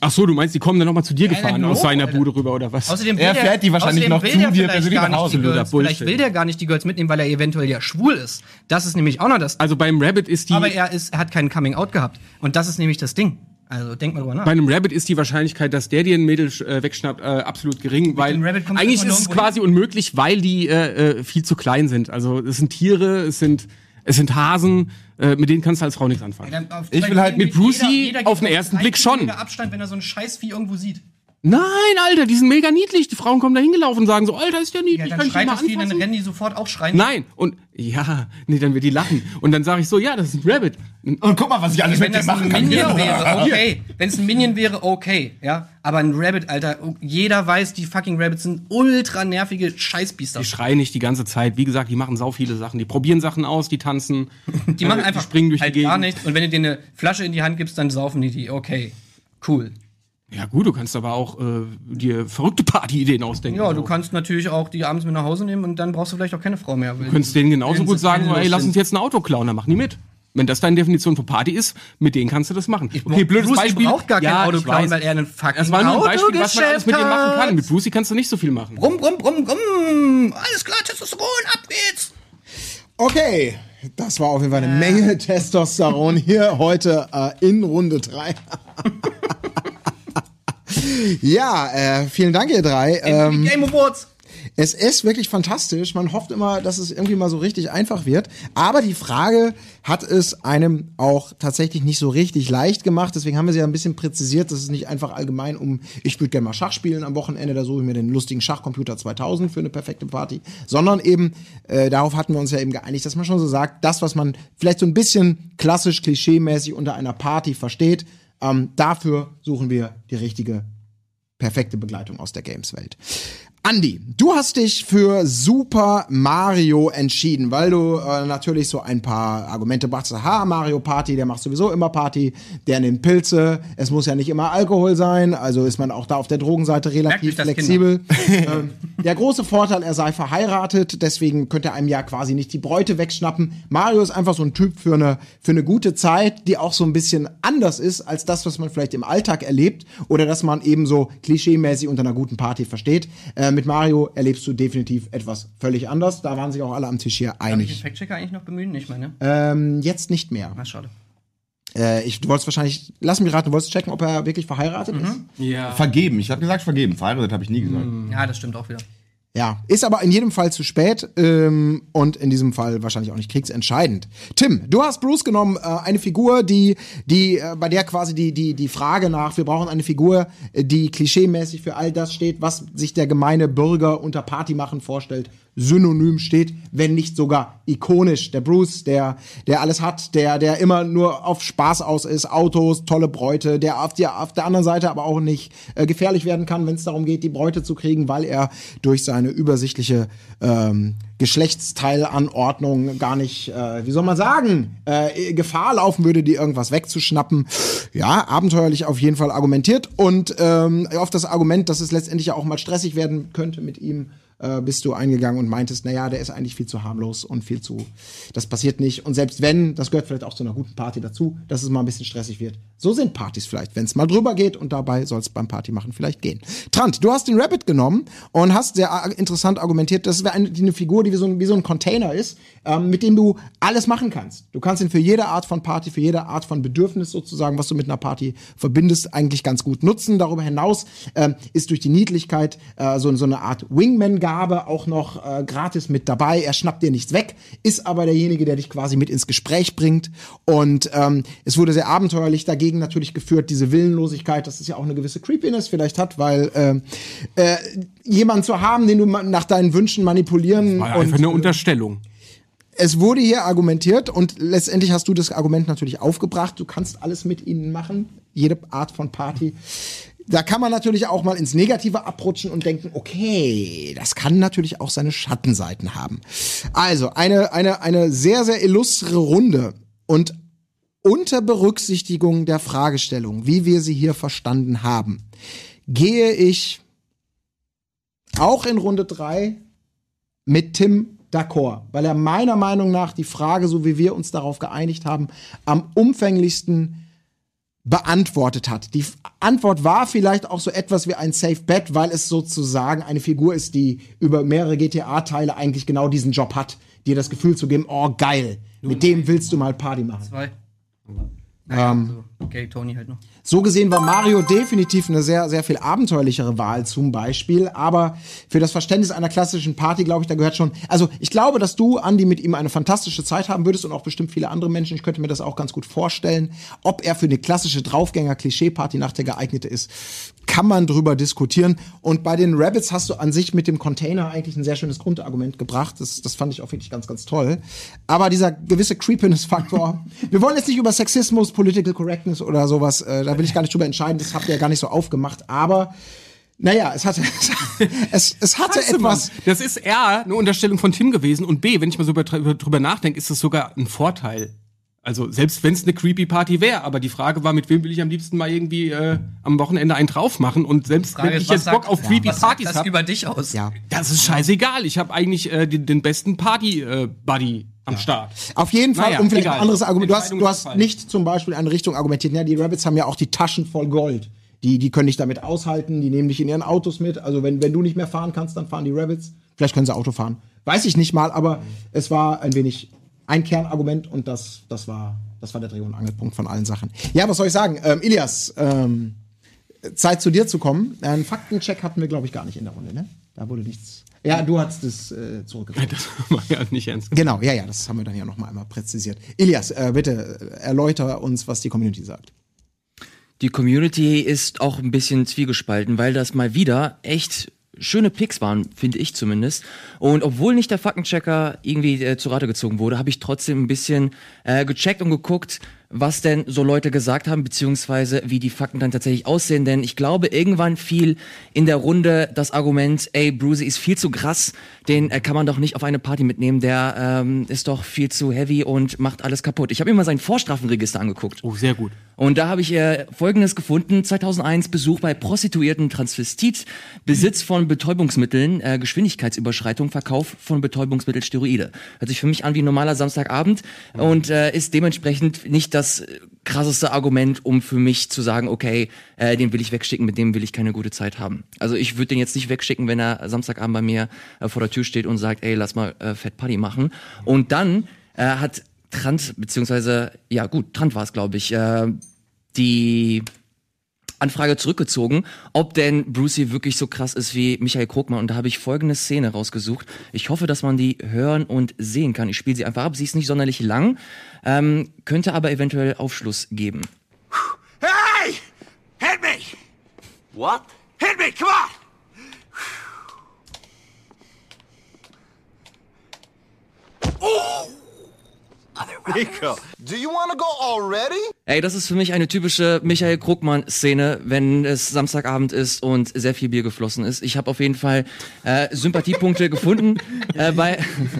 Ach so, du meinst, die kommen dann nochmal zu dir Ja, gefahren aus seiner. Bude rüber oder was? Außerdem will Er der- fährt die wahrscheinlich noch zu dir vielleicht persönlich gar nach nicht Hause. die Girls. Vielleicht will der gar nicht die Girls mitnehmen, weil er eventuell ja schwul ist. Das ist nämlich auch noch das. also beim Rabbit ist die, Aber er, ist, er hat keinen Coming-out gehabt. Und das ist nämlich das Ding. Also denk mal drüber nach. bei einem Rabbit ist die Wahrscheinlichkeit, dass der dir ein Mädel äh, wegschnappt, äh, absolut gering, weil kommst du eigentlich ist es quasi unmöglich, weil die äh, äh, viel zu klein sind. Also es sind Tiere, es sind es sind Hasen, äh, mit denen kannst du als Frau nichts anfangen. Dann auf- Ich bei will halt denen mit geht Brucey geht auf den ersten drei Blick schon. Kilometer Abstand, wenn er so ein Scheißvieh irgendwo sieht. Nein, Alter, die sind mega niedlich. Die Frauen kommen da hingelaufen und sagen so, Alter, ist der niedlich, Ja, kann dann schreit das Vieh, dann rennen die sofort auch schreien. Nein, und ja, nee, dann wird die lachen. Und dann sage ich so, ja, das ist ein Rabbit. Und guck mal, was ich alles Wenn mit dir das ein machen kann. Minion wäre, okay. Wenn es ein Minion wäre, okay. Ja. Aber ein Rabbit, Alter, jeder weiß, die fucking Rabbits sind ultra nervige Scheißbiester. Die schreien nicht die ganze Zeit. Wie gesagt, die machen sau viele Sachen. Die probieren Sachen aus, die tanzen. Die machen einfach die springen durch halt die Gegend. gar nichts. Und wenn du denen eine Flasche in die Hand gibst, dann saufen die die. Okay. Cool. Ja gut, du kannst aber auch äh, dir verrückte Partyideen ausdenken. Ja, So. du kannst natürlich auch die abends mit nach Hause nehmen und dann brauchst du vielleicht auch keine Frau mehr. Du könntest denen genauso gut sagen, sinnlos ey, lass uns jetzt ein Auto klauen, dann machen die mit. Wenn das deine Definition von Party ist, mit denen kannst du das machen. Okay, blödes Brucey Beispiel. braucht gar kein ja, Auto ich klauen, weil er einen fucking Das war nur ein Beispiel, was man alles mit dem machen kann. Mit. Brucey kannst du nicht so viel machen. Brumm, brumm, brumm, brumm. Alles klar, Testosteron, ab geht's. Okay, das war auf jeden Fall eine Menge Testosteron hier heute äh, in Runde 3. ja, äh, vielen Dank, ihr drei. Ähm, Game Awards. Es ist wirklich fantastisch. Man hofft immer, dass es irgendwie mal so richtig einfach wird. Aber die Frage hat es einem auch tatsächlich nicht so richtig leicht gemacht. Deswegen haben wir sie ja ein bisschen präzisiert. Das ist nicht einfach allgemein um, ich würde gerne mal Schach spielen am Wochenende, da suche ich mir den lustigen Schachcomputer 2000 für eine perfekte Party. Sondern eben, äh, darauf hatten wir uns ja eben geeinigt, dass man schon so sagt, das, was man vielleicht so ein bisschen klassisch, klischeemäßig unter einer Party versteht, ähm, dafür suchen wir die richtige perfekte Begleitung aus der Games-Welt. Andi, du hast dich für Super Mario entschieden, weil du äh, natürlich so ein paar Argumente brachtest. Ha, Mario Party, der macht sowieso immer Party, der nimmt Pilze, es muss ja nicht immer Alkohol sein, also ist man auch da auf der Drogenseite relativ flexibel. ähm, der große Vorteil, er sei verheiratet, deswegen könnte er einem ja quasi nicht die Bräute wegschnappen. Mario ist einfach so ein Typ für eine, für eine gute Zeit, die auch so ein bisschen anders ist als das, was man vielleicht im Alltag erlebt oder dass man eben so klischeemäßig unter einer guten Party versteht. Äh, mit Mario erlebst du definitiv etwas völlig anders. Da waren sich auch alle am Tisch hier Darf ich den einig. Fact-Checker eigentlich noch bemühen? Nicht meine. Ähm, jetzt nicht mehr. Na, schade. Äh, ich, du wolltest wahrscheinlich, lass mich raten, du wolltest checken, ob er wirklich verheiratet ist. Ja. Vergeben. Ich habe gesagt vergeben. Verheiratet habe ich nie gesagt. Ja, das stimmt auch wieder. Ja, ist aber in jedem Fall zu spät ähm, und in diesem Fall wahrscheinlich auch nicht kriegsentscheidend. Tim, du hast Bruce genommen, äh, eine Figur, die, die äh, bei der quasi die, die, die Frage nach, wir brauchen eine Figur, äh, die klischeemäßig für all das steht, was sich der gemeine Bürger unter Party machen vorstellt, synonym steht, wenn nicht sogar ikonisch. Der Bruce, der, der alles hat, der, der immer nur auf Spaß aus ist, Autos, tolle Bräute, der auf, die, auf der anderen Seite aber auch nicht äh, gefährlich werden kann, wenn es darum geht, die Bräute zu kriegen, weil er durch seine übersichtliche ähm, Geschlechtsteilanordnung gar nicht, äh, wie soll man sagen, äh, Gefahr laufen würde, die irgendwas wegzuschnappen. Ja, abenteuerlich auf jeden Fall argumentiert und ähm, auf das Argument, dass es letztendlich ja auch mal stressig werden könnte mit ihm, äh, bist du eingegangen und meintest, naja, der ist eigentlich viel zu harmlos und viel zu, das passiert nicht. Und selbst wenn, das gehört vielleicht auch zu einer guten Party dazu, dass es mal ein bisschen stressig wird. So sind Partys vielleicht, wenn es mal drüber geht und dabei soll es beim Partymachen vielleicht gehen. Trant, du hast den Rabbit genommen und hast sehr interessant argumentiert, das wäre eine, eine Figur, die wie so ein, wie so ein Container ist, ähm, mit dem du alles machen kannst. Du kannst ihn für jede Art von Party, für jede Art von Bedürfnis sozusagen, was du mit einer Party verbindest, eigentlich ganz gut nutzen. Darüber hinaus ähm, ist durch die Niedlichkeit äh, so, so eine Art Wingman-Gabe auch noch äh, gratis mit dabei. Er schnappt dir nichts weg, ist aber derjenige, der dich quasi mit ins Gespräch bringt. Und ähm, es wurde sehr abenteuerlich dagegen natürlich geführt, diese Willenlosigkeit, dass es ja auch eine gewisse Creepiness vielleicht hat, weil ähm, äh, jemanden zu haben, den du nach deinen Wünschen manipulieren War ja und einfach eine Unterstellung. es wurde hier argumentiert und letztendlich hast du das Argument natürlich aufgebracht. Du kannst alles mit ihnen machen, jede Art von Party. Da kann man natürlich auch mal ins Negative abrutschen und denken, okay, das kann natürlich auch seine Schattenseiten haben. Also eine, eine, eine sehr, sehr illustre Runde und unter Berücksichtigung der Fragestellung, wie wir sie hier verstanden haben, gehe ich auch in Runde drei mit Tim d'accord, weil er meiner Meinung nach die Frage, so wie wir uns darauf geeinigt haben, am umfänglichsten beantwortet hat. Die Antwort war vielleicht auch so etwas wie ein Safe Bet, weil es sozusagen eine Figur ist, die über mehrere GTA-Teile eigentlich genau diesen Job hat, dir das Gefühl zu geben, oh geil, mit dem willst du mal Party machen. Zwei. Naja, so. Okay, Tony halt noch. So gesehen war Mario definitiv eine sehr, sehr viel abenteuerlichere Wahl zum Beispiel. Aber für das Verständnis einer klassischen Party, glaube ich, da gehört schon. Also ich glaube, dass du, Andi, mit ihm eine fantastische Zeit haben würdest und auch bestimmt viele andere Menschen. Ich könnte mir das auch ganz gut vorstellen. Ob er für eine klassische Draufgänger-Klischee-Party nach der geeignete ist, kann man drüber diskutieren. Und bei den Rabbits hast du an sich mit dem Container eigentlich ein sehr schönes Grundargument gebracht. Das, das fand ich auch wirklich ganz, ganz toll. Aber dieser gewisse Creepiness-Faktor, wir wollen jetzt nicht über Sexismus, Political Correctness oder sowas, äh, da will ich gar nicht drüber entscheiden, das habt ihr ja gar nicht so aufgemacht. Aber naja, es hatte, es, es hatte Scheiße, etwas. Mann. Das ist A, eine Unterstellung von Tim gewesen und B, wenn ich mal so drüber, drüber nachdenke, ist das sogar ein Vorteil. Also selbst wenn es eine creepy Party wäre, aber die Frage war, mit wem will ich am liebsten mal irgendwie äh, am Wochenende einen drauf machen und selbst Frage wenn ist, ich jetzt Bock sagt- auf creepy was sagt Partys das habe, über dich aus? Ja. das ist scheißegal. Ich habe eigentlich äh, den, den besten Party äh, Buddy am Start. Auf jeden Fall, Naja, um vielleicht egal. ein anderes Argument. Du hast, du hast nicht zum Beispiel eine Richtung argumentiert. Ja, die Rabbits haben ja auch die Taschen voll Gold. Die, die können dich damit aushalten, die nehmen dich in ihren Autos mit. Also wenn, wenn du nicht mehr fahren kannst, dann fahren die Rabbits. Vielleicht können sie Auto fahren. Weiß ich nicht mal, aber es war ein wenig ein Kernargument und das, das war, das war der Dreh- und Angelpunkt von allen Sachen. Ja, was soll ich sagen? Ähm, Ilias, ähm, Zeit zu dir zu kommen. Einen Faktencheck hatten wir, glaube ich, gar nicht in der Runde, ne? Da wurde nichts. Ja, du hast es äh, zurückgezogen. Das war ja nicht ernst. Genau, ja, ja, das haben wir dann ja noch mal einmal präzisiert. Ilias, äh, bitte äh, erläuter uns, was die Community sagt. Die Community ist auch ein bisschen zwiegespalten, weil das mal wieder echt schöne Picks waren, finde ich zumindest. Und obwohl nicht der Faktenchecker irgendwie äh, zu Rate gezogen wurde, habe ich trotzdem ein bisschen äh, gecheckt und geguckt, was denn so Leute gesagt haben, beziehungsweise wie die Fakten dann tatsächlich aussehen. Denn ich glaube, irgendwann fiel in der Runde das Argument, ey, Brucey ist viel zu krass, den äh, kann man doch nicht auf eine Party mitnehmen, der ähm, ist doch viel zu heavy und macht alles kaputt. Ich habe mir mal sein Vorstrafenregister angeguckt. Oh, sehr gut. Und da habe ich äh, Folgendes gefunden. 2001 Besuch bei Prostituierten Transvestit, Besitz von Betäubungsmitteln, äh, Geschwindigkeitsüberschreitung, Verkauf von Betäubungsmittel, Steroide. Hört sich für mich an wie ein normaler Samstagabend und äh, ist dementsprechend nicht das krasseste Argument, um für mich zu sagen, okay, äh, den will ich wegschicken, mit dem will ich keine gute Zeit haben. Also ich würde den jetzt nicht wegschicken, wenn er Samstagabend bei mir äh, vor der Tür steht und sagt, ey, lass mal äh, Fett Party machen. Und dann äh, hat Trant, beziehungsweise, ja gut, Trant war es, glaube ich, äh, die Anfrage zurückgezogen, ob denn Brucey wirklich so krass ist wie Michael Krogmann. Und da habe ich folgende Szene rausgesucht. Ich hoffe, dass man die hören und sehen kann. Ich spiele sie einfach ab. Sie ist nicht sonderlich lang, ähm, könnte aber eventuell Aufschluss geben. Hey! Hit me! What? Hit me, come on! Nico, do you want to go already? Ey, das ist für mich eine typische Michael Krugmann-Szene, wenn es Samstagabend ist und sehr viel Bier geflossen ist. Ich habe auf jeden Fall äh, Sympathiepunkte gefunden äh, bei,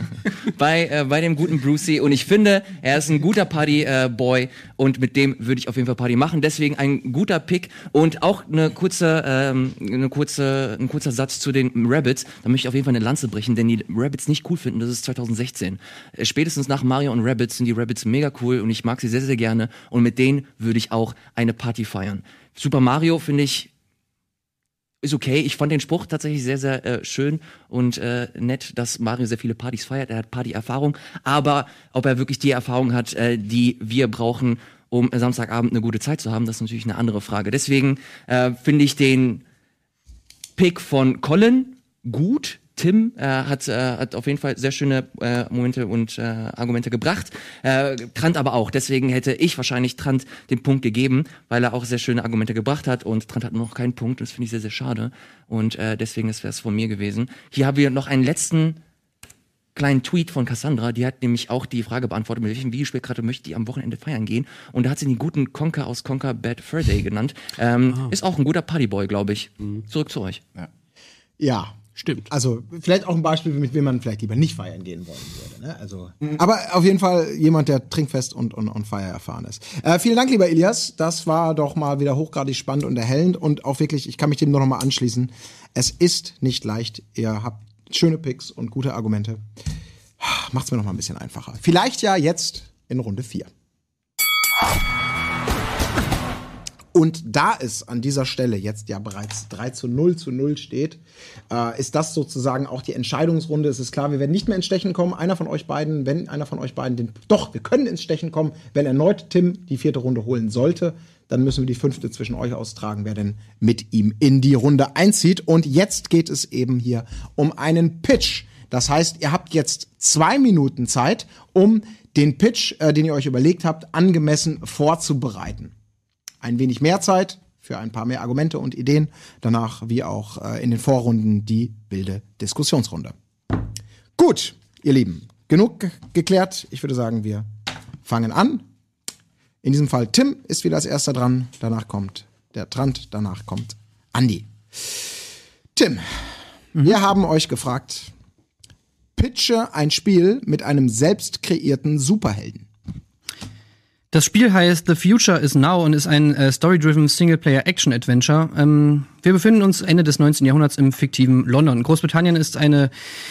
bei, äh, bei dem guten Brucey und ich finde, er ist ein guter Party-Boy und mit dem würde ich auf jeden Fall Party machen. Deswegen ein guter Pick und auch eine kurze, ähm, eine kurze, ein kurzer Satz zu den Rabbits. Da möchte ich auf jeden Fall eine Lanze brechen, denn die Rabbits nicht cool finden. Das ist 2016. Äh, Spätestens nach Mario und Rabbits sind die Rabbits mega cool und ich mag sie sehr, sehr gerne und mit denen würde ich auch eine Party feiern. Super Mario finde ich ist okay. Ich fand den Spruch tatsächlich sehr, sehr äh, schön und äh, nett, dass Mario sehr viele Partys feiert. Er hat Party-Erfahrung. Aber ob er wirklich die Erfahrung hat, äh, die wir brauchen, um Samstagabend eine gute Zeit zu haben, das ist natürlich eine andere Frage. Deswegen äh, finde ich den Pick von Colin gut. Tim äh, hat, äh, hat auf jeden Fall sehr schöne äh, Momente und äh, Argumente gebracht. Äh, Trant aber auch. Deswegen hätte ich wahrscheinlich Trant den Punkt gegeben, weil er auch sehr schöne Argumente gebracht hat. Und Trant hat noch keinen Punkt. Das finde ich sehr, sehr schade. Und äh, deswegen wäre es von mir gewesen. Hier haben wir noch einen letzten kleinen Tweet von Cassandra, die hat nämlich auch die Frage beantwortet, mit welchem Videospiel gerade möchte die am Wochenende feiern gehen. Und da hat sie den guten Conker aus Conker Bad Fur Day genannt. Ähm, Ist auch ein guter Partyboy, glaube ich. Zurück zu euch. Ja. Stimmt. Also vielleicht auch ein Beispiel, mit wem man vielleicht lieber nicht feiern gehen wollen würde. Ne? Also, Aber auf jeden Fall jemand, der trinkfest und, und, und feiererfahren ist. Äh, vielen Dank, lieber Elias. Das war doch mal wieder hochgradig spannend und erhellend und auch wirklich, ich kann mich dem nur noch mal anschließen. Es ist nicht leicht. Ihr habt schöne Picks und gute Argumente. Macht's mir noch mal ein bisschen einfacher. Vielleicht ja jetzt in Runde 4. Und da es an dieser Stelle jetzt ja bereits 3 zu 0 zu 0 steht, äh, ist das sozusagen auch die Entscheidungsrunde. Es ist klar, wir werden nicht mehr ins Stechen kommen. Einer von euch beiden, wenn einer von euch beiden den. Doch, wir können ins Stechen kommen, wenn erneut Tim die vierte Runde holen sollte. Dann müssen wir die fünfte zwischen euch austragen, wer denn mit ihm in die Runde einzieht. Und jetzt geht es eben hier um einen Pitch. Das heißt, ihr habt jetzt zwei Minuten Zeit, um den Pitch, äh, den ihr euch überlegt habt, angemessen vorzubereiten ein wenig mehr Zeit für ein paar mehr Argumente und Ideen. Danach, wie auch äh, in den Vorrunden, die wilde Diskussionsrunde. Gut, ihr Lieben, genug ge geklärt. Ich würde sagen, wir fangen an. In diesem Fall Tim ist wieder als erster dran. Danach kommt der Trant. Danach kommt Andi. Tim, wir haben euch gefragt, pitche ein Spiel mit einem selbst kreierten Superhelden. Das Spiel heißt The Future is Now und ist ein äh, story-driven Singleplayer-Action-Adventure. Ähm, wir befinden uns Ende des 19. Jahrhunderts im fiktiven London. Großbritannien ist eine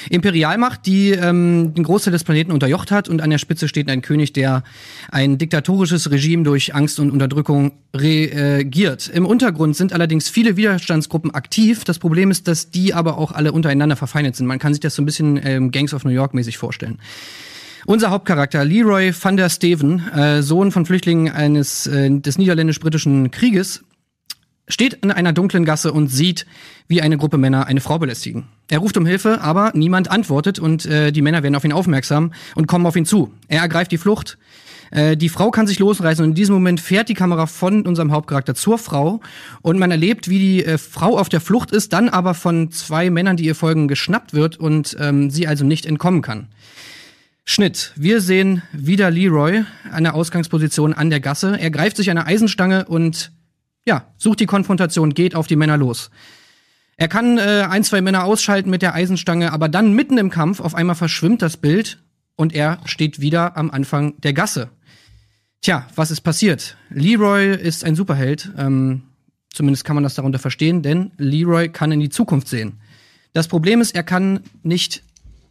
Imperialmacht, die ähm, den Großteil des Planeten unterjocht hat und an der Spitze steht ein König, der ein diktatorisches Regime durch Angst und Unterdrückung regiert. Im Untergrund sind allerdings viele Widerstandsgruppen aktiv. Das Problem ist, dass die aber auch alle untereinander verfeindet sind. Man kann sich das so ein bisschen ähm, Gangs of New York mäßig vorstellen. Unser Hauptcharakter Leroy van der Steven, äh, Sohn von Flüchtlingen eines äh, des niederländisch-britischen Krieges, steht in einer dunklen Gasse und sieht, wie eine Gruppe Männer eine Frau belästigen. Er ruft um Hilfe, aber niemand antwortet und äh, die Männer werden auf ihn aufmerksam und kommen auf ihn zu. Er ergreift die Flucht. Äh, die Frau kann sich losreißen und in diesem Moment fährt die Kamera von unserem Hauptcharakter zur Frau und man erlebt, wie die äh, Frau auf der Flucht ist, dann aber von zwei Männern, die ihr folgen, geschnappt wird und ähm, sie also nicht entkommen kann. Schnitt. Wir sehen wieder Leroy an der Ausgangsposition an der Gasse. Er greift sich eine Eisenstange und ja, sucht die Konfrontation, geht auf die Männer los. Er kann äh, ein, zwei Männer ausschalten mit der Eisenstange, aber dann mitten im Kampf auf einmal verschwimmt das Bild und er steht wieder am Anfang der Gasse. Tja, was ist passiert? Leroy ist ein Superheld. Ähm, zumindest kann man das darunter verstehen, denn Leroy kann in die Zukunft sehen. Das Problem ist, er kann nicht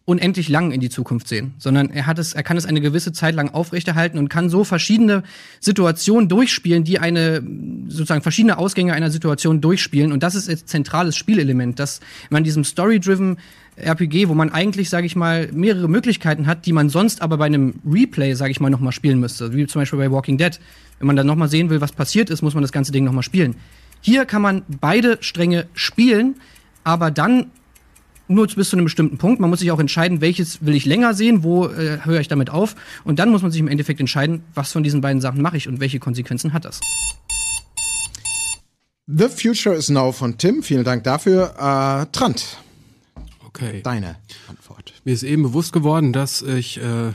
unendlich lang in die Zukunft sehen, sondern er hat es, er kann es eine gewisse Zeit lang aufrechterhalten und kann so verschiedene Situationen durchspielen, die eine sozusagen verschiedene Ausgänge einer Situation durchspielen. Und das ist ein zentrales Spielelement, dass man in diesem Story-driven RPG, wo man eigentlich, sage ich mal, mehrere Möglichkeiten hat, die man sonst aber bei einem Replay, sage ich mal, noch mal spielen müsste, wie zum Beispiel bei Walking Dead. Wenn man dann noch mal sehen will, was passiert ist, muss man das ganze Ding noch mal spielen. Hier kann man beide Stränge spielen, aber dann nur bis zu einem bestimmten Punkt. Man muss sich auch entscheiden, welches will ich länger sehen, wo äh, höre ich damit auf. Und dann muss man sich im Endeffekt entscheiden, was von diesen beiden Sachen mache ich und welche Konsequenzen hat das. The Future is Now von Tim. Vielen Dank dafür. Äh, Trant, Okay. deine Antwort. Mir ist eben bewusst geworden, dass ich, äh,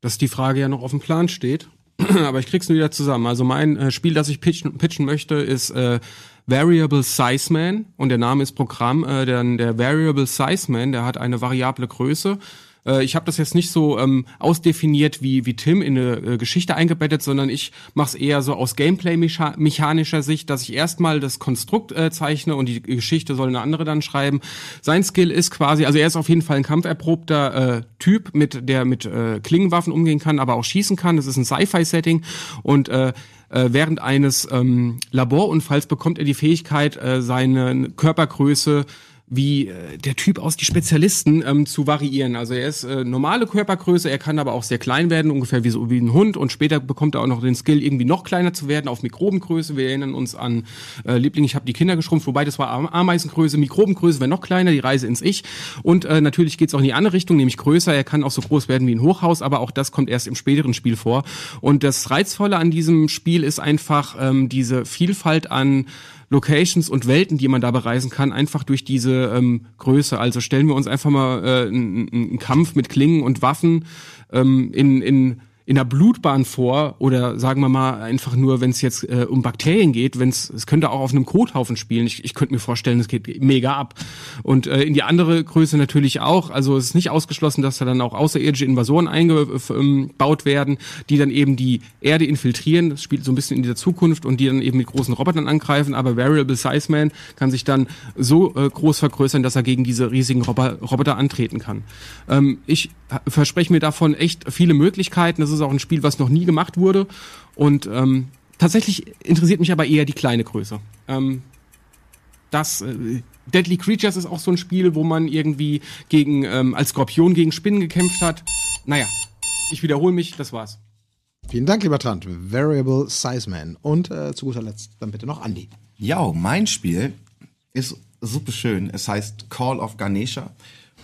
dass die Frage ja noch auf dem Plan steht. Aber ich krieg's nur wieder zusammen. Also mein äh, Spiel, das ich pitchen, pitchen möchte, ist äh, Variable Size Man und der Name ist Programm. Äh, der, der Variable Size Man, der hat eine variable Größe. Äh, ich habe das jetzt nicht so ähm, ausdefiniert wie, wie Tim in eine äh, Geschichte eingebettet, sondern ich mache es eher so aus Gameplay-mechanischer Sicht, dass ich erstmal das Konstrukt äh, zeichne und die Geschichte soll eine andere dann schreiben. Sein Skill ist quasi, also er ist auf jeden Fall ein kampferprobter äh, Typ, mit der mit äh, Klingenwaffen umgehen kann, aber auch schießen kann. Das ist ein Sci-Fi-Setting und äh, äh, während eines ähm, Laborunfalls bekommt er die Fähigkeit, äh, seine Körpergröße wie äh, der Typ aus die Spezialisten ähm, zu variieren. Also er ist äh, normale Körpergröße, er kann aber auch sehr klein werden, ungefähr wie so wie ein Hund und später bekommt er auch noch den Skill irgendwie noch kleiner zu werden auf Mikrobengröße. Wir erinnern uns an äh, Liebling, ich habe die Kinder geschrumpft, wobei das war Am- Ameisengröße, Mikrobengröße wäre noch kleiner, die Reise ins Ich und äh, natürlich geht's auch in die andere Richtung, nämlich größer. Er kann auch so groß werden wie ein Hochhaus, aber auch das kommt erst im späteren Spiel vor. Und das Reizvolle an diesem Spiel ist einfach ähm, diese Vielfalt an Locations und Welten, die man da bereisen kann, einfach durch diese ähm, Größe. Also stellen wir uns einfach mal äh, einen, einen Kampf mit Klingen und Waffen ähm, in, in in einer Blutbahn vor oder sagen wir mal einfach nur, wenn es jetzt äh, um Bakterien geht, wenn es es könnte auch auf einem Kothaufen spielen. Ich, ich könnte mir vorstellen, es geht mega ab. Und äh, in die andere Größe natürlich auch. Also es ist nicht ausgeschlossen, dass da dann auch außerirdische Invasoren eingebaut werden, die dann eben die Erde infiltrieren. Das spielt so ein bisschen in dieser Zukunft und die dann eben mit großen Robotern angreifen. Aber Variable Size Man kann sich dann so äh, groß vergrößern, dass er gegen diese riesigen Robo Roboter antreten kann. Ähm, ich ha- verspreche mir davon echt viele Möglichkeiten. Das ist auch ein Spiel, was noch nie gemacht wurde. Und ähm, tatsächlich interessiert mich aber eher die kleine Größe. Ähm, das äh, Deadly Creatures ist auch so ein Spiel, wo man irgendwie gegen ähm, als Skorpion gegen Spinnen gekämpft hat. Naja, ich wiederhole mich, das war's. Vielen Dank, lieber Trant. Variable Size Man. Und äh, zu guter Letzt dann bitte noch Andy. Ja, mein Spiel ist super schön. Es heißt Call of Ganesha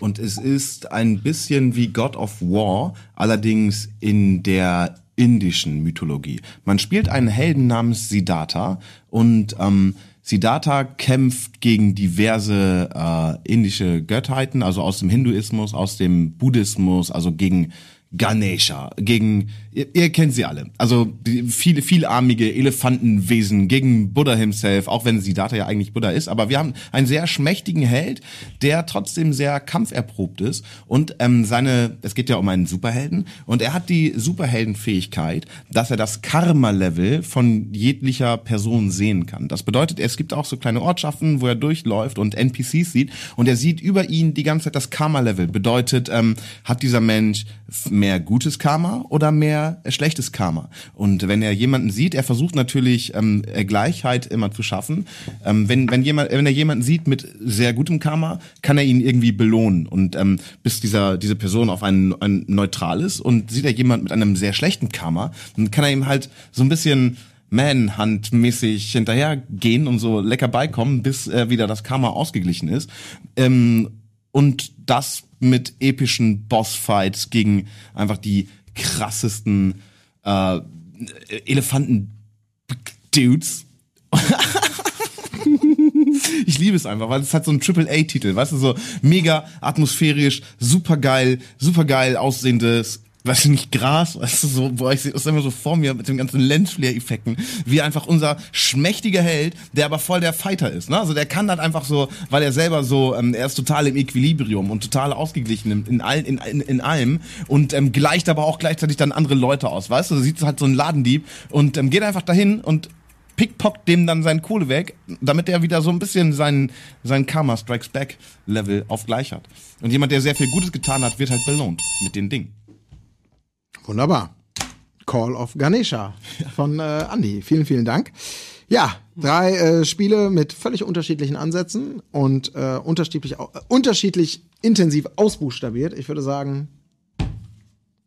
und es ist ein bisschen wie God of War, allerdings in der indischen Mythologie. Man spielt einen Helden namens Siddhartha und ähm, Siddhartha kämpft gegen diverse äh, indische Gottheiten, also aus dem Hinduismus, aus dem Buddhismus, also gegen Ganesha, gegen, ihr, ihr kennt sie alle. Also viele, vielarmige Elefantenwesen gegen Buddha himself, auch wenn Siddhartha ja eigentlich Buddha ist. Aber wir haben einen sehr schmächtigen Held, der trotzdem sehr kampferprobt ist. Und ähm, seine, es geht ja um einen Superhelden, und er hat die Superheldenfähigkeit, dass er das Karma-Level von jeglicher Person sehen kann. Das bedeutet, es gibt auch so kleine Ortschaften, wo er durchläuft und NPCs sieht, und er sieht über ihn die ganze Zeit das Karma-Level. Bedeutet, ähm, hat dieser Mensch mehr gutes Karma oder mehr schlechtes Karma? Und wenn er jemanden sieht, er versucht natürlich ähm, Gleichheit immer zu schaffen. Ähm, wenn, wenn, jemand, wenn er jemanden sieht mit sehr gutem Karma, kann er ihn irgendwie belohnen. Und ähm, bis dieser, diese Person auf ein, ein neutral ist und sieht er jemand mit einem sehr schlechten Karma, dann kann er ihm halt so ein bisschen Manhunt-mäßig hinterhergehen und so lecker beikommen, bis äh, wieder das Karma ausgeglichen ist. Ähm, und das mit epischen Bossfights gegen einfach die krassesten äh, Elefanten-Dudes. Ich liebe es einfach, weil es hat so einen Triple-A-Titel, weißt du, so mega atmosphärisch, super geil, super geil aussehendes, weißt du, nicht Gras, weißt du, so, boah, ich sehe das immer so vor mir mit den ganzen Lensflare-Effekten, wie einfach unser schmächtiger Held, der aber voll der Fighter ist, ne? Also der kann halt einfach so, weil er selber so, ähm, er ist total im Equilibrium und total ausgeglichen in, in, all, in, in, in allem und ähm, gleicht aber auch gleichzeitig dann andere Leute aus, weißt du, du siehst halt so einen Ladendieb und ähm, geht einfach dahin und pickpockt dem dann seine Kohle weg, damit er wieder so ein bisschen sein, sein Karma Strikes Back Level auf gleich hat. Und jemand, der sehr viel Gutes getan hat, wird halt belohnt mit den Dingen. Wunderbar. Call of Ganesha von äh, Andy. Vielen, vielen Dank. Ja, drei äh, Spiele mit völlig unterschiedlichen Ansätzen und äh, unterschiedlich, äh, unterschiedlich intensiv ausbuchstabiert. Ich würde sagen,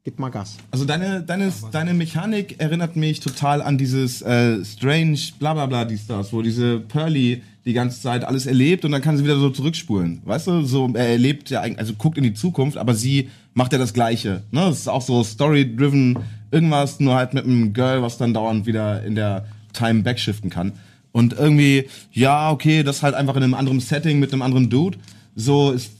gib mal Gas. Also deine, deine, deine Mechanik erinnert mich total an dieses äh, Strange Blablabla dies das, wo diese Pearly die ganze Zeit alles erlebt und dann kann sie wieder so zurückspulen. Weißt du, so er erlebt ja eigentlich, also guckt in die Zukunft, aber sie macht ja das Gleiche. Ne? Das ist auch so story-driven irgendwas, nur halt mit einem Girl, was dann dauernd wieder in der Time backshiften kann. Und irgendwie, ja, okay, das halt einfach in einem anderen Setting mit einem anderen Dude. So, es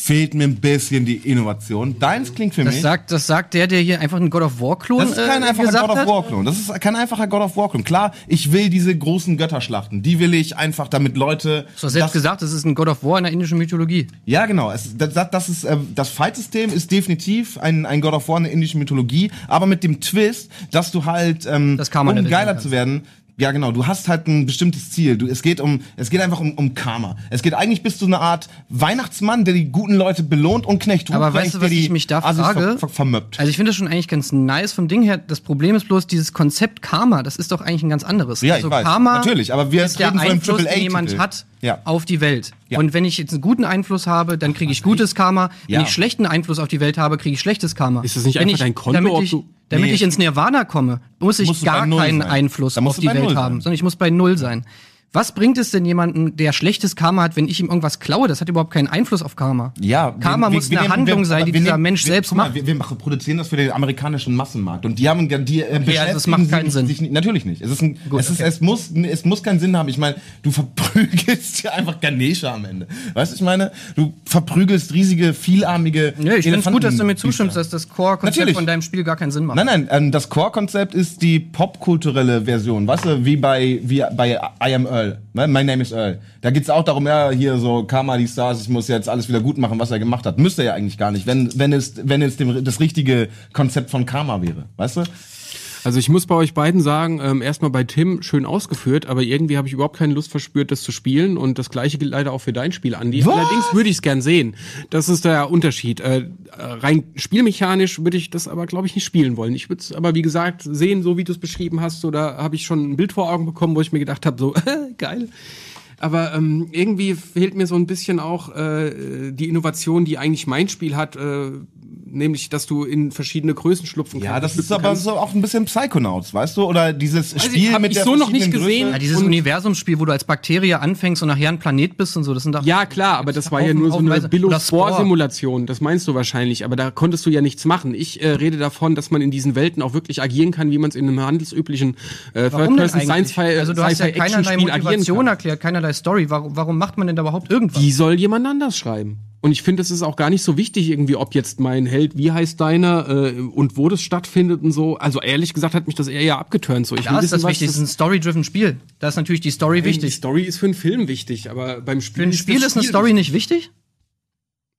fehlt mir ein bisschen die Innovation. Deins klingt für Das mich. sagt, das sagt der, der hier einfach einen God of War-Klon Das ist kein äh, einfacher God of. War Klon. Das ist kein einfacher God of War Klon. Klar, ich will diese großen Götterschlachten. Die will ich einfach, damit Leute. Du hast selbst das- gesagt, das ist ein God of War in der indischen Mythologie. Ja, genau. Es, das, das, das ist äh, das Fight-System ist definitiv ein, ein God of War in der indischen Mythologie, aber mit dem Twist, dass du halt ähm, Das um geiler zu werden. Ja, genau. Du hast halt ein bestimmtes Ziel. Du, es geht um, es geht einfach um, um Karma. Es geht eigentlich bist du eine Art Weihnachtsmann, der die guten Leute belohnt und Knecht Aber Ruprecht, weißt du, der was ich mich da Assis frage? Ver, ver, vermöppt. Also ich finde das schon eigentlich ganz nice vom Ding her. Das Problem ist bloß dieses Konzept Karma. Das ist doch eigentlich ein ganz anderes. Ja, ich also weiß. Karma Natürlich, aber wir ist der reden von einem Einfluss, den AAA-Titel. jemand hat Ja. auf die Welt. Ja. Und wenn ich jetzt einen guten Einfluss habe, dann kriege ich gutes Karma. Wenn ich schlechten Einfluss auf die Welt habe, kriege ich schlechtes Karma. Ist das nicht wenn einfach ich, dein Konto, Damit ich, damit Nee. ich ins Nirvana komme, muss ich gar keinen sein. Einfluss auf die Welt haben, sondern ich muss bei Null sein. Was bringt es denn jemandem, der schlechtes Karma hat, wenn ich ihm irgendwas klaue? Das hat überhaupt keinen Einfluss auf Karma. Ja, Karma muss eine nehmen- Handlung sein, die wir dieser Mensch wir, selbst mal, macht. Wir, wir machen, produzieren das für den amerikanischen Massenmarkt und die haben die äh, beschäftigen das macht keinen Sinn. Nicht- natürlich nicht. Es ist ein, es ist okay. es muss es muss keinen Sinn haben. Ich meine, du verprügelst ja einfach Ganesha am Ende. Weißt du, ich meine, du verprügelst riesige vielarmige Ja, ich finde es gut, dass du mir zustimmst, dass das Core-Konzept Natürlich. von deinem Spiel gar keinen Sinn macht. Nein, nein, ähm, das Core-Konzept ist die popkulturelle Version, weißt du, wie bei, wie bei I Am Earl? My Name is Earl. Da geht's auch darum, ja, hier so Karma, die Stars, ich muss jetzt alles wieder gut machen, was er gemacht hat. Müsste er ja eigentlich gar nicht, wenn, wenn es, wenn es dem, das richtige Konzept von Karma wäre, weißt du? Also ich muss bei euch beiden sagen, ähm, erstmal bei Tim schön ausgeführt, aber irgendwie habe ich überhaupt keine Lust verspürt, das zu spielen und das gleiche gilt leider auch für dein Spiel, Andi. Was? Allerdings würde ich es gern sehen. Das ist der Unterschied. Äh, äh, rein spielmechanisch würde ich das aber, glaube ich, nicht spielen wollen. Ich würde es aber, wie gesagt, sehen, so wie du es beschrieben hast, oder habe ich schon ein Bild vor Augen bekommen, wo ich mir gedacht habe, so, geil. Aber ähm, irgendwie fehlt mir so ein bisschen auch äh, die Innovation, die eigentlich mein Spiel hat, äh, nämlich, dass du in verschiedene Größen schlupfen Ja, kannst. das ist aber kannst. so auch ein bisschen Psychonauts, weißt du? Oder dieses ich, Spiel hab mit ich der so noch nicht gesehen. Ja, dieses Universumsspiel, wo du als Bakterie anfängst und nachher ein Planet bist und so, das sind doch. Ja, klar, aber das war ja nur so eine. Billo-Spore-Simulation. Das meinst du wahrscheinlich, aber da konntest du ja nichts machen. Ich äh, rede davon, dass man in diesen Welten auch wirklich agieren kann, wie man es in einem handelsüblichen äh, Warum denn Third-Person eigentlich? Science-Fi Also du hast ja keinerlei Motivation erklärt, keinerlei Story. Warum, warum macht man denn da überhaupt irgendwas? Die soll jemand anders schreiben. Und ich finde, es ist auch gar nicht so wichtig, irgendwie, ob jetzt mein Held, wie heißt deiner äh, und wo das stattfindet und so. Also ehrlich gesagt hat mich das eher ja abgeturnt. So, ich da ist das was wichtig, es ist ein story-driven Spiel. Da ist natürlich die Story Die wichtig. Story ist für einen Film wichtig, aber beim Spiel Für ein Spiel das ist eine Story nicht wichtig?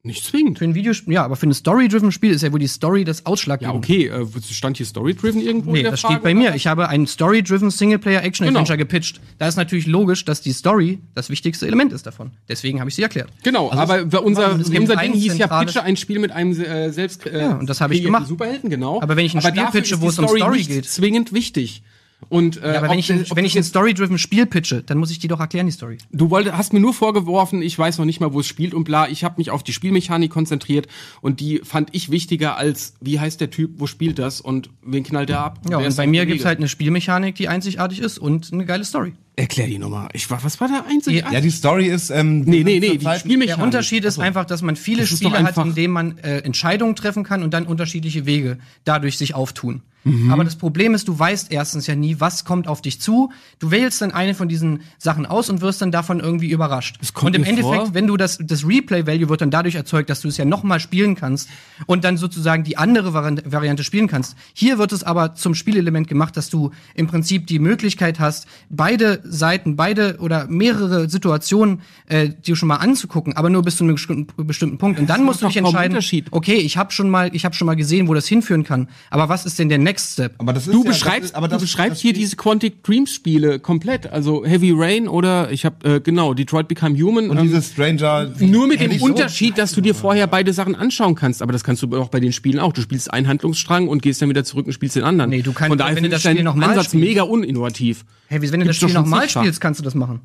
Nicht zwingend. Für ein Videospiel, ja, aber für ein story-driven Spiel ist ja wohl die Story das Ja, Ausschlaggebende. okay. Äh, stand hier Story-Driven irgendwo? Nee, das Frage, steht bei oder mir. Ich habe ein Story-driven Singleplayer-Action-Adventure Genau. gepitcht. Da ist natürlich logisch, dass die Story das wichtigste Element ist davon. Deswegen habe ich sie erklärt. Genau, aber unser, unser Ding hieß ja Pitche ein Spiel mit einem äh, selbst äh, Ja, und das habe ich gemacht. Superhelden, genau. Aber wenn ich ein Spiel dafür pitche, wo es um Story Story nicht geht- zwingend wichtig. Und, äh, Ja, aber wenn ich, ob wenn ich ein story-driven Spiel pitche, dann muss ich die doch erklären, die Story. Du wollt, hast mir nur vorgeworfen, ich weiß noch nicht mal, wo es spielt und bla. Ich habe mich auf die Spielmechanik konzentriert und die fand ich wichtiger als, wie heißt der Typ, wo spielt das und wen knallt der ab? Ja, und ist bei mir gibt's halt eine Spielmechanik, die einzigartig ist und eine geile Story. Erklär die nochmal. Ich war, was war da einzig? Ja, die Story ist. Ähm, nee, nee, nee, die Spielmechanik. Der Unterschied ist einfach, dass man viele Spiele hat, in denen man äh, Entscheidungen treffen kann und dann unterschiedliche Wege dadurch sich auftun. Mhm. Aber das Problem ist, du weißt erstens ja nie, was kommt auf dich zu. Du wählst dann eine von diesen Sachen aus und wirst dann davon irgendwie überrascht. kommt Und im Endeffekt, vor- wenn du das, das Replay-Value wird dann dadurch erzeugt, dass du es ja nochmal spielen kannst und dann sozusagen die andere Vari- Variante spielen kannst. Hier wird es aber zum Spielelement gemacht, dass du im Prinzip die Möglichkeit hast, beide Seiten, beide oder mehrere Situationen äh, dir schon mal anzugucken, aber nur bis zu einem bestimmten, bestimmten Punkt. Und dann musst du dich entscheiden, Unterschied. okay, ich habe schon mal, ich habe schon mal gesehen, wo das hinführen kann. Aber was ist denn der Next Step? Aber das ist Du ja, beschreibst, das ist, aber das, du beschreibst das hier diese Quantic Dreams Spiele komplett, also Heavy Rain oder ich habe äh, genau Detroit Become Human. Und ähm, diese Stranger. nur mit dem Ähnlich so. Unterschied, dass du dir vorher beide Sachen anschauen kannst, aber das kannst du auch bei den Spielen auch. Du spielst einen Handlungsstrang und gehst dann wieder zurück und spielst den anderen. Nee, du kannst- Von daher wenn du das Spiel noch mal Ansatz spielst. mega uninnovativ. Hey, wenn du Gibt's das Spiel doch schon spielst, kannst du das machen.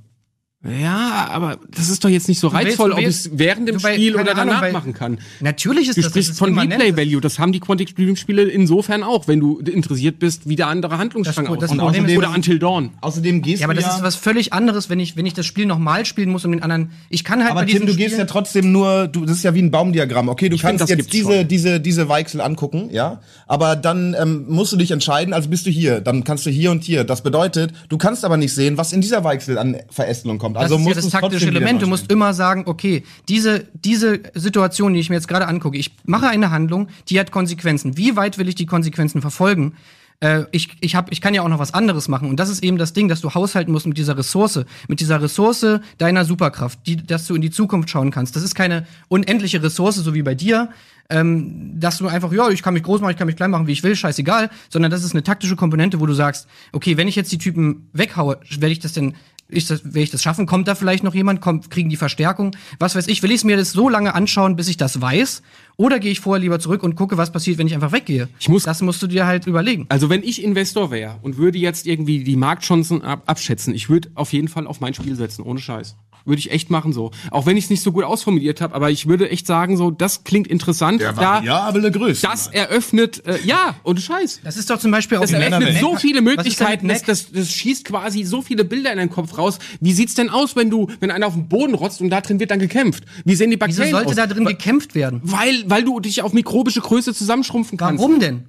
Ja, aber das ist doch jetzt nicht so willst- reizvoll, du ob willst- ich es während dem du bei- Spiel oder Ahnung, danach weil- machen kann. Natürlich ist Du das, sprichst das ist von. Replay Value, das haben die Quantic Dream Spiele insofern auch, wenn du interessiert bist, wie der andere Handlungsstrang Das- das aussieht. Oder Until Dawn. Außerdem gehst Ja, aber du das ja. ist was völlig anderes, wenn ich, wenn ich das Spiel nochmal spielen muss, um den anderen. Ich kann halt aber bei Tim, du gehst ja trotzdem nur, du, das ist ja wie ein Baumdiagramm. Okay, du Ich find, kannst das jetzt diese, schon. diese, diese Weichsel angucken, ja. Aber dann ähm, musst du dich entscheiden, also bist du hier, dann kannst du hier und hier. Das bedeutet, du kannst aber nicht sehen, was in dieser Weichsel an Verästelung kommt. Das Also ist ja das taktische Element. Du musst immer sagen, okay, diese, diese Situation, die ich mir jetzt gerade angucke, ich mache eine Handlung, die hat Konsequenzen. Wie weit will ich die Konsequenzen verfolgen? Äh, ich, ich, hab, ich kann ja auch noch was anderes machen. Und das ist eben das Ding, dass du haushalten musst mit dieser Ressource, mit dieser Ressource deiner Superkraft, die, dass du in die Zukunft schauen kannst. Das ist keine unendliche Ressource, so wie bei dir, ähm, dass du einfach, ja, ich kann mich groß machen, ich kann mich klein machen, wie ich will, scheißegal, sondern das ist eine taktische Komponente, wo du sagst, okay, wenn ich jetzt die Typen weghaue, werde ich das denn ist das, werde ich das schaffen? Kommt da vielleicht noch jemand? Kommt, kriegen die Verstärkung? Was weiß ich? Will ich es mir das so lange anschauen, bis ich das weiß? Oder gehe ich vorher lieber zurück und gucke, was passiert, wenn ich einfach weggehe? Ich muss- das musst du dir halt überlegen. Also wenn ich Investor wäre und würde jetzt irgendwie die Marktchancen ab abschätzen, ich würde auf jeden Fall auf mein Spiel setzen, ohne Scheiß. Würde ich echt machen so. Auch wenn ich es nicht so gut ausformuliert habe, aber ich würde echt sagen so, das klingt interessant. Der da, variable Größe. das eröffnet, äh, ja, ohne Scheiß. Das ist doch zum Beispiel auch Das eröffnet so viele Möglichkeiten, das, das, das schießt quasi so viele Bilder in deinen Kopf raus. Wie sieht's denn aus, wenn du, wenn einer auf den Boden rotzt und da drin wird dann gekämpft? Wie sehen die Wieso Bakterien sollte aus? da drin gekämpft werden? weil, weil du dich auf mikrobische Größe zusammenschrumpfen kannst. Warum denn?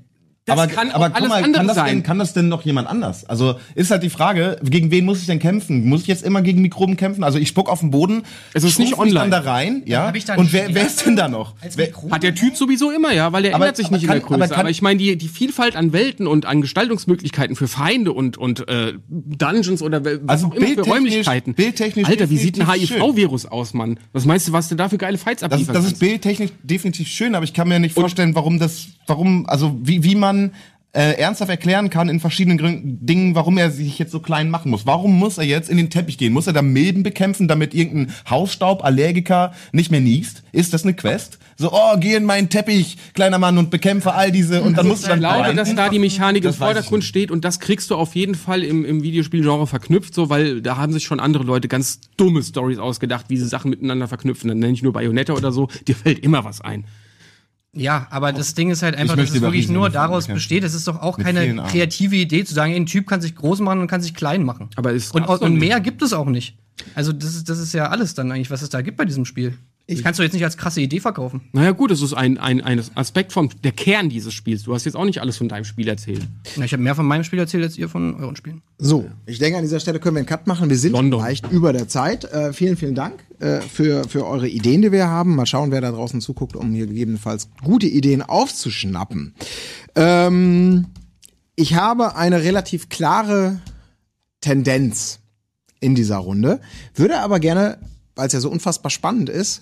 Das aber, kann aber alles mal, andere kann das, sein. denn, kann das denn noch jemand anders? Also ist halt die Frage, gegen wen muss ich denn kämpfen? Muss ich jetzt immer gegen Mikroben kämpfen? Also ich spuck auf den Boden, Es ist nicht online. dann da rein, ja. hab ich da Und wer, wer ist denn da noch? Hat der Typ sowieso immer, ja, weil der Aber- ändert sich aber nicht kann- in der Größe. aber Aber, kann- ich meine, die, die Vielfalt an Welten und an Gestaltungsmöglichkeiten für Feinde und, und äh, Dungeons oder was Also auch immer für Räumlichkeiten. bildtechnisch Alter, wie sieht ein. HIV-Virus aus, Mann? Was meinst du, was du da für geile Fights das, abliefern das ist bildtechnisch definitiv schön, aber ich kann mir nicht vorstellen, warum das, warum, also wie, wie man äh, ernsthaft erklären kann in verschiedenen Gründen, Dingen, warum er sich jetzt so klein machen muss. Warum muss er jetzt in den Teppich gehen? Muss er da Milben bekämpfen, damit irgendein Hausstaub, Allergiker nicht mehr niest? Ist das eine Quest? So, oh, geh in meinen Teppich, kleiner Mann, und bekämpfe all diese, und dann musst du Ich dann glaube, grinden. dass da die Mechanik im ich Vordergrund steht und das kriegst du auf jeden Fall im, im Videospielgenre verknüpft, so, weil da haben sich schon andere Leute ganz dumme Stories ausgedacht, wie sie Sachen miteinander verknüpfen. Dann nenne ich nur Bayonetta oder so, dir fällt immer was ein. Ja, aber das Ding ist halt einfach, dass es wirklich nur bekämpfen. daraus besteht. Es ist doch auch Mit keine kreative Idee zu sagen, ey, ein Typ kann sich groß machen und kann sich klein machen. Aber es und, und nicht. mehr gibt es auch nicht. Also das ist, das ist ja alles dann eigentlich, was es da gibt bei diesem Spiel. Ich kannst du jetzt nicht als krasse Idee verkaufen. Naja gut, es ist ein, ein, ein Aspekt vom der Kern dieses Spiels. Du hast jetzt auch nicht alles von deinem Spiel erzählt. Ja, Ich habe mehr von meinem Spiel erzählt als ihr von euren Spielen. So, ich denke, an dieser Stelle können wir einen Cut machen. Wir sind London. leicht über der Zeit. Äh, vielen, vielen Dank äh, für, für eure Ideen, die wir haben. Mal schauen, wer da draußen zuguckt, um hier gegebenenfalls gute Ideen aufzuschnappen. Ähm, ich habe eine relativ klare Tendenz in dieser Runde, würde aber gerne, weil es ja so unfassbar spannend ist,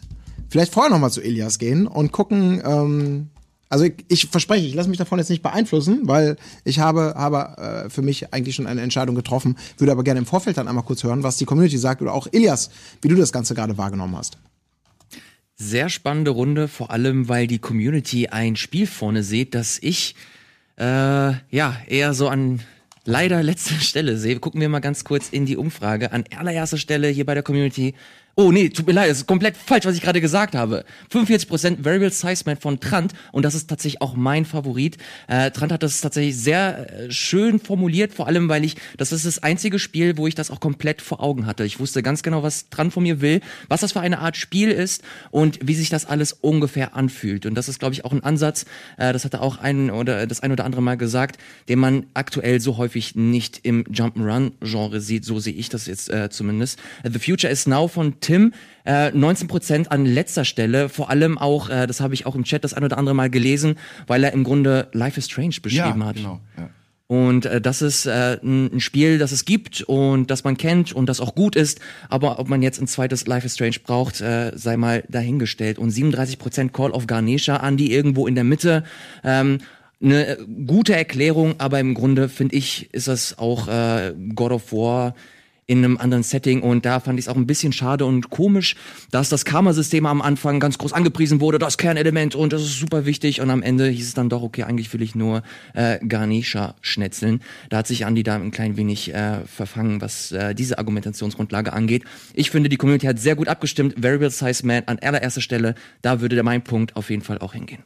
vielleicht vorher noch mal zu Ilias gehen und gucken, ähm, also ich, ich verspreche, ich lasse mich davon jetzt nicht beeinflussen, weil ich habe, habe äh, für mich eigentlich schon eine Entscheidung getroffen, würde aber gerne im Vorfeld dann einmal kurz hören, was die Community sagt oder auch Ilias, wie du das Ganze gerade wahrgenommen hast. Sehr spannende Runde, vor allem weil die Community ein Spiel vorne sieht, das ich äh, ja eher so an leider letzte Stelle sehe, gucken wir mal ganz kurz in die Umfrage. An allererster Stelle hier bei der Community. Oh nee, tut mir leid, das ist komplett falsch, was ich gerade gesagt habe. 45% Variable Size Man von Trant und das ist tatsächlich auch mein Favorit. Äh, Trant hat das tatsächlich sehr äh, schön formuliert, vor allem weil ich, das ist das einzige Spiel, wo ich das auch komplett vor Augen hatte. Ich wusste ganz genau, was Trant von mir will, was das für eine Art Spiel ist und wie sich das alles ungefähr anfühlt. Und das ist, glaube ich, auch ein Ansatz, äh, das hat er auch ein oder das ein oder andere Mal gesagt, den man aktuell so häufig nicht im Jump'n'Run-Genre sieht. So sehe ich das jetzt äh, zumindest. The Future is Now von Tim, äh, 19% an letzter Stelle, vor allem auch, äh, das habe ich auch im Chat das ein oder andere Mal gelesen, weil er im Grunde Life is Strange beschrieben hat. genau. Ja. Und äh, das ist äh, ein Spiel, das es gibt und das man kennt und das auch gut ist. Aber ob man jetzt ein zweites Life is Strange braucht, äh, sei mal dahingestellt. Und 37% Call of Ganesha, Andy irgendwo in der Mitte. Ähm, eine gute Erklärung, aber im Grunde finde ich, ist das auch äh, God of War in einem anderen Setting und da fand ich es auch ein bisschen schade und komisch, dass das Karma-System am Anfang ganz groß angepriesen wurde, das Kernelement und das ist super wichtig und am Ende hieß es dann doch, okay, eigentlich will ich nur äh, Garnisha schnetzeln. Da hat sich Andy da ein klein wenig äh, verfangen, was äh, diese Argumentationsgrundlage angeht. Ich finde, die Community hat sehr gut abgestimmt. Variable Size Man an allererster Stelle, da würde mein Punkt auf jeden Fall auch hingehen.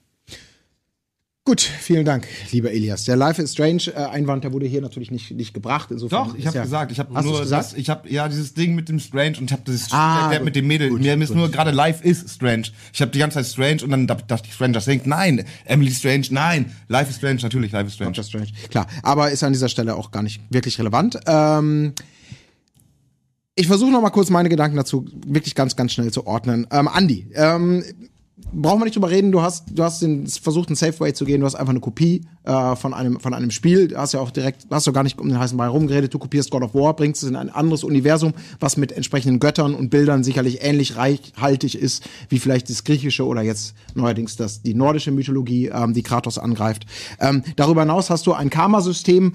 Gut, vielen Dank, lieber Elias. Der Life is Strange äh, Einwand, der wurde hier natürlich nicht, nicht gebracht. Insofern Doch, ich ist habe ja- gesagt, ich habe nur gesagt? das, ich habe ja dieses Ding mit dem Strange und ich habe Spiel Ah, erklärt gut, mit dem Mädel. gut, Mir ist gut. nur gerade Life is Strange. Ich habe die ganze Zeit Strange und dann dachte ich Stranger Things. Nein, Emily Strange. Nein, Life is Strange. Natürlich Life is Strange. Doctor Strange. Klar, aber ist an dieser Stelle auch gar nicht wirklich relevant. Ähm, ich versuche noch mal kurz meine Gedanken dazu wirklich ganz, ganz schnell zu ordnen. Ähm, Andi, ähm, brauchen wir nicht drüber reden. Du hast, du hast den, versucht, einen Safe zu gehen. Du hast einfach eine Kopie äh, von einem, von einem Spiel. Du hast ja auch direkt, hast du gar nicht um den heißen Brei rumgeredet. Du kopierst God of War, bringst es in ein anderes Universum, was mit entsprechenden Göttern und Bildern sicherlich ähnlich reichhaltig ist, wie vielleicht das griechische oder jetzt neuerdings das, die nordische Mythologie, ähm, die Kratos angreift. Ähm, darüber hinaus hast du ein Karma-System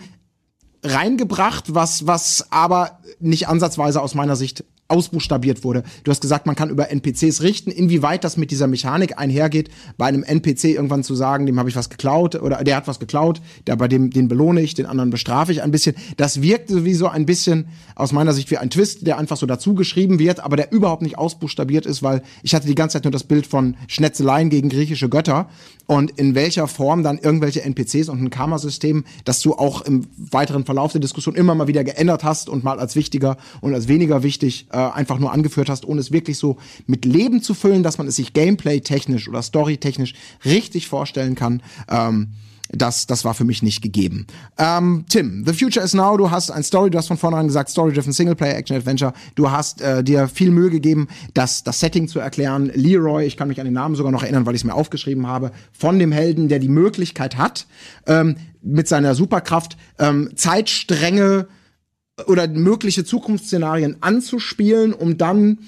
reingebracht, was, was aber nicht ansatzweise aus meiner Sicht ausbuchstabiert wurde. Du hast gesagt, man kann über NPCs richten, inwieweit das mit dieser Mechanik einhergeht, bei einem NPC irgendwann zu sagen, dem habe ich was geklaut oder der hat was geklaut, der bei dem den belohne ich, den anderen bestrafe ich ein bisschen. Das wirkte wie so ein bisschen aus meiner Sicht wie ein Twist, der einfach so dazu geschrieben wird, aber der überhaupt nicht ausbuchstabiert ist, weil ich hatte die ganze Zeit nur das Bild von Schnetzeleien gegen griechische Götter und in welcher Form dann irgendwelche NPCs und ein Karma-System, das du auch im weiteren Verlauf der Diskussion immer mal wieder geändert hast und mal als wichtiger und als weniger wichtig äh, einfach nur angeführt hast, ohne es wirklich so mit Leben zu füllen, dass man es sich gameplay-technisch oder story-technisch richtig vorstellen kann. Ähm, das, das war für mich nicht gegeben. Ähm, Tim, The Future is Now, du hast ein Story, du hast von vornherein gesagt, Story-Driven Singleplayer Action Adventure. Du hast äh, dir viel Mühe gegeben, das, das Setting zu erklären. Leroy, ich kann mich an den Namen sogar noch erinnern, weil ich es mir aufgeschrieben habe, von dem Helden, der die Möglichkeit hat, ähm, mit seiner Superkraft ähm, Zeitstränge oder mögliche Zukunftsszenarien anzuspielen, um dann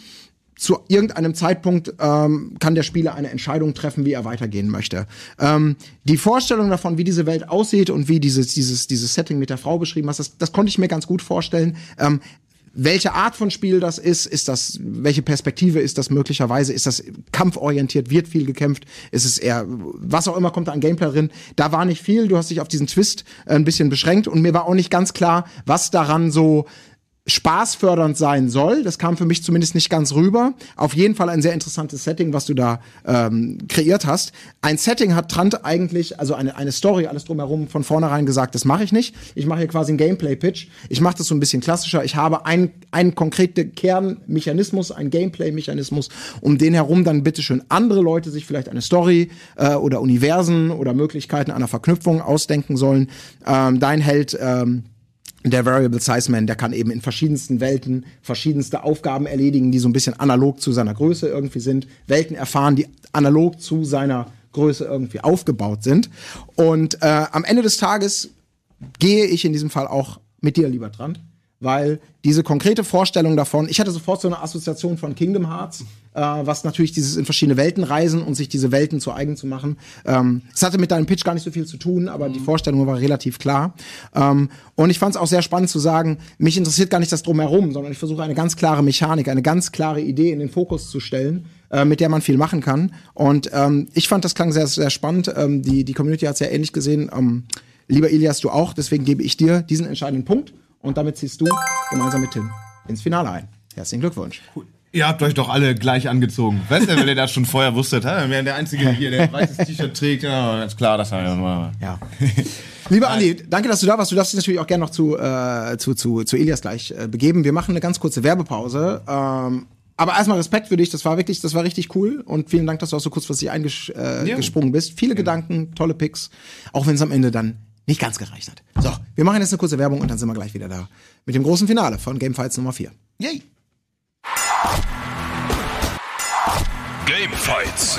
zu irgendeinem Zeitpunkt ähm, kann der Spieler eine Entscheidung treffen, wie er weitergehen möchte. Ähm, die Vorstellung davon, wie diese Welt aussieht und wie dieses, dieses, dieses Setting mit der Frau beschrieben hast, das, das konnte ich mir ganz gut vorstellen. Ähm, welche Art von Spiel das ist, ist das, welche Perspektive ist das möglicherweise, ist das kampforientiert, wird viel gekämpft, ist es eher, was auch immer kommt da an Gameplay drin, da war nicht viel, du hast dich auf diesen Twist äh, ein bisschen beschränkt und mir war auch nicht ganz klar, was daran so spaßfördernd sein soll. Das kam für mich zumindest nicht ganz rüber. Auf jeden Fall ein sehr interessantes Setting, was du da ähm, kreiert hast. Ein Setting hat Trant eigentlich, also eine, eine Story, alles drumherum von vornherein gesagt, das mache ich nicht. Ich mache hier quasi einen Gameplay-Pitch. Ich mache das so ein bisschen klassischer. Ich habe einen, einen konkreten Kernmechanismus, einen Gameplay-Mechanismus, um den herum dann bitteschön andere Leute sich vielleicht eine Story äh, oder Universen oder Möglichkeiten einer Verknüpfung ausdenken sollen. Ähm, dein Held ähm, der Variable Size Man, der kann eben in verschiedensten Welten verschiedenste Aufgaben erledigen, die so ein bisschen analog zu seiner Größe irgendwie sind. Welten erfahren, die analog zu seiner Größe irgendwie aufgebaut sind. Und äh, am Ende des Tages gehe ich in diesem Fall auch mit dir, lieber Trant, weil diese konkrete Vorstellung davon, ich hatte sofort so eine Assoziation von Kingdom Hearts, äh, was natürlich dieses in verschiedene Welten reisen und sich diese Welten zu eigen zu machen. Ähm, es hatte mit deinem Pitch gar nicht so viel zu tun, aber die Vorstellung war relativ klar. Ähm, und ich fand es auch sehr spannend zu sagen, mich interessiert gar nicht das drumherum, sondern ich versuche eine ganz klare Mechanik, eine ganz klare Idee in den Fokus zu stellen, äh, mit der man viel machen kann. Und ähm, ich fand, das klang sehr, sehr spannend. Ähm, die, die Community hat es ja ähnlich gesehen. Ähm, Lieber Ilias, du auch. Deswegen gebe ich dir diesen entscheidenden Punkt. Und damit ziehst du gemeinsam mit Tim ins Finale ein. Herzlichen Glückwunsch. Ihr habt euch doch alle gleich angezogen. Weißt du, wenn ihr das schon vorher wusstet, hä? wer der Einzige hier, der ein weißes T-Shirt trägt, ja, ganz klar, das haben wir mal. Ja. Lieber Andi, danke, dass du da warst. Du darfst dich natürlich auch gerne noch zu, äh, zu, zu, zu Elias gleich äh, begeben. Wir machen eine ganz kurze Werbepause. Ähm, aber erstmal Respekt für dich, das war wirklich, das war richtig cool und vielen Dank, dass du auch so kurzfristig eingesprungen äh, bist. Viele Gedanken, tolle Picks, auch wenn es am Ende dann nicht ganz gereicht hat. So, wir machen jetzt eine kurze Werbung und dann sind wir gleich wieder da mit dem großen Finale von Gamefights Nummer 4. Yay! Gamefights.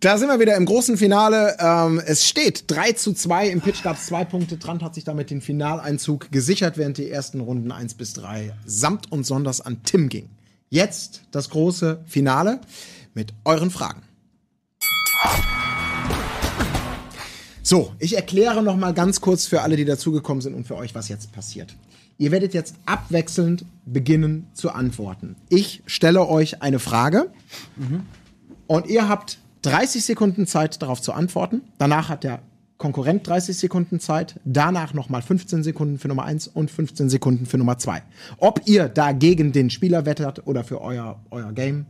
Da sind wir wieder im großen Finale. Ähm, es steht 3 zu 2. Im Pitch gab es zwei Punkte. Trant hat sich damit den Finaleinzug gesichert, während die ersten Runden 1 bis 3 samt und sonders an Tim ging. Jetzt das große Finale mit euren Fragen. So, ich erkläre noch mal ganz kurz für alle, die dazugekommen sind und für euch, was jetzt passiert. Ihr werdet jetzt abwechselnd beginnen zu antworten. Ich stelle euch eine Frage und ihr habt 30 Sekunden Zeit, darauf zu antworten. Danach hat der Konkurrent 30 Sekunden Zeit. Danach nochmal 15 Sekunden für Nummer 1 und 15 Sekunden für Nummer 2. Ob ihr da gegen den Spieler wettert oder für euer, euer Game,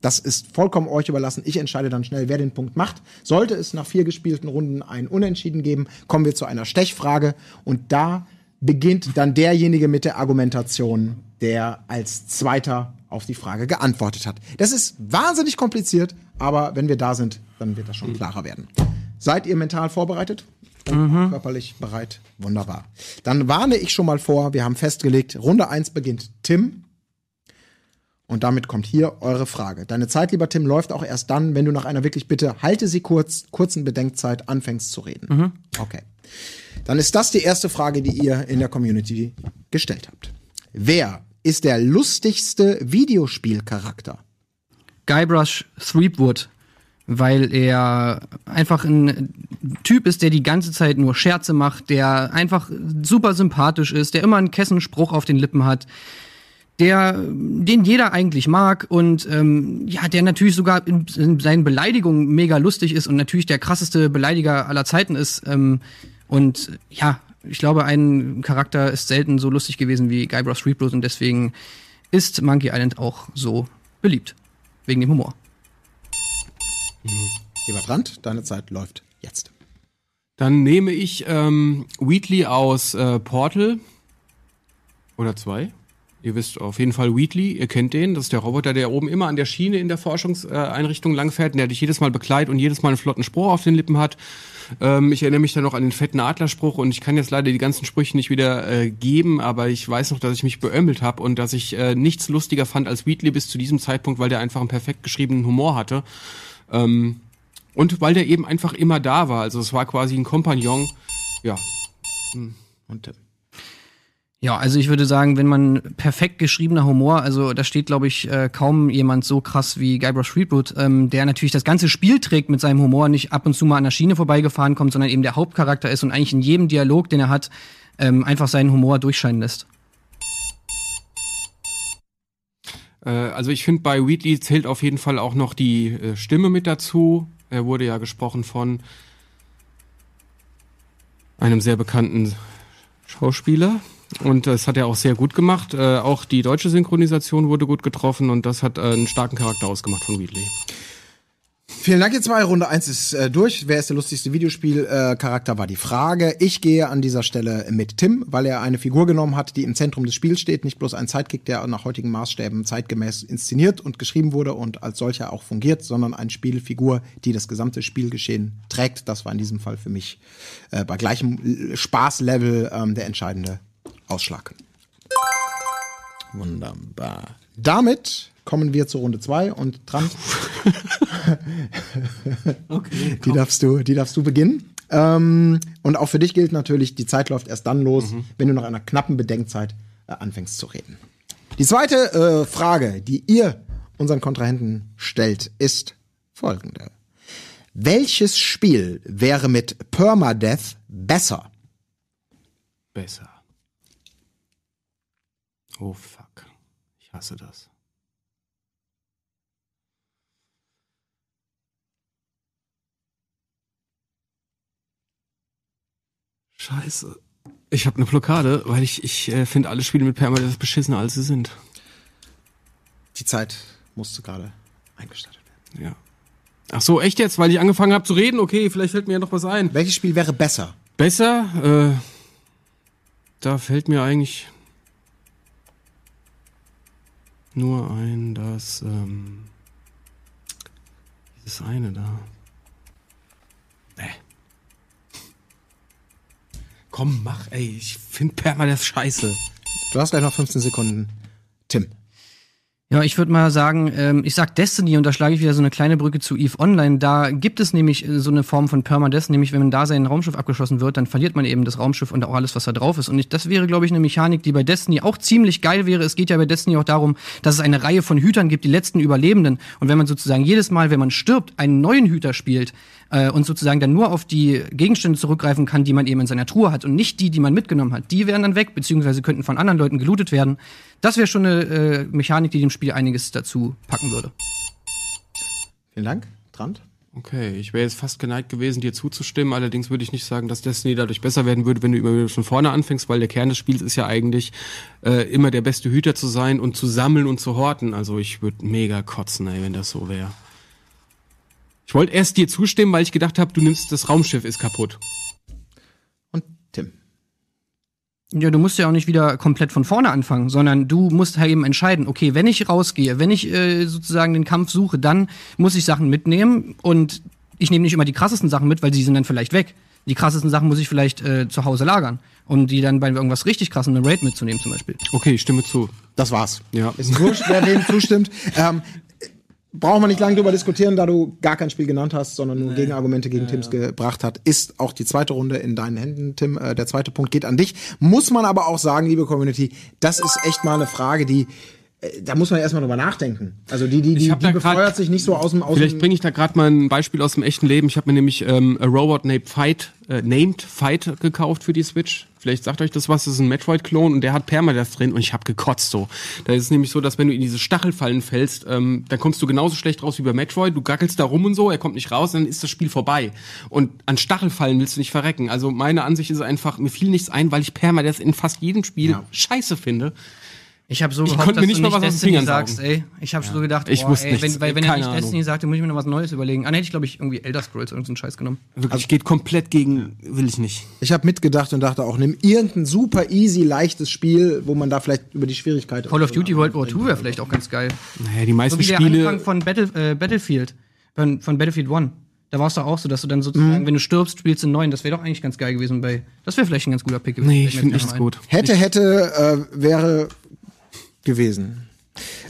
das ist vollkommen euch überlassen. Ich entscheide dann schnell, wer den Punkt macht. Sollte es nach vier gespielten Runden ein Unentschieden geben, kommen wir zu einer Stechfrage. Und da beginnt dann derjenige mit der Argumentation, der als Zweiter auf die Frage geantwortet hat. Das ist wahnsinnig kompliziert, aber wenn wir da sind, dann wird das schon klarer werden. Seid ihr mental vorbereitet? Auch körperlich bereit? Wunderbar. Dann warne ich schon mal vor, wir haben festgelegt, Runde 1 beginnt Tim. Und damit kommt hier eure Frage. Deine Zeit, lieber Tim, läuft auch erst dann, wenn du nach einer wirklich bitte halte sie kurz, kurzen Bedenkzeit anfängst zu reden. Okay. Dann ist das die erste Frage, die ihr in der Community gestellt habt. Wer ist der lustigste Videospielcharakter? Guybrush Threepwood, weil er einfach ein Typ ist, der die ganze Zeit nur Scherze macht, der einfach super sympathisch ist, der immer einen Kessenspruch auf den Lippen hat, der den jeder eigentlich mag und ähm, ja, der natürlich sogar in, in seinen Beleidigungen mega lustig ist und natürlich der krasseste Beleidiger aller Zeiten ist. Ähm, und ja, ich glaube, ein Charakter ist selten so lustig gewesen wie Guybrush Threepwood und deswegen ist Monkey Island auch so beliebt. Wegen dem Humor. Lieber Brandt, deine Zeit läuft jetzt. Dann nehme ich ähm, Wheatley aus äh, Portal. Oder zwei. Ihr wisst auf jeden Fall Wheatley, ihr kennt den. Das ist der Roboter, der oben immer an der Schiene in der Forschungseinrichtung langfährt und der dich jedes Mal begleitet und jedes Mal einen flotten Spruch auf den Lippen hat. Ähm, ich erinnere mich da noch an den fetten Adlerspruch und ich kann jetzt leider die ganzen Sprüche nicht wieder äh, geben, aber ich weiß noch, dass ich mich beömmelt habe und dass ich äh, nichts lustiger fand als Wheatley bis zu diesem Zeitpunkt, weil der einfach einen perfekt geschriebenen Humor hatte. Ähm, und weil der eben einfach immer da war. Also es war quasi ein Kompagnon. Ja. Und Tim. Ja, also ich würde sagen, wenn man perfekt geschriebener Humor, also da steht, glaube ich, äh, kaum jemand so krass wie Guybrush Threepwood, ähm, der natürlich das ganze Spiel trägt mit seinem Humor, nicht ab und zu mal an der Schiene vorbeigefahren kommt, sondern eben der Hauptcharakter ist und eigentlich in jedem Dialog, den er hat, ähm, einfach seinen Humor durchscheinen lässt. Äh, also ich finde, bei Wheatley zählt auf jeden Fall auch noch die äh, Stimme mit dazu. Er wurde ja gesprochen von einem sehr bekannten Schauspieler. Und das hat er auch sehr gut gemacht. Äh, auch die deutsche Synchronisation wurde gut getroffen und das hat äh, einen starken Charakter ausgemacht von Wheatley. Vielen Dank, ihr zwei. Runde 1 ist äh, durch. Wer ist der lustigste Videospielcharakter, äh, war die Frage. Ich gehe an dieser Stelle mit Tim, weil er eine Figur genommen hat, die im Zentrum des Spiels steht. Nicht bloß ein Sidekick, der nach heutigen Maßstäben zeitgemäß inszeniert und geschrieben wurde und als solcher auch fungiert, sondern eine Spielfigur, die das gesamte Spielgeschehen trägt. Das war in diesem Fall für mich äh, bei gleichem Spaßlevel ähm, der entscheidende Ausschlag. Wunderbar. Damit kommen wir zur Runde 2 und dran. okay, die darfst du, die darfst du beginnen. Ähm, und auch für dich gilt natürlich, die Zeit läuft erst dann los, wenn du nach einer knappen Bedenkzeit äh, anfängst zu reden. Die zweite äh, Frage, die ihr unseren Kontrahenten stellt, ist folgende. Welches Spiel wäre mit Permadeath besser? Besser. Oh fuck. Ich hasse das. Scheiße. Ich habe eine Blockade, weil ich, ich äh, finde alle Spiele mit Permadeath beschissener, als sie sind. Die Zeit musste gerade eingestattet werden. Ja. Ach so, echt jetzt? Weil ich angefangen habe zu reden? Okay, vielleicht fällt mir ja noch was ein. Welches Spiel wäre besser? Besser? Äh, da fällt mir eigentlich nur ein, dass ähm, dieses eine da. Nee. Komm, mach, ey. Ich find Permadeath scheiße. Du hast gleich noch 15 Sekunden. Tim. Ja, ich würde mal sagen, ähm, ich sag Destiny und da schlage ich wieder so eine kleine Brücke zu EVE Online. Da gibt es nämlich äh, so eine Form von Permadeath, nämlich wenn man da sein Raumschiff abgeschossen wird, dann verliert man eben das Raumschiff und auch alles, was da drauf ist. Und ich, das wäre, glaube ich, eine Mechanik, die bei Destiny auch ziemlich geil wäre. Es geht ja bei Destiny auch darum, dass es eine Reihe von Hütern gibt, die letzten Überlebenden. Und wenn man sozusagen jedes Mal, wenn man stirbt, einen neuen Hüter spielt äh, und sozusagen dann nur auf die Gegenstände zurückgreifen kann, die man eben in seiner Truhe hat und nicht die, die man mitgenommen hat, die wären dann weg, beziehungsweise könnten von anderen Leuten gelootet werden. Das wäre schon eine äh, Mechanik, die dem Spiel einiges dazu packen würde. Vielen Dank. Trant. Okay, ich wäre jetzt fast geneigt gewesen, dir zuzustimmen. Allerdings würde ich nicht sagen, dass Destiny dadurch besser werden würde, wenn du immer wieder von vorne anfängst, weil der Kern des Spiels ist ja eigentlich, äh, immer der beste Hüter zu sein und zu sammeln und zu horten. Also ich würde mega kotzen, ey, wenn das so wäre. Ich wollte erst dir zustimmen, weil ich gedacht habe, du nimmst das Raumschiff ist kaputt. Und Tim. Ja, du musst ja auch nicht wieder komplett von vorne anfangen, sondern du musst halt eben entscheiden, okay, wenn ich rausgehe, wenn ich äh, sozusagen den Kampf suche, dann muss ich Sachen mitnehmen und ich nehme nicht immer die krassesten Sachen mit, weil die sind dann vielleicht weg. Die krassesten Sachen muss ich vielleicht äh, zu Hause lagern, um die dann bei irgendwas richtig krassem, einem Raid mitzunehmen zum Beispiel. Okay, ich stimme zu. Das war's. Ja. Ist wurscht, wer dem zustimmt. Ähm, brauchen wir nicht lange drüber diskutieren, da du gar kein Spiel genannt hast, sondern nur Gegenargumente gegen Tims gebracht hat, ist auch die zweite Runde in deinen Händen, Tim. Äh, der zweite Punkt geht an dich. Muss man aber auch sagen, liebe Community, das ist echt mal eine Frage, die da muss man erstmal drüber nachdenken. Also die, die, die, die befeuert sich nicht so aus dem aus Vielleicht bringe ich da gerade mal ein Beispiel aus dem echten Leben. Ich habe mir nämlich ähm, A Robot Named Fight, äh, Named Fight gekauft für die Switch. Vielleicht sagt euch das was, das ist ein Metroid-Klon und der hat Permadeath drin und ich habe gekotzt so. Da ist es nämlich so, dass wenn du in diese Stachelfallen fällst, ähm, dann kommst du genauso schlecht raus wie bei Metroid. Du gackelst da rum und so, er kommt nicht raus, dann ist das Spiel vorbei. Und an Stachelfallen willst du nicht verrecken. Also meine Ansicht ist einfach, mir fiel nichts ein, weil ich Permadeath in fast jedem Spiel scheiße finde. Ich habe so Ich gehofft, konnte dass nicht du mal nicht was aus den Destiny Fingern sagst, ey. Ich habe so gedacht, Ich boah, wusste ey, wenn, weil, wenn er nicht Ahnung. Destiny sagte, muss ich mir noch was Neues überlegen. Ah, nee, hätte ich glaube ich irgendwie Elder Scrolls irgendeinen Scheiß genommen. Wirklich geht komplett gegen, will ich nicht. Ich habe mitgedacht und dachte auch, nimm irgendein super easy, leichtes Spiel, wo man da vielleicht über die Schwierigkeit Call of Duty World War II wäre vielleicht auch ganz geil. Naja, die So meisten wie der Spiele. Anfang von Battle, äh, Battlefield, von, von Battlefield 1. Da war es doch auch so, dass du dann sozusagen, wenn du stirbst, spielst du einen neuen. Das wäre doch eigentlich ganz geil gewesen bei. Das wäre vielleicht ein ganz guter Pick gewesen. Nee, ich finde nichts gut. Hätte, hätte, äh, wäre gewesen.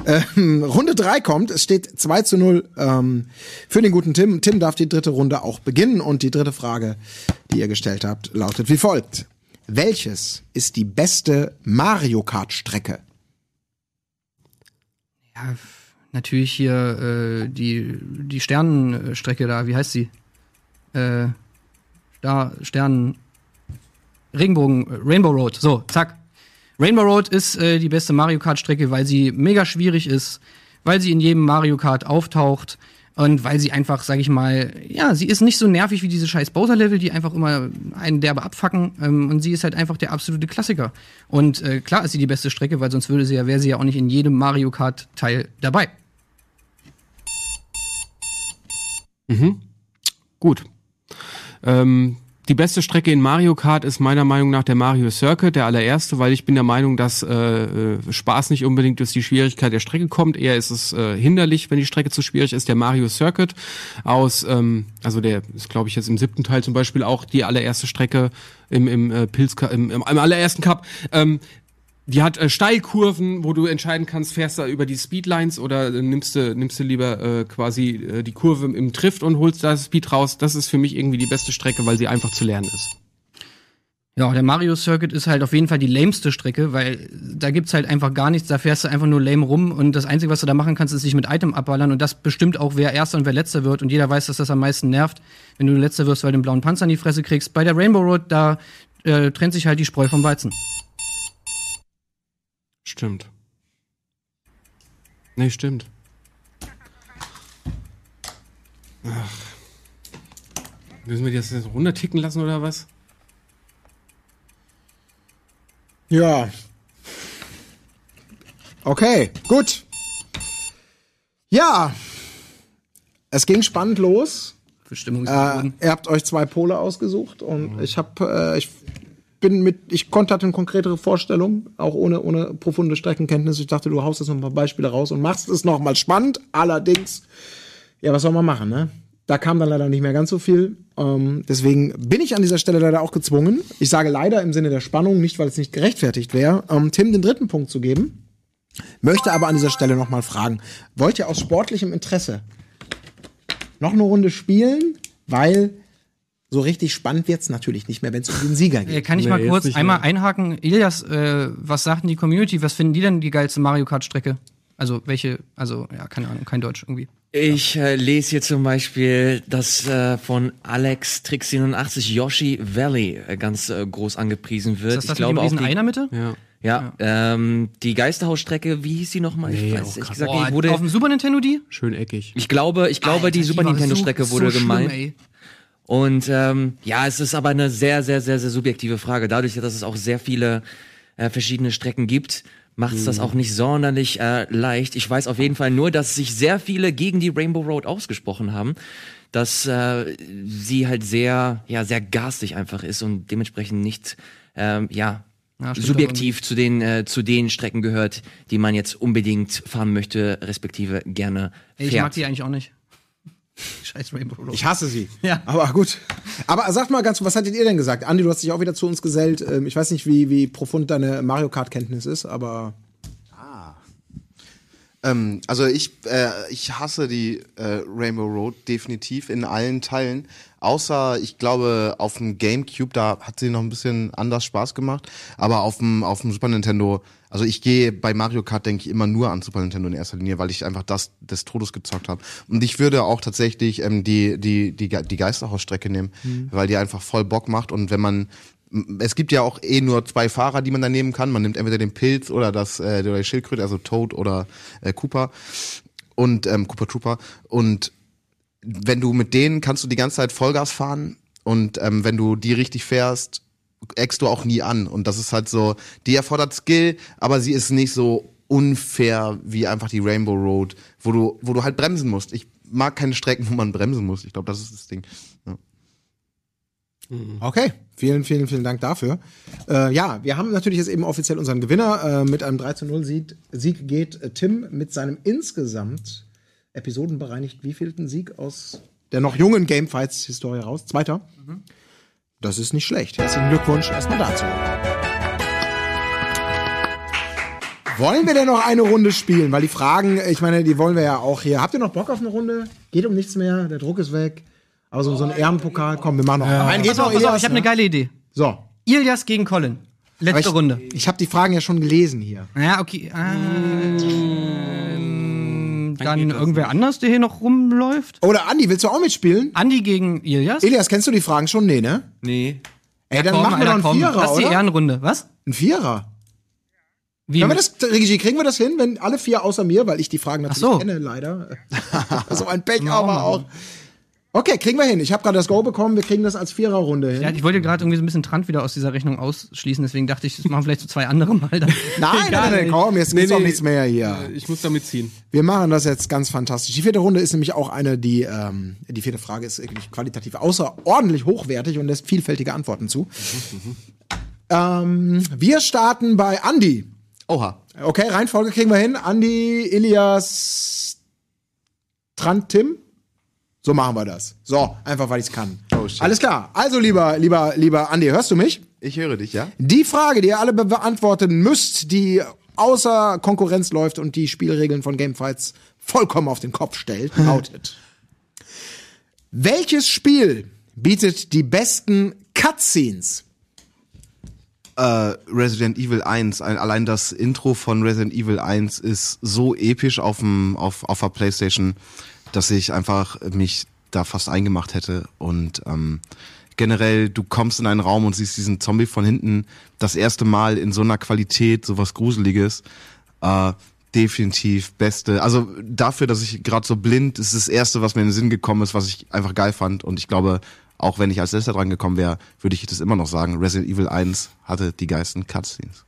Ähm, Runde 3 kommt, es steht 2 zu 0 ähm, für den guten Tim. Tim darf die dritte Runde auch beginnen und die dritte Frage, die ihr gestellt habt, lautet wie folgt. Welches ist die beste Mario Kart Strecke? Ja, natürlich hier äh, die, die Sternenstrecke da, wie heißt sie? Äh, Star, Sternen. Regenbogen, Rainbow Road. So, zack. Rainbow Road ist äh, die beste Mario Kart Strecke, weil sie mega schwierig ist, weil sie in jedem Mario Kart auftaucht und weil sie einfach, sag ich mal, ja, sie ist nicht so nervig wie diese scheiß Bowser-Level, die einfach immer einen derbe abfacken ähm, und sie ist halt einfach der absolute Klassiker. Und äh, klar ist sie die beste Strecke, weil sonst würde sie ja, wäre sie ja auch nicht in jedem Mario Kart Teil dabei. Gut. Ähm, die beste Strecke in Mario Kart ist meiner Meinung nach der Mario Circuit, der allererste, weil ich bin der Meinung, dass äh, äh, Spaß nicht unbedingt durch die Schwierigkeit der Strecke kommt. Eher ist es äh, hinderlich, wenn die Strecke zu schwierig ist. Der Mario Circuit aus, ähm, also der ist, glaube ich, jetzt im siebten Teil zum Beispiel auch die allererste Strecke im, im äh, Pilz, im, im, im allerersten Cup. Ähm, die hat äh, Steilkurven, wo du entscheiden kannst, fährst du über die Speedlines oder äh, nimmst du nimmst du lieber äh, quasi äh, die Kurve im Trift und holst da Speed raus. Das ist für mich irgendwie die beste Strecke, weil sie einfach zu lernen ist. Ja, der Mario Circuit ist halt auf jeden Fall die lameste Strecke, weil da gibt's halt einfach gar nichts, da fährst du einfach nur lame rum und das Einzige, was du da machen kannst, ist dich mit Item abballern und das bestimmt auch, wer Erster und wer Letzter wird und jeder weiß, dass das am meisten nervt, wenn du Letzter wirst, weil du einen blauen Panzer in die Fresse kriegst. Bei der Rainbow Road, da äh, trennt sich halt die Spreu vom Weizen. Stimmt. Nee, stimmt. Ach. Müssen wir die das jetzt runterticken lassen oder was? Ja. Okay, gut. Ja. Es ging spannend los. Äh, ihr habt euch zwei Pole ausgesucht und ich habe, äh, ich bin mit, ich konnte hatte eine konkretere Vorstellung, auch ohne ohne profunde Streckenkenntnis. Ich dachte, du haust jetzt noch ein paar Beispiele raus und machst es noch mal spannend. Allerdings, ja, was soll man machen, ne? Da kam dann leider nicht mehr ganz so viel. Ähm, deswegen bin ich an dieser Stelle leider auch gezwungen. Ich sage leider im Sinne der Spannung, nicht weil es nicht gerechtfertigt wäre, ähm, Tim den dritten Punkt zu geben. Möchte aber an dieser Stelle noch mal fragen: Wollt ihr aus sportlichem Interesse noch eine Runde spielen? Weil so richtig spannend wird's natürlich nicht mehr, wenn es um den Sieger Äh, geht. Kann ich Nee, mal kurz nicht einmal mehr. einhaken? Ilias, äh, was sagt denn die Community? Was finden die denn die geilste Mario Kart Strecke? Also welche, also ja, keine Ahnung, kein Deutsch irgendwie. Ich äh, lese hier zum Beispiel, dass äh, von Alex Trix 87 Yoshi Valley äh, ganz äh, groß angepriesen wird. Ist das das ich glaube mit auch dem riesen Ei die, in der Mitte? Ja. ja, ähm, die Geisterhausstrecke, wie hieß die nochmal? Nee, ich weiß ehrlich krass. gesagt, Boah, die wurde. auf dem Super Nintendo die? Schön eckig. Ich glaube, ich glaube, die Alter, Super war Nintendo so- Strecke so wurde schlimm, gemeint. ey. Und ähm, ja, es ist aber eine sehr, sehr, sehr, sehr subjektive Frage. Dadurch, dass es auch sehr viele äh, verschiedene Strecken gibt, macht es das auch nicht sonderlich äh, leicht. Ich weiß auf jeden Fall nur, dass sich sehr viele gegen die Rainbow Road ausgesprochen haben, dass äh, sie halt sehr, ja, sehr garstig einfach ist und dementsprechend nicht, ähm, ja, Ja, subjektiv zu den äh, zu den Strecken gehört, die man jetzt unbedingt fahren möchte, respektive gerne Ey, ich fährt. mag die eigentlich auch nicht. Scheiß Rainbow Road. Ich hasse sie. Ja. Aber gut. Aber sagt mal ganz, was hattet ihr denn gesagt? Andi, du hast dich auch wieder zu uns gesellt. Ähm, Ich weiß nicht, wie, wie profund deine Mario Kart-Kenntnis ist, aber Ähm, also ich, äh, ich hasse die äh, Rainbow Road definitiv in allen Teilen. Außer, ich glaube, auf dem GameCube, da hat sie noch ein bisschen anders Spaß gemacht. Aber auf dem, auf dem Super Nintendo, also ich gehe bei Mario Kart, denke ich, immer nur an Super Nintendo in erster Linie, weil ich einfach das des Todes gezockt habe. Und ich würde auch tatsächlich ähm, die, die, die, die Geisterhausstrecke nehmen, weil die einfach voll Bock macht. Und wenn man es gibt ja auch eh nur zwei Fahrer, die man da nehmen kann. Man nimmt entweder den Pilz oder das äh, oder die Schildkröte, also Toad oder äh, Cooper und ähm, Cooper Trooper. Und wenn du mit denen kannst du die ganze Zeit Vollgas fahren und ähm, wenn du die richtig fährst, eckst du auch nie an. Und das ist halt so, die erfordert Skill, aber sie ist nicht so unfair wie einfach die Rainbow Road, wo du, wo du halt bremsen musst. Ich mag keine Strecken, wo man bremsen muss. Ich glaube, das ist das Ding. Ja. okay. Vielen, vielen, vielen Dank dafür. Äh, ja, wir haben natürlich jetzt eben offiziell unseren Gewinner. Äh, mit einem 3 zu 0 Sieg, Sieg geht äh, Tim mit seinem insgesamt episodenbereinigt wievielten Sieg aus der noch jungen Gamefights-Historie raus? Zweiter? Das ist nicht schlecht. Herzlichen Glückwunsch erstmal dazu. Wollen wir denn noch eine Runde spielen? Weil die Fragen, ich meine, die wollen wir ja auch hier. Habt ihr noch Bock auf eine Runde? Geht um nichts mehr, der Druck ist weg. Aber so, so ein Ehrenpokal, komm, wir machen noch einen. Geht Pass auf, pass auf, ich habe ne? eine geile Idee. So. Ilias gegen Colin. Letzte ich, Runde. Ich habe die Fragen ja schon gelesen hier. Ja, okay. Ähm, dann irgendwer anders, der hier noch rumläuft? Oder Andi, willst du auch mitspielen? Andi gegen Ilias? Elias, kennst du die Fragen schon? Nee, ne? Nee. Ey, dann Komm, machen wir doch einen komm. Vierer, Das ist die oder? Ehrenrunde. Was? Ein Vierer. Wie? Können wir das, Regie, kriegen wir das hin, wenn alle vier außer mir, weil ich die Fragen natürlich so. kenne, leider. so ein Pech aber auch. Okay, kriegen wir hin. Ich habe gerade das Go bekommen, wir kriegen das als Viererrunde hin. Ja, ich wollte gerade irgendwie so ein bisschen Trant wieder aus dieser Rechnung ausschließen, deswegen dachte ich, das machen wir vielleicht so zwei andere Mal. Dann. nein, nein, nein, nein, komm, jetzt Nee, gibt's auch nee. nichts mehr hier. Ich muss da mitziehen. Wir machen das jetzt ganz fantastisch. Die vierte Runde ist nämlich auch eine, die, ähm, die vierte Frage ist wirklich qualitativ außerordentlich hochwertig und lässt vielfältige Antworten zu. ähm, wir starten bei Andi. Oha. Okay, Reihenfolge kriegen wir hin. Andi, Ilias, Trant, Tim. So machen wir das. So, einfach weil ich's kann. Oh, shit. Alles klar. Also, lieber, lieber, lieber Andi, hörst du mich? Ich höre dich, ja? Die Frage, die ihr alle be- beantworten müsst, die außer Konkurrenz läuft und die Spielregeln von Gamefights vollkommen auf den Kopf stellt, lautet: Welches Spiel bietet die besten Cutscenes? Äh, Resident Evil 1, ein, allein das Intro von Resident Evil 1 ist so episch auf, dem, auf, auf der Playstation, dass ich einfach mich da fast eingemacht hätte. Und ähm, generell, du kommst in einen Raum und siehst diesen Zombie von hinten das erste Mal in so einer Qualität, sowas Gruseliges. Äh, definitiv beste. Also dafür, dass ich gerade so blind, ist das erste, was mir in den Sinn gekommen ist, was ich einfach geil fand. Und ich glaube, auch wenn ich als letzter dran gekommen wäre, würde ich das immer noch sagen. Resident Evil 1 hatte die geilsten Cutscenes.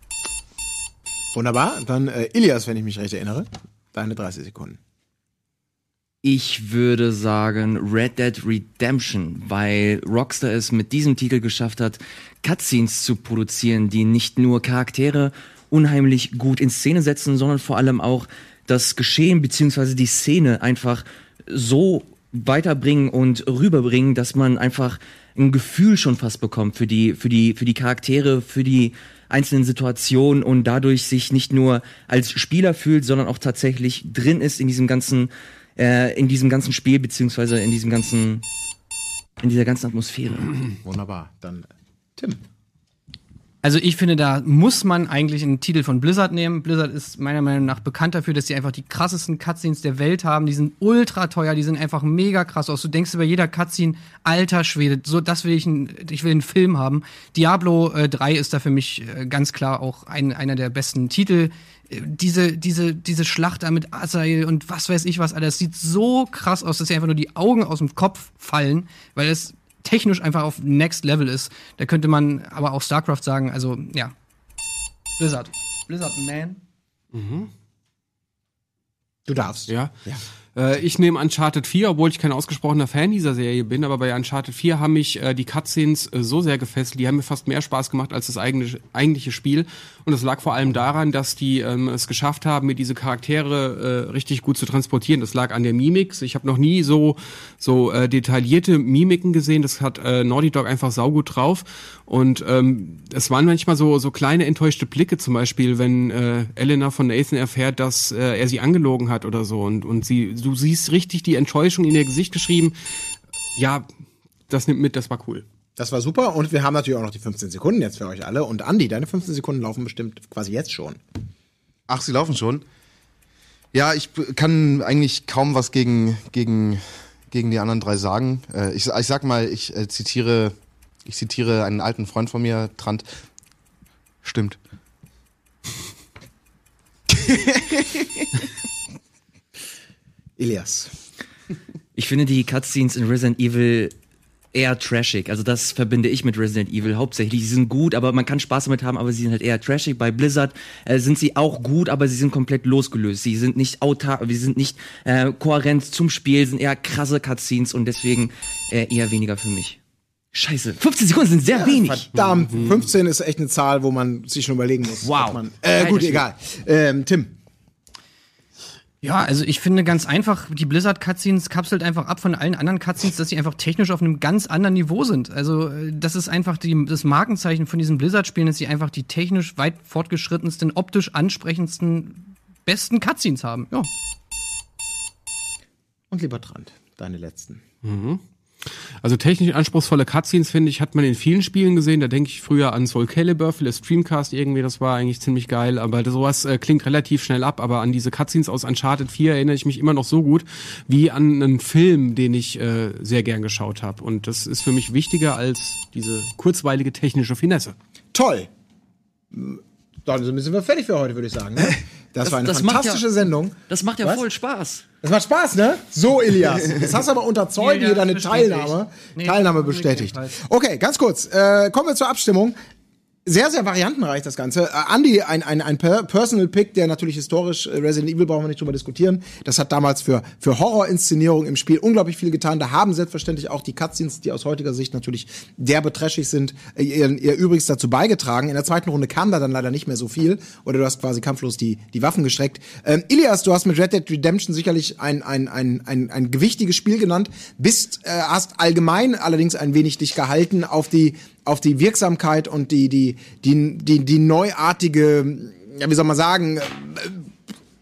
Wunderbar. Dann äh, Ilias, wenn ich mich recht erinnere. Deine 30 Sekunden. Ich würde sagen Red Dead Redemption, weil Rockstar es mit diesem Titel geschafft hat, Cutscenes zu produzieren, die nicht nur Charaktere unheimlich gut in Szene setzen, sondern vor allem auch das Geschehen beziehungsweise die Szene einfach so weiterbringen und rüberbringen, dass man einfach ein Gefühl schon fast bekommt für die, für die, für die Charaktere, für die einzelnen Situationen und dadurch sich nicht nur als Spieler fühlt, sondern auch tatsächlich drin ist in diesem ganzen, äh, in diesem ganzen Spiel beziehungsweise in diesem ganzen, in dieser ganzen Atmosphäre. Wunderbar. Dann äh, Tim. Also ich finde, da muss man eigentlich einen Titel von Blizzard nehmen. Blizzard ist meiner Meinung nach bekannt dafür, dass sie einfach die krassesten Cutscenes der Welt haben. Die sind ultra teuer, die sind einfach mega krass aus. Du denkst über jeder Cutscene, alter Schwede, so das will ich, ein, ich will einen Film haben. Diablo äh, 3 ist da für mich äh, ganz klar auch ein, einer der besten Titel. Diese, diese, diese Schlacht da mit Azael und was weiß ich was, alles sieht so krass aus, dass dir einfach nur die Augen aus dem Kopf fallen, weil es technisch einfach auf Next Level ist. Da könnte man aber auch StarCraft sagen, also ja. Blizzard. Blizzard Man. Du darfst. Ja. Äh, ich nehme Uncharted 4, obwohl ich kein ausgesprochener Fan dieser Serie bin, aber bei Uncharted 4 haben mich äh, die Cutscenes äh, so sehr gefesselt, die haben mir fast mehr Spaß gemacht als das eigene, eigentliche Spiel. Und das lag vor allem daran, dass die ähm, es geschafft haben, mir diese Charaktere äh, richtig gut zu transportieren. Das lag an der Mimik. Ich habe noch nie so so äh, detaillierte Mimiken gesehen. Das hat äh, Naughty Dog einfach saugut drauf. Und ähm, es waren manchmal so so kleine enttäuschte Blicke, zum Beispiel, wenn äh, Elena von Nathan erfährt, dass äh, er sie angelogen hat oder so. Und und sie du siehst richtig die Enttäuschung in ihr Gesicht geschrieben. Ja, das nimmt mit. Das war cool. Das war super. Und wir haben natürlich auch noch die 15 Sekunden jetzt für euch alle. Und Andi, deine 15 Sekunden laufen bestimmt quasi jetzt schon. Ach, sie laufen schon. Ja, ich kann eigentlich kaum was gegen, gegen, gegen die anderen drei sagen. Äh, ich, ich sag mal, ich äh, zitiere, ich zitiere einen alten Freund von mir, Trant. Stimmt. Ilias. Ich finde die Cutscenes in Resident Evil eher trashig. Also das verbinde ich mit Resident Evil hauptsächlich. Sie sind gut, aber man kann Spaß damit haben, aber sie sind halt eher trashig. Bei Blizzard äh, sind sie auch gut, aber sie sind komplett losgelöst. Sie sind nicht autark, sie sind nicht äh, kohärent zum Spiel, sind eher krasse Cutscenes und deswegen äh, eher weniger für mich. Scheiße, 15 Sekunden sind sehr wenig. Verdammt, 15 ist echt eine Zahl, wo man sich schon überlegen muss. Wow. Man, äh, gut, egal. Ähm, Tim. Ja, also ich finde ganz einfach, die Blizzard Cutscenes kapselt einfach ab von allen anderen Cutscenes, dass sie einfach technisch auf einem ganz anderen Niveau sind. Also äh, das ist einfach die, das Markenzeichen von diesen Blizzard-Spielen, dass sie einfach die technisch weit fortgeschrittensten, optisch ansprechendsten, besten Cutscenes haben. Ja. Und lieber Trant, deine letzten. Also technisch anspruchsvolle Cutscenes, finde ich, hat man in vielen Spielen gesehen. Da denke ich früher an Soul Calibur für das Streamcast irgendwie, das war eigentlich ziemlich geil. Aber sowas äh, klingt relativ schnell ab. Aber an diese Cutscenes aus Uncharted 4 erinnere ich mich immer noch so gut wie an einen Film, den ich äh, sehr gern geschaut habe. Und das ist für mich wichtiger als diese kurzweilige technische Finesse. Toll. Dann sind wir fertig für heute, würde ich sagen. Ne? Das, war eine das fantastische ja- Sendung. Das macht ja Was? voll Spaß. Das macht Spaß, ne? So, Elias. Jetzt hast du aber unter Zeugen hier deine bestätigt. Teilnahme, Nee, Teilnahme bestätigt. Okay, ganz kurz. Äh, kommen wir zur Abstimmung. Sehr, sehr variantenreich das Ganze. Äh, Andy, ein, ein, ein per Personal Pick, der natürlich historisch, äh, Resident Evil brauchen wir nicht drüber diskutieren. Das hat damals für, für Horrorinszenierung im Spiel unglaublich viel getan. Da haben selbstverständlich auch die Cutscenes, die aus heutiger Sicht natürlich derbe trashig sind, äh, ihr, ihr übrigens dazu beigetragen. In der zweiten Runde kam da dann leider nicht mehr so viel. Oder du hast quasi kampflos die, die Waffen gestreckt. Ähm, Ilias, du hast mit Red Dead Redemption sicherlich ein, ein, ein, ein, ein gewichtiges Spiel genannt. Bist, äh, hast allgemein allerdings ein wenig dich gehalten auf die auf die Wirksamkeit und die, die, die, die, die neuartige, ja, wie soll man sagen, äh,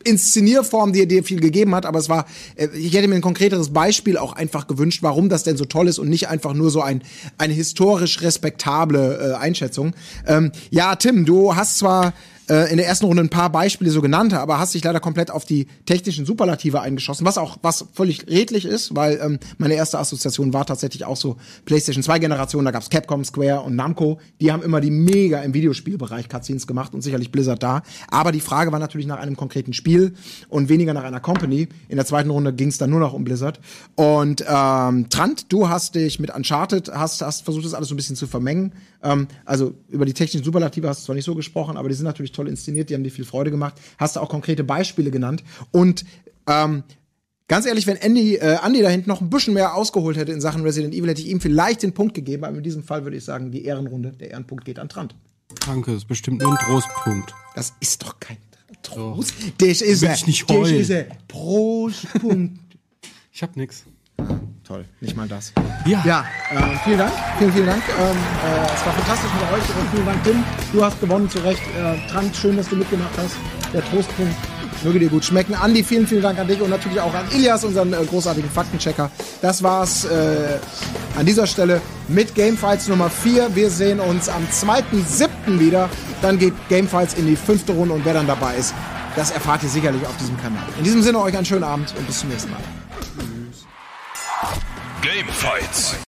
Inszenierform, die dir viel gegeben hat, aber es war, äh, ich hätte mir ein konkreteres Beispiel auch einfach gewünscht, warum das denn so toll ist und nicht einfach nur so ein, eine historisch respektable äh, Einschätzung. Ähm, ja, Tim, du hast zwar äh, in der ersten Runde ein paar Beispiele so genannt, aber hast dich leider komplett auf die technischen Superlative eingeschossen, was auch was völlig redlich ist, weil ähm, meine erste Assoziation war tatsächlich auch so PlayStation 2 Generation, da gab's Capcom, Square und Namco, die haben immer die mega im Videospielbereich Cutscenes gemacht und sicherlich Blizzard da, aber die Frage war natürlich nach einem konkreten Spiel und weniger nach einer Company. In der zweiten Runde ging's dann nur noch um Blizzard und ähm, Trant, du hast dich mit Uncharted hast hast versucht das alles so ein bisschen zu vermengen. Ähm, also über die technischen Superlative hast du zwar nicht so gesprochen, aber die sind natürlich toll inszeniert, die haben dir viel Freude gemacht. Hast du auch konkrete Beispiele genannt. Und ähm, ganz ehrlich, wenn Andy, äh, Andy da hinten noch ein bisschen mehr ausgeholt hätte in Sachen Resident Evil, hätte ich ihm vielleicht den Punkt gegeben. Aber in diesem Fall würde ich sagen, die Ehrenrunde, der Ehrenpunkt geht an Trant. Danke, ist bestimmt nur ein Trostpunkt. Das ist doch kein Trost. Das ist er. ich nicht Das heulen. ist er. Ich hab nix. Toll, nicht mal das. Ja. Ja, äh, vielen Dank. Vielen, vielen Dank. Ähm, äh, es war fantastisch mit euch. Und vielen Dank, Tim. Du hast gewonnen, zu Recht. Äh, Trank, schön, dass du mitgemacht hast. Der Trostpunkt möge dir gut schmecken. Andi, vielen, vielen Dank an dich und natürlich auch an Ilias, unseren äh, großartigen Faktenchecker. Das war's äh, an dieser Stelle mit Gamefights Nummer 4. Wir sehen uns am 2.7. wieder. Dann geht Gamefights in die fünfte Runde und wer dann dabei ist, das erfahrt ihr sicherlich auf diesem Kanal. In diesem Sinne euch einen schönen Abend und bis zum nächsten Mal. Gamefights.